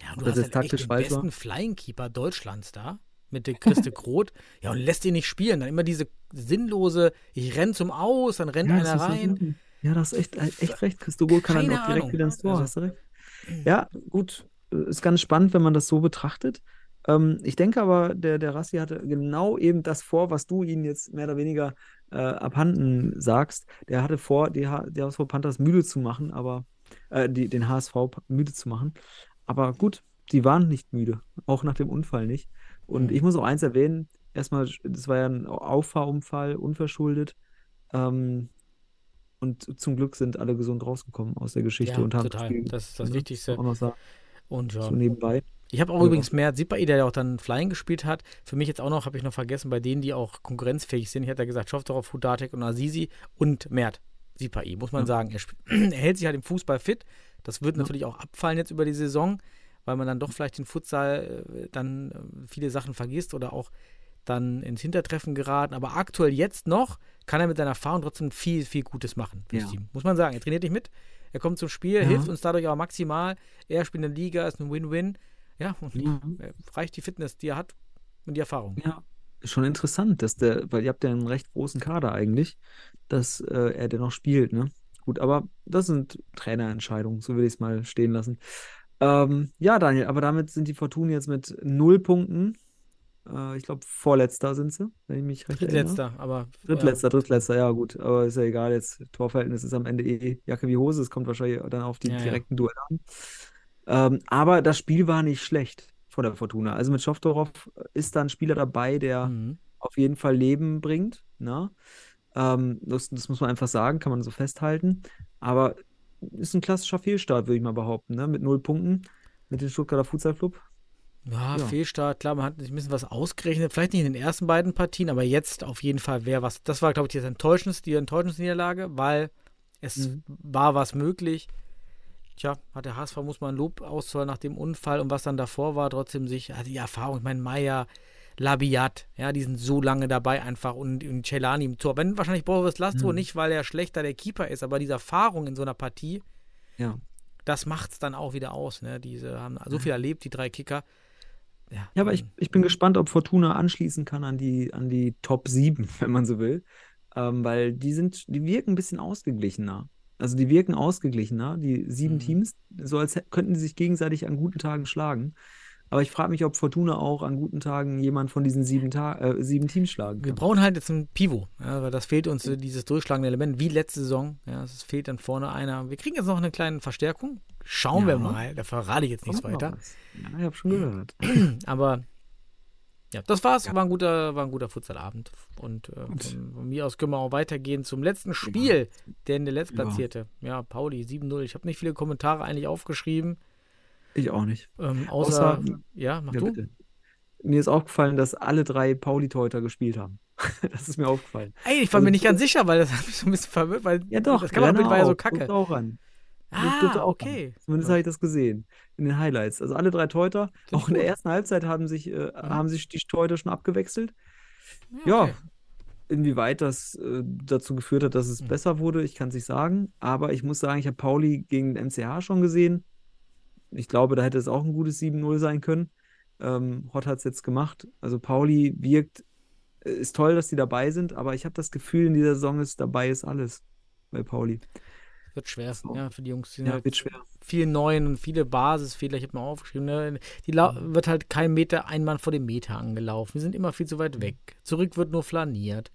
Ja, du das hast ist halt echt taktisch den falsch war. besten Flying Keeper Deutschlands da mit der Christe Groth. Ja, und lässt ihn nicht spielen. Dann immer diese sinnlose, ich renn zum Aus, dann rennt Ja, einer rein. Ja, das ist echt, echt recht. Christo Gohl kann dann auch direkt Ahnung. wieder ins Tor, Also-. Ja, gut. Ist ganz spannend, wenn man das so betrachtet. Ähm, ich denke aber, der, der Rassi hatte genau eben das vor, was du ihn jetzt mehr oder weniger äh, abhanden sagst. Der hatte vor, die, H- die HSV Panthers müde zu machen, aber äh, die, den HSV müde zu machen. Aber gut, die waren nicht müde, auch nach dem Unfall nicht. Und ich muss auch eins erwähnen: erstmal, das war ja ein Auffahrunfall, unverschuldet. Ähm, und zum Glück sind alle gesund rausgekommen aus der Geschichte Ja, und haben total. Spiel, Das ist das ne, Wichtigste. Auch noch sagen, Und ja. so nebenbei. Ich habe auch Ja. übrigens mehr Sipai, der ja auch dann Flying gespielt hat. Für mich jetzt auch noch, habe ich noch vergessen, bei denen, die auch konkurrenzfähig sind. Ich hatte ja gesagt, Schoftorov, Hudatek und Azizi und Mert. Sipai, muss man Ja. sagen. Er, er hält sich halt im Fußball fit. Das wird natürlich auch abfallen jetzt über die Saison, weil man dann doch vielleicht den Futsal äh, dann äh, viele Sachen vergisst oder auch dann ins Hintertreffen geraten. Aber aktuell jetzt noch kann er mit seiner Erfahrung trotzdem viel, viel Gutes machen fürs Ja. Team. Muss man sagen. Er trainiert nicht mit. Er kommt zum Spiel, Ja. hilft uns dadurch auch maximal. Er spielt in der Liga, ist ein Win-Win. Ja, und Ja. reicht die Fitness, die er hat und die Erfahrung. Ja, schon interessant, dass der, weil ihr habt ja einen recht großen Kader eigentlich, dass äh, er dennoch spielt, ne? Gut, aber das sind Trainerentscheidungen, so will ich es mal stehen lassen. Ähm, ja, Daniel, aber damit sind die Fortuna jetzt mit null Punkten. Äh, ich glaube, vorletzter sind sie, wenn ich mich recht erinnere. Drittletzter, aber. Drittletzter, drittletzter, ja gut, aber ist ja egal jetzt. Torverhältnis ist am Ende eh Jacke wie Hose, es kommt wahrscheinlich dann auf die Ja, ja. direkten Duelle an. Ähm, aber das Spiel war nicht schlecht von der Fortuna. Also mit Schoftorov ist da ein Spieler dabei, der Mhm. auf jeden Fall Leben bringt. Ne? Ähm, das, das muss man einfach sagen, kann man so festhalten. Aber ist ein klassischer Fehlstart, würde ich mal behaupten, ne? Mit null Punkten, mit dem Stuttgarter Futsal Club. Ja, Ja. Fehlstart, klar, man hat sich ein bisschen was ausgerechnet, vielleicht nicht in den ersten beiden Partien, aber jetzt auf jeden Fall wäre was. Das war, glaube ich, das enttäuschendste, die enttäuschendste Niederlage, weil es Mhm. war was möglich. Tja, hat der HSV, muss man Lob auszahlen nach dem Unfall und was dann davor war, trotzdem sich, also die Erfahrung, ich meine, Meier, Labiat, ja, die sind so lange dabei einfach und, und Celani im Tor. Wenn wahrscheinlich Boris Lastro Mhm. nicht, weil er schlechter der Keeper ist, aber diese Erfahrung in so einer Partie, Ja. das macht es dann auch wieder aus. Ne? Diese haben so viel erlebt, die drei Kicker. Ja, aber ich, ich bin gespannt, ob Fortuna anschließen kann an die, an die Top 7, wenn man so will. Ähm, weil die sind, die wirken ein bisschen ausgeglichener. Also die wirken ausgeglichener, die sieben Mhm. Teams, so als könnten die sich gegenseitig an guten Tagen schlagen. Aber ich frage mich, ob Fortuna auch an guten Tagen jemand von diesen sieben, Ta äh, sieben Teams schlagen Wir kann. brauchen halt jetzt ein Pivot, ja, weil das fehlt uns, äh, dieses durchschlagende Element, wie letzte Saison. Ja, es fehlt dann vorne einer. Wir kriegen jetzt noch eine kleine Verstärkung. Schauen wir Ja. mal. Da verrate ich jetzt nichts Kommt weiter. Ja, ich habe schon gehört. Aber ja, das war's. Ja. War ein guter, war ein guter Futsalabend. Und äh, von, von mir aus können wir auch weitergehen zum letzten Spiel, denn der letztplatzierte. Ja, Pauli 7-0. Ich habe nicht viele Kommentare eigentlich aufgeschrieben. Ich auch nicht. Ähm, außer, Außer- ja, mach Ja, du. bitte. Mir ist aufgefallen, dass alle drei Pauli-Torhüter gespielt haben. das ist mir aufgefallen. Ey, ich war Also mir nicht ganz sicher, weil das hat mich so ein bisschen verwirrt, weil Ja, doch. das Kamerabild war ja so kacke. auch an. Ah, okay. Zumindest habe ich das gesehen in den Highlights. Also alle drei Teuter, Klingt auch in der ersten Halbzeit haben sich, äh, haben sich die Teuter schon abgewechselt. okay. Ja, inwieweit das äh, dazu geführt hat, dass es Mhm. besser wurde, ich kann es nicht sagen. Aber ich muss sagen, ich habe Pauli gegen den MCH schon gesehen. Ich glaube, da hätte es auch ein gutes 7-0 sein können. Ähm, Hott hat es jetzt gemacht. Also Pauli wirkt, äh, ist toll, dass die dabei sind, aber ich habe das Gefühl, in dieser Saison ist dabei ist alles bei Pauli. Wird schwer, So. ja, für die Jungs. Die Ja, halt wird schwer. viele Neuen und viele Basisfehler. Ich habe mal aufgeschrieben, ne? die lau- Mhm. wird halt kein Meter, ein Mann vor dem Meter angelaufen. Wir sind immer viel zu weit weg. Zurück wird nur flaniert.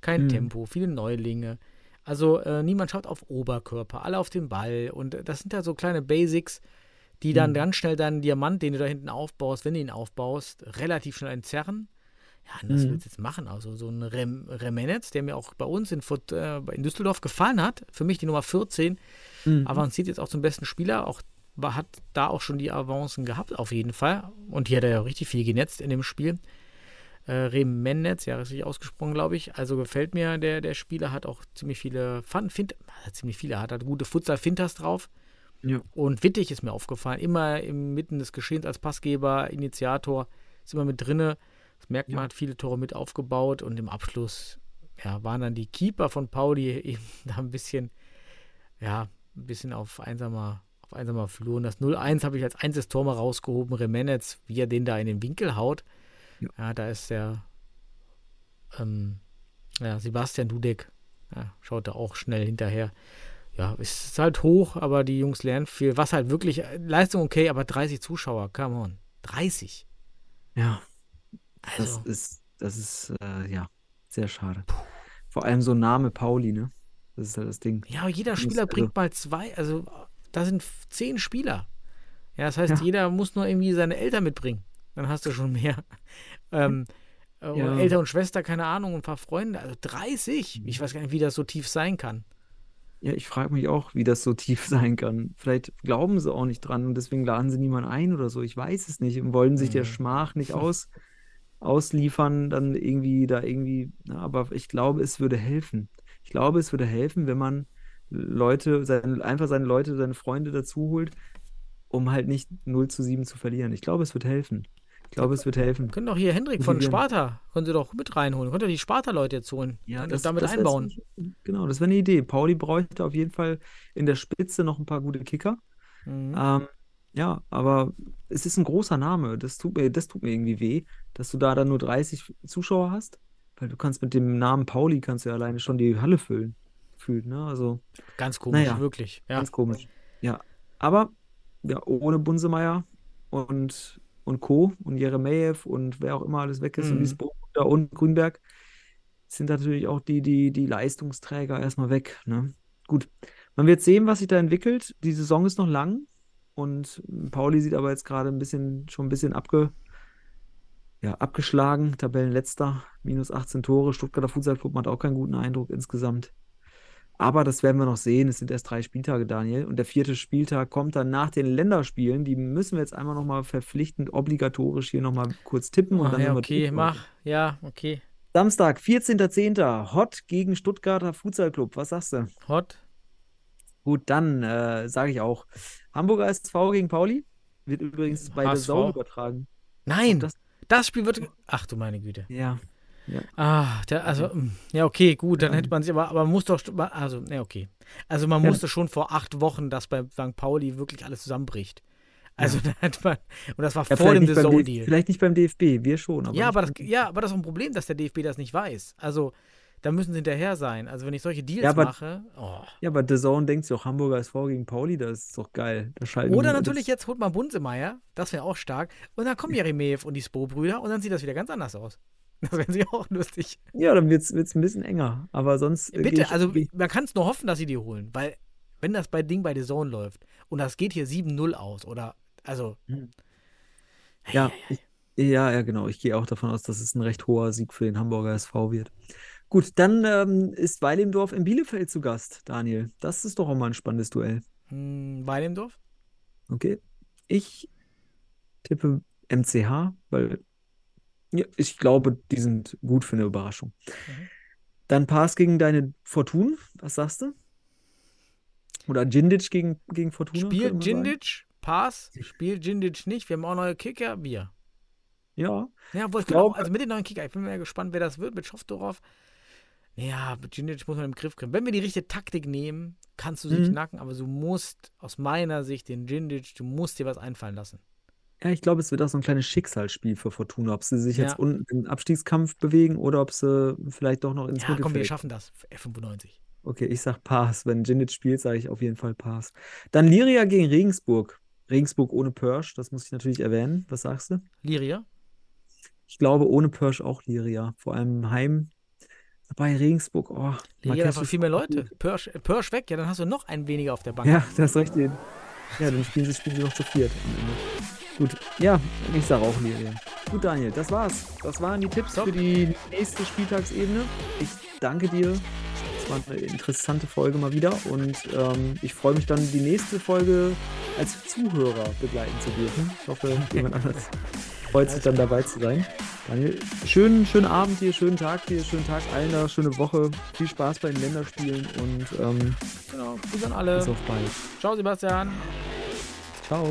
Kein Mhm. Tempo, viele Neulinge. Also äh, niemand schaut auf Oberkörper, alle auf den Ball. Und äh, das sind ja so kleine Basics, die dann Mhm. ganz schnell deinen Diamant, den du da hinten aufbaust, wenn du ihn aufbaust, relativ schnell entzerren. Ja, das Mhm. willst du jetzt machen. Also so ein Rem Remenetz, der mir auch bei uns in, Furt, äh, in Düsseldorf gefallen hat. Für mich die Nummer 14. Mhm. Avanciert jetzt auch zum besten Spieler. Auch hat da auch schon die Avancen gehabt, auf jeden Fall. Und hier hat er ja richtig viel genetzt in dem Spiel. Äh, Remenetz, ja, richtig ausgesprochen, glaube ich. Also gefällt mir der, der Spieler, hat auch ziemlich viele Fun, Fint, hat ziemlich viele, hat, hat gute Futsal-Fintas drauf. Ja. Und Wittig ist mir aufgefallen. Immer inmitten des Geschehens als Passgeber, Initiator, ist immer mit drinne. Das merkt man, Ja. hat viele Tore mit aufgebaut und im Abschluss ja, waren dann die Keeper von Pauli eben da ein bisschen, ja, ein bisschen auf einsamer, auf einsamer Flur. Und das 0-1 habe ich als einziges Tor mal rausgehoben. Remenetz, wie er den da in den Winkel haut. Ja. Ja, da ist der ähm, ja, Sebastian Dudek, ja, schaut da auch schnell hinterher. Ja, es ist halt hoch, aber die Jungs lernen viel. Was halt wirklich, äh, Leistung okay, aber 30 Zuschauer, come on. 30. Ja, das Also, ist, das ist, äh, ja, sehr schade. Vor allem so ein Name Pauli, ne? Das ist halt das Ding. ja, aber jeder Spieler also- bringt mal zwei, also da sind zehn Spieler. Ja, das heißt, Ja. jeder muss nur irgendwie seine Eltern mitbringen. Dann hast du schon mehr. Ähm, äh, Ja. Eltern und Schwester, keine Ahnung, und ein paar Freunde. Also 30. Ich weiß gar nicht, wie das so tief sein kann. Ja, ich frage mich auch, wie das so tief sein kann. Vielleicht glauben sie auch nicht dran und deswegen laden sie niemanden ein oder so. Ich weiß es nicht und wollen sich der Mhm. Schmach nicht aus, ausliefern, dann irgendwie da irgendwie. Na, aber ich glaube, es würde helfen. Ich glaube, es würde helfen, wenn man Leute, seine, einfach seine Leute, seine Freunde dazu holt, um halt nicht 0 zu 7 zu verlieren. Ich glaube, es wird helfen. Ich glaube, es wird helfen. Können doch hier Hendrik von. Sparta, können sie doch mit reinholen. Könnt ihr die Sparta-Leute jetzt holen und das damit das einbauen. Genau, das wäre eine Idee. Pauli bräuchte auf jeden Fall in der Spitze noch ein paar gute Kicker. Mhm. Ähm, ja, aber es ist ein großer Name. Das tut mir, das tut mir irgendwie weh, dass du da dann nur 30 Zuschauer hast. Weil du kannst mit dem Namen Pauli kannst du ja alleine schon die Halle füllen. Fühlt, ne? Also Ganz komisch, naja, wirklich. Ja. ganz komisch. Ja. Aber ja, ohne Bunsemeyer und, und Co. und Jeremejew und wer auch immer alles weg ist und Mhm. die Spoda und Grünberg sind natürlich auch die, die, die Leistungsträger erstmal weg. Ne? Gut, man wird sehen, was sich da entwickelt. Die Saison ist noch lang und Pauli sieht aber jetzt gerade ein bisschen, schon ein bisschen abge, ja, abgeschlagen. Tabellenletzter, minus 18 Tore. Stuttgarter Fußballclub hat auch keinen guten Eindruck insgesamt. Aber das werden wir noch sehen. Es sind erst drei Spieltage, Daniel. Und der vierte Spieltag kommt dann nach den Länderspielen. Die müssen wir jetzt einmal nochmal verpflichtend, obligatorisch hier nochmal kurz tippen. Und dann ja, okay, mach. Ja, okay. Samstag, 14.10. Hot gegen Stuttgarter Fußballclub. Was sagst du? Hot. Gut, dann äh, sage ich auch. Hamburger SV gegen Pauli. Wird übrigens bei der. Sau übertragen. Nein, das- das, Spiel wird. Ach du meine Güte. Ja. Ah, der, also, mm, ja, okay, gut, dann hätte man sich, aber, aber man muss doch, also, ja, okay. Also, man Ja. musste schon vor acht Wochen, dass bei St. Pauli wirklich alles zusammenbricht. Also, da hat man, und das war Ja, vor dem nicht beim DF Deal. vielleicht nicht beim DFB, wir schon. Aber Ja, aber das, ja, aber das ist auch ein Problem, dass der DFB das nicht weiß. Also, da müssen sie hinterher sein. Also, wenn ich solche Deals Ja, aber- mache, oh. ja, aber The Zone denkt sich auch Hamburger SV gegen Pauli, das ist doch geil. Oder natürlich jetzt holt man Bunsemeyer, das wäre auch stark. Und dann kommen Jeremejew und die Spo-Brüder und dann sieht das wieder ganz anders aus. Das wäre sich auch lustig. Ja, dann wird es ein bisschen enger. Aber sonst. äh, Bitte, ich- also man kann es nur hoffen, dass sie die holen, weil wenn das bei Ding bei The Zone läuft und das geht hier 7-0 aus oder also Ja, ich, ja, ja, genau. Ich gehe auch davon aus, dass es ein recht hoher Sieg für den Hamburger SV wird. Gut, dann ähm, ist Weilimdorf in Bielefeld zu Gast, Daniel. Das ist doch auch mal ein spannendes Duell. hm, Weidemdorf? Okay. Ich tippe MCH, weil ja, ich glaube, die sind gut für eine Überraschung. Mhm. Dann Pass gegen deine Fortun. Was sagst du? Oder Djindic gegen, gegen Fortuna? sagen. Djindic, Pass, spielt Djindic nicht, wir haben auch neue Kicker, wir. Ja. Ja, wo ich, Ich glaube- also mit den neuen Kicker, ich bin mal gespannt, wer das wird mit Schoftorov. Ja, mit Djindic muss man im Griff kriegen. Wenn wir die richtige Taktik nehmen, kannst du sie Mhm. knacken, aber du musst aus meiner Sicht den Djindic, du musst dir was einfallen lassen. Ja, ich glaube, es wird auch so ein kleines Schicksalsspiel für Fortuna, ob sie sich Ja. jetzt unten im Abstiegskampf bewegen oder ob sie vielleicht doch noch ins Ja, komm, wir Mittelfeld. schaffen das. F95. Okay, ich sag Pass. Wenn Djinic spielt, sage ich auf jeden Fall Pass. Dann Liria gegen Regensburg. Regensburg ohne Persch, das muss ich natürlich erwähnen. Was sagst du? Liria? Ich glaube, ohne Persch auch Liria. Vor allem Heim. Bei Regensburg, oh. Liria hat Marquez einfach viel mehr Leute. gut. Persch, äh, Persch weg, ja, dann hast du noch einen weniger auf der Bank. Ja, das richtig. Ja, dann spielen sie, spielen sie noch zu viert am Ende. Gut, ja, ich sage auch Liria. Gut, Daniel, das war's. Das waren die Tipps Top. für die nächste Spieltagsebene. Ich danke dir. Es war eine interessante Folge mal wieder und ähm, ich freue mich dann, die nächste Folge als Zuhörer begleiten zu dürfen. Ich hoffe, jemand anderes freut sich dann dabei zu sein. Daniel, schönen, schönen Abend hier, schönen Tag hier, schönen Tag allen da, schöne Woche. Viel Spaß bei den Länderspielen und ähm, Genau, Grüße an alle. bis auf bald. Ciao, Sebastian. Ciao.